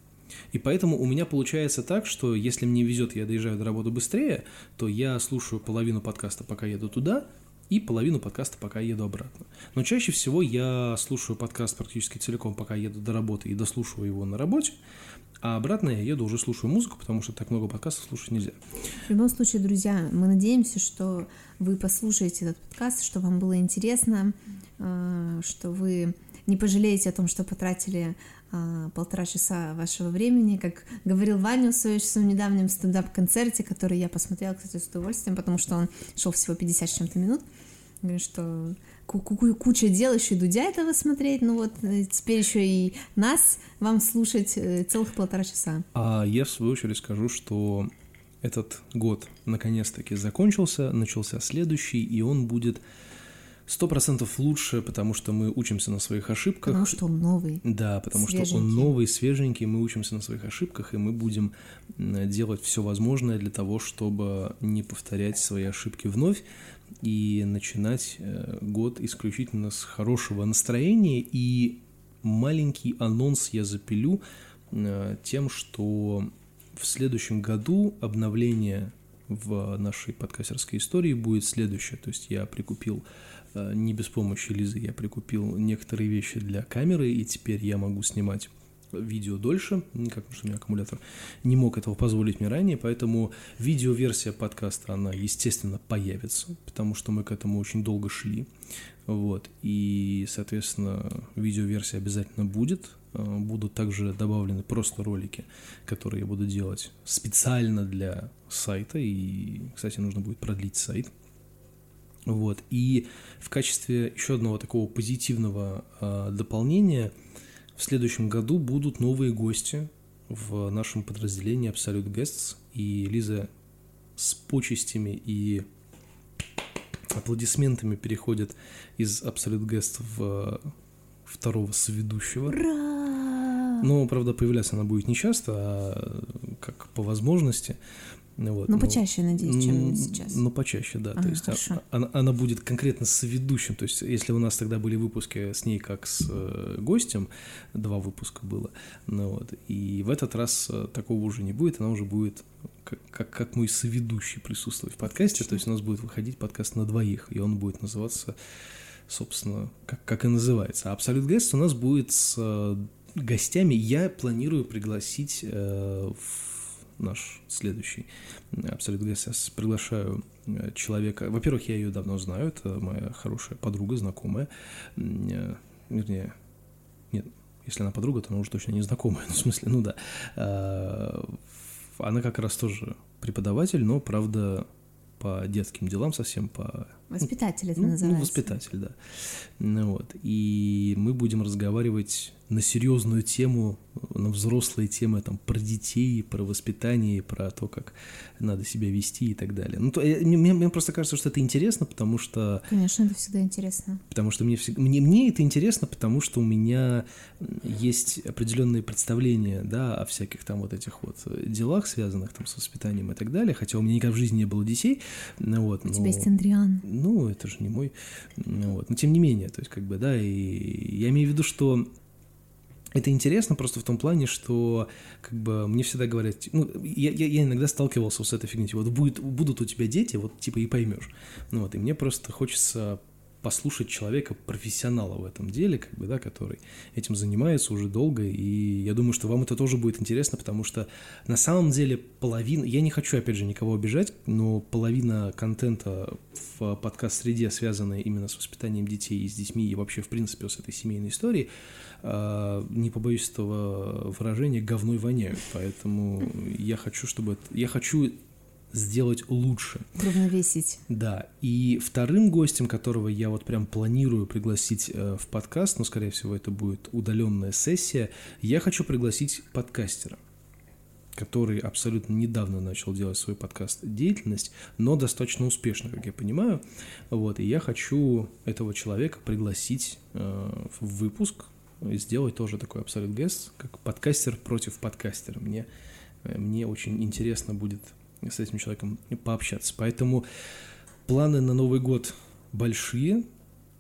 Speaker 1: И поэтому у меня получается так, что если мне везет, я доезжаю до работы быстрее, то я слушаю половину подкаста, пока еду туда, и половину подкаста, пока еду обратно. Но чаще всего я слушаю подкаст практически целиком, пока еду до работы, и дослушиваю его на работе, а обратно я еду, уже слушаю музыку, потому что так много подкастов слушать нельзя.
Speaker 2: В любом случае, друзья, мы надеемся, что вы послушаете этот подкаст, что вам было интересно, э, что вы не пожалеете о том, что потратили э, полтора часа вашего времени. Как говорил Ваня в своем недавнем стендап-концерте, который я посмотрела, кстати, с удовольствием, потому что он шел всего 50 с чем-то минут. Говорит, что куча дел еще и Дудя этого смотреть, ну вот э, теперь еще и нас вам слушать э, целых полтора часа.
Speaker 1: А я в свою очередь скажу, что этот год наконец-таки закончился, начался следующий, и он будет сто процентов лучше, потому что мы учимся на своих ошибках.
Speaker 2: Потому что он новый.
Speaker 1: Да, потому свеженький. что он новый, свеженький, мы учимся на своих ошибках, и мы будем делать все возможное для того, чтобы не повторять свои ошибки вновь и начинать э, год исключительно с хорошего настроения. И маленький анонс я запилю э, тем, что в следующем году обновление в нашей подкастерской истории будет следующее. То есть я прикупил э, не без помощи Лизы, я прикупил некоторые вещи для камеры, и теперь я могу снимать видео дольше, как потому что у меня аккумулятор не мог этого позволить мне ранее, поэтому видеоверсия подкаста, она, естественно, появится, потому что мы к этому очень долго шли, вот, и, соответственно, видеоверсия обязательно будет, э, будут также добавлены просто ролики, которые я буду делать специально для сайта, и, кстати, нужно будет продлить сайт, вот, и в качестве еще одного такого позитивного э, дополнения – в следующем году будут новые гости в нашем подразделении Absolute Guests, и Лиза с почестями и аплодисментами переходит из Absolute Guest в второго соведущего.
Speaker 2: Ура!
Speaker 1: Но, правда, появляться она будет не часто, а как по возможности. Вот,
Speaker 2: ну, почаще, надеюсь, чем сейчас.
Speaker 1: Ну, почаще, да. А, то есть а, она, она будет конкретно с ведущим. То есть, если у нас тогда были выпуски с ней как с э, гостем, два выпуска было, ну вот, и в этот раз э, такого уже не будет, она уже будет как, как, как мой соведущий присутствовать в подкасте. То есть, у нас будет выходить подкаст на двоих, и он будет называться, собственно, как, как и называется. Абсолют Гест у нас будет с э, гостями. Я планирую пригласить э, в наш следующий абсолютно я сейчас приглашаю э, человека. Во-первых, я ее давно знаю, это моя хорошая подруга, знакомая. Э, вернее, нет, если она подруга, то она уже точно не знакомая. Ну, в смысле, ну да. А, она как раз тоже преподаватель, но, правда, по детским делам совсем, по...
Speaker 2: Воспитатель это
Speaker 1: ну,
Speaker 2: называется.
Speaker 1: Ну, воспитатель, да. Ну, вот. И мы будем разговаривать на серьезную тему, на взрослые темы там, про детей, про воспитание, про то, как надо себя вести и так далее. Ну, то, мне, мне просто кажется, что это интересно, потому что...
Speaker 2: Конечно, это всегда интересно.
Speaker 1: Потому что мне, мне, мне это интересно, потому что у меня есть определенные представления, да, о всяких там вот этих вот делах, связанных там с воспитанием и так далее, хотя у меня никогда в жизни не было детей, ну, вот,
Speaker 2: у но... тебя есть Андриан.
Speaker 1: Ну, это же не мой, ну, вот, но тем не менее, то есть, как бы, да, и я имею в виду, что это интересно просто в том плане, что как бы мне всегда говорят, ну, я, я, я иногда сталкивался с этой фигней, вот будет, будут у тебя дети, вот типа и поймешь. Ну вот, и мне просто хочется послушать человека, профессионала в этом деле, как бы, да, который этим занимается уже долго, и я думаю, что вам это тоже будет интересно, потому что на самом деле половина, я не хочу, опять же, никого обижать, но половина контента в подкаст-среде, связанная именно с воспитанием детей и с детьми, и вообще, в принципе, с этой семейной историей, а, не побоюсь этого выражения, говной воняют, поэтому я хочу, чтобы... Я хочу сделать лучше.
Speaker 2: Равновесить.
Speaker 1: Да. И вторым гостем, которого я вот прям планирую пригласить э, в подкаст, но, скорее всего, это будет удаленная сессия, я хочу пригласить подкастера. который абсолютно недавно начал делать свой подкаст «Деятельность», но достаточно успешно, как я понимаю. Вот, и я хочу этого человека пригласить э, в выпуск и сделать тоже такой абсолют гест, как подкастер против подкастера. Мне, э, мне очень интересно будет с этим человеком пообщаться. Поэтому планы на Новый год большие,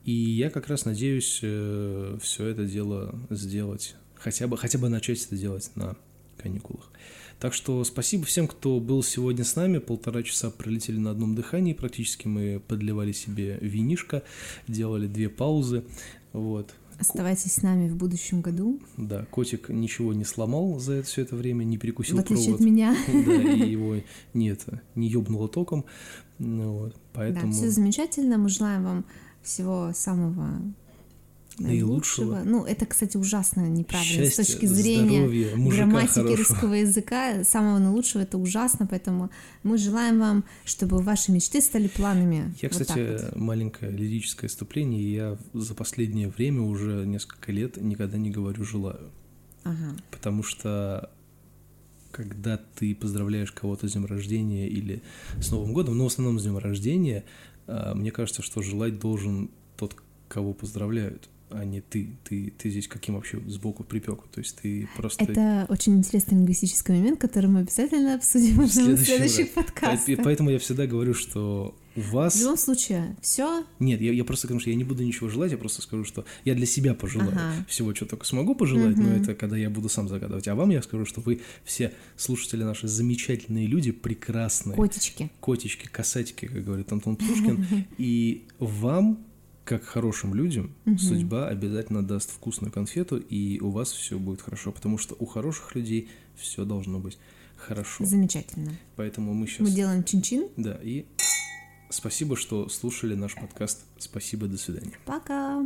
Speaker 1: и я как раз надеюсь э, все это дело сделать, хотя бы, хотя бы начать это делать на каникулах. Так что спасибо всем, кто был сегодня с нами. Полтора часа пролетели на одном дыхании. Практически мы подливали себе винишко, делали две паузы. Вот.
Speaker 2: Оставайтесь с нами в будущем году.
Speaker 1: Да, котик ничего не сломал за это все это время, не перекусил
Speaker 2: В
Speaker 1: провод.
Speaker 2: от меня.
Speaker 1: Да, и его не, это, не ёбнуло током. Ну, вот, поэтому...
Speaker 2: Да, все замечательно. Мы желаем вам всего самого
Speaker 1: Наилучшего.
Speaker 2: наилучшего. Ну, это, кстати, ужасно неправильно
Speaker 1: Счастья,
Speaker 2: с точки зрения
Speaker 1: здоровья,
Speaker 2: грамматики
Speaker 1: хорошего.
Speaker 2: русского языка. Самого наилучшего это ужасно, поэтому мы желаем вам, чтобы ваши мечты стали планами.
Speaker 1: Я,
Speaker 2: Вот
Speaker 1: кстати,
Speaker 2: вот.
Speaker 1: маленькое лирическое вступление. Я за последнее время уже несколько лет никогда не говорю «желаю».
Speaker 2: Ага.
Speaker 1: Потому что когда ты поздравляешь кого-то с днем рождения или с Новым годом, но в основном с днем рождения, а, мне кажется, что желать должен тот, кого поздравляют, а не ты. Ты, ты здесь каким вообще сбоку припеку? То есть ты просто...
Speaker 2: Это очень интересный лингвистический момент, который мы обязательно обсудим в следующих
Speaker 1: раз.
Speaker 2: подкастов.
Speaker 1: По- Поэтому я всегда говорю, что у
Speaker 2: В
Speaker 1: вас...
Speaker 2: любом случае, все
Speaker 1: Нет, я, я просто скажу, что я не буду ничего желать, я просто скажу, что я для себя пожелаю
Speaker 2: Ага.
Speaker 1: всего, что только смогу пожелать, но
Speaker 2: Мгм.
Speaker 1: это когда я буду сам загадывать. А вам я скажу, что вы все слушатели наши замечательные люди, прекрасные.
Speaker 2: котички.
Speaker 1: котички, касатики, как говорит Антон Птушкин. И вам, как хорошим людям,
Speaker 2: Мгм.
Speaker 1: судьба обязательно даст вкусную конфету, и у вас все будет хорошо, потому что у хороших людей все должно быть хорошо.
Speaker 2: Замечательно.
Speaker 1: Поэтому мы сейчас...
Speaker 2: Мы делаем чин-чин.
Speaker 1: Да, и спасибо, что слушали наш подкаст. Спасибо, до свидания.
Speaker 2: Пока.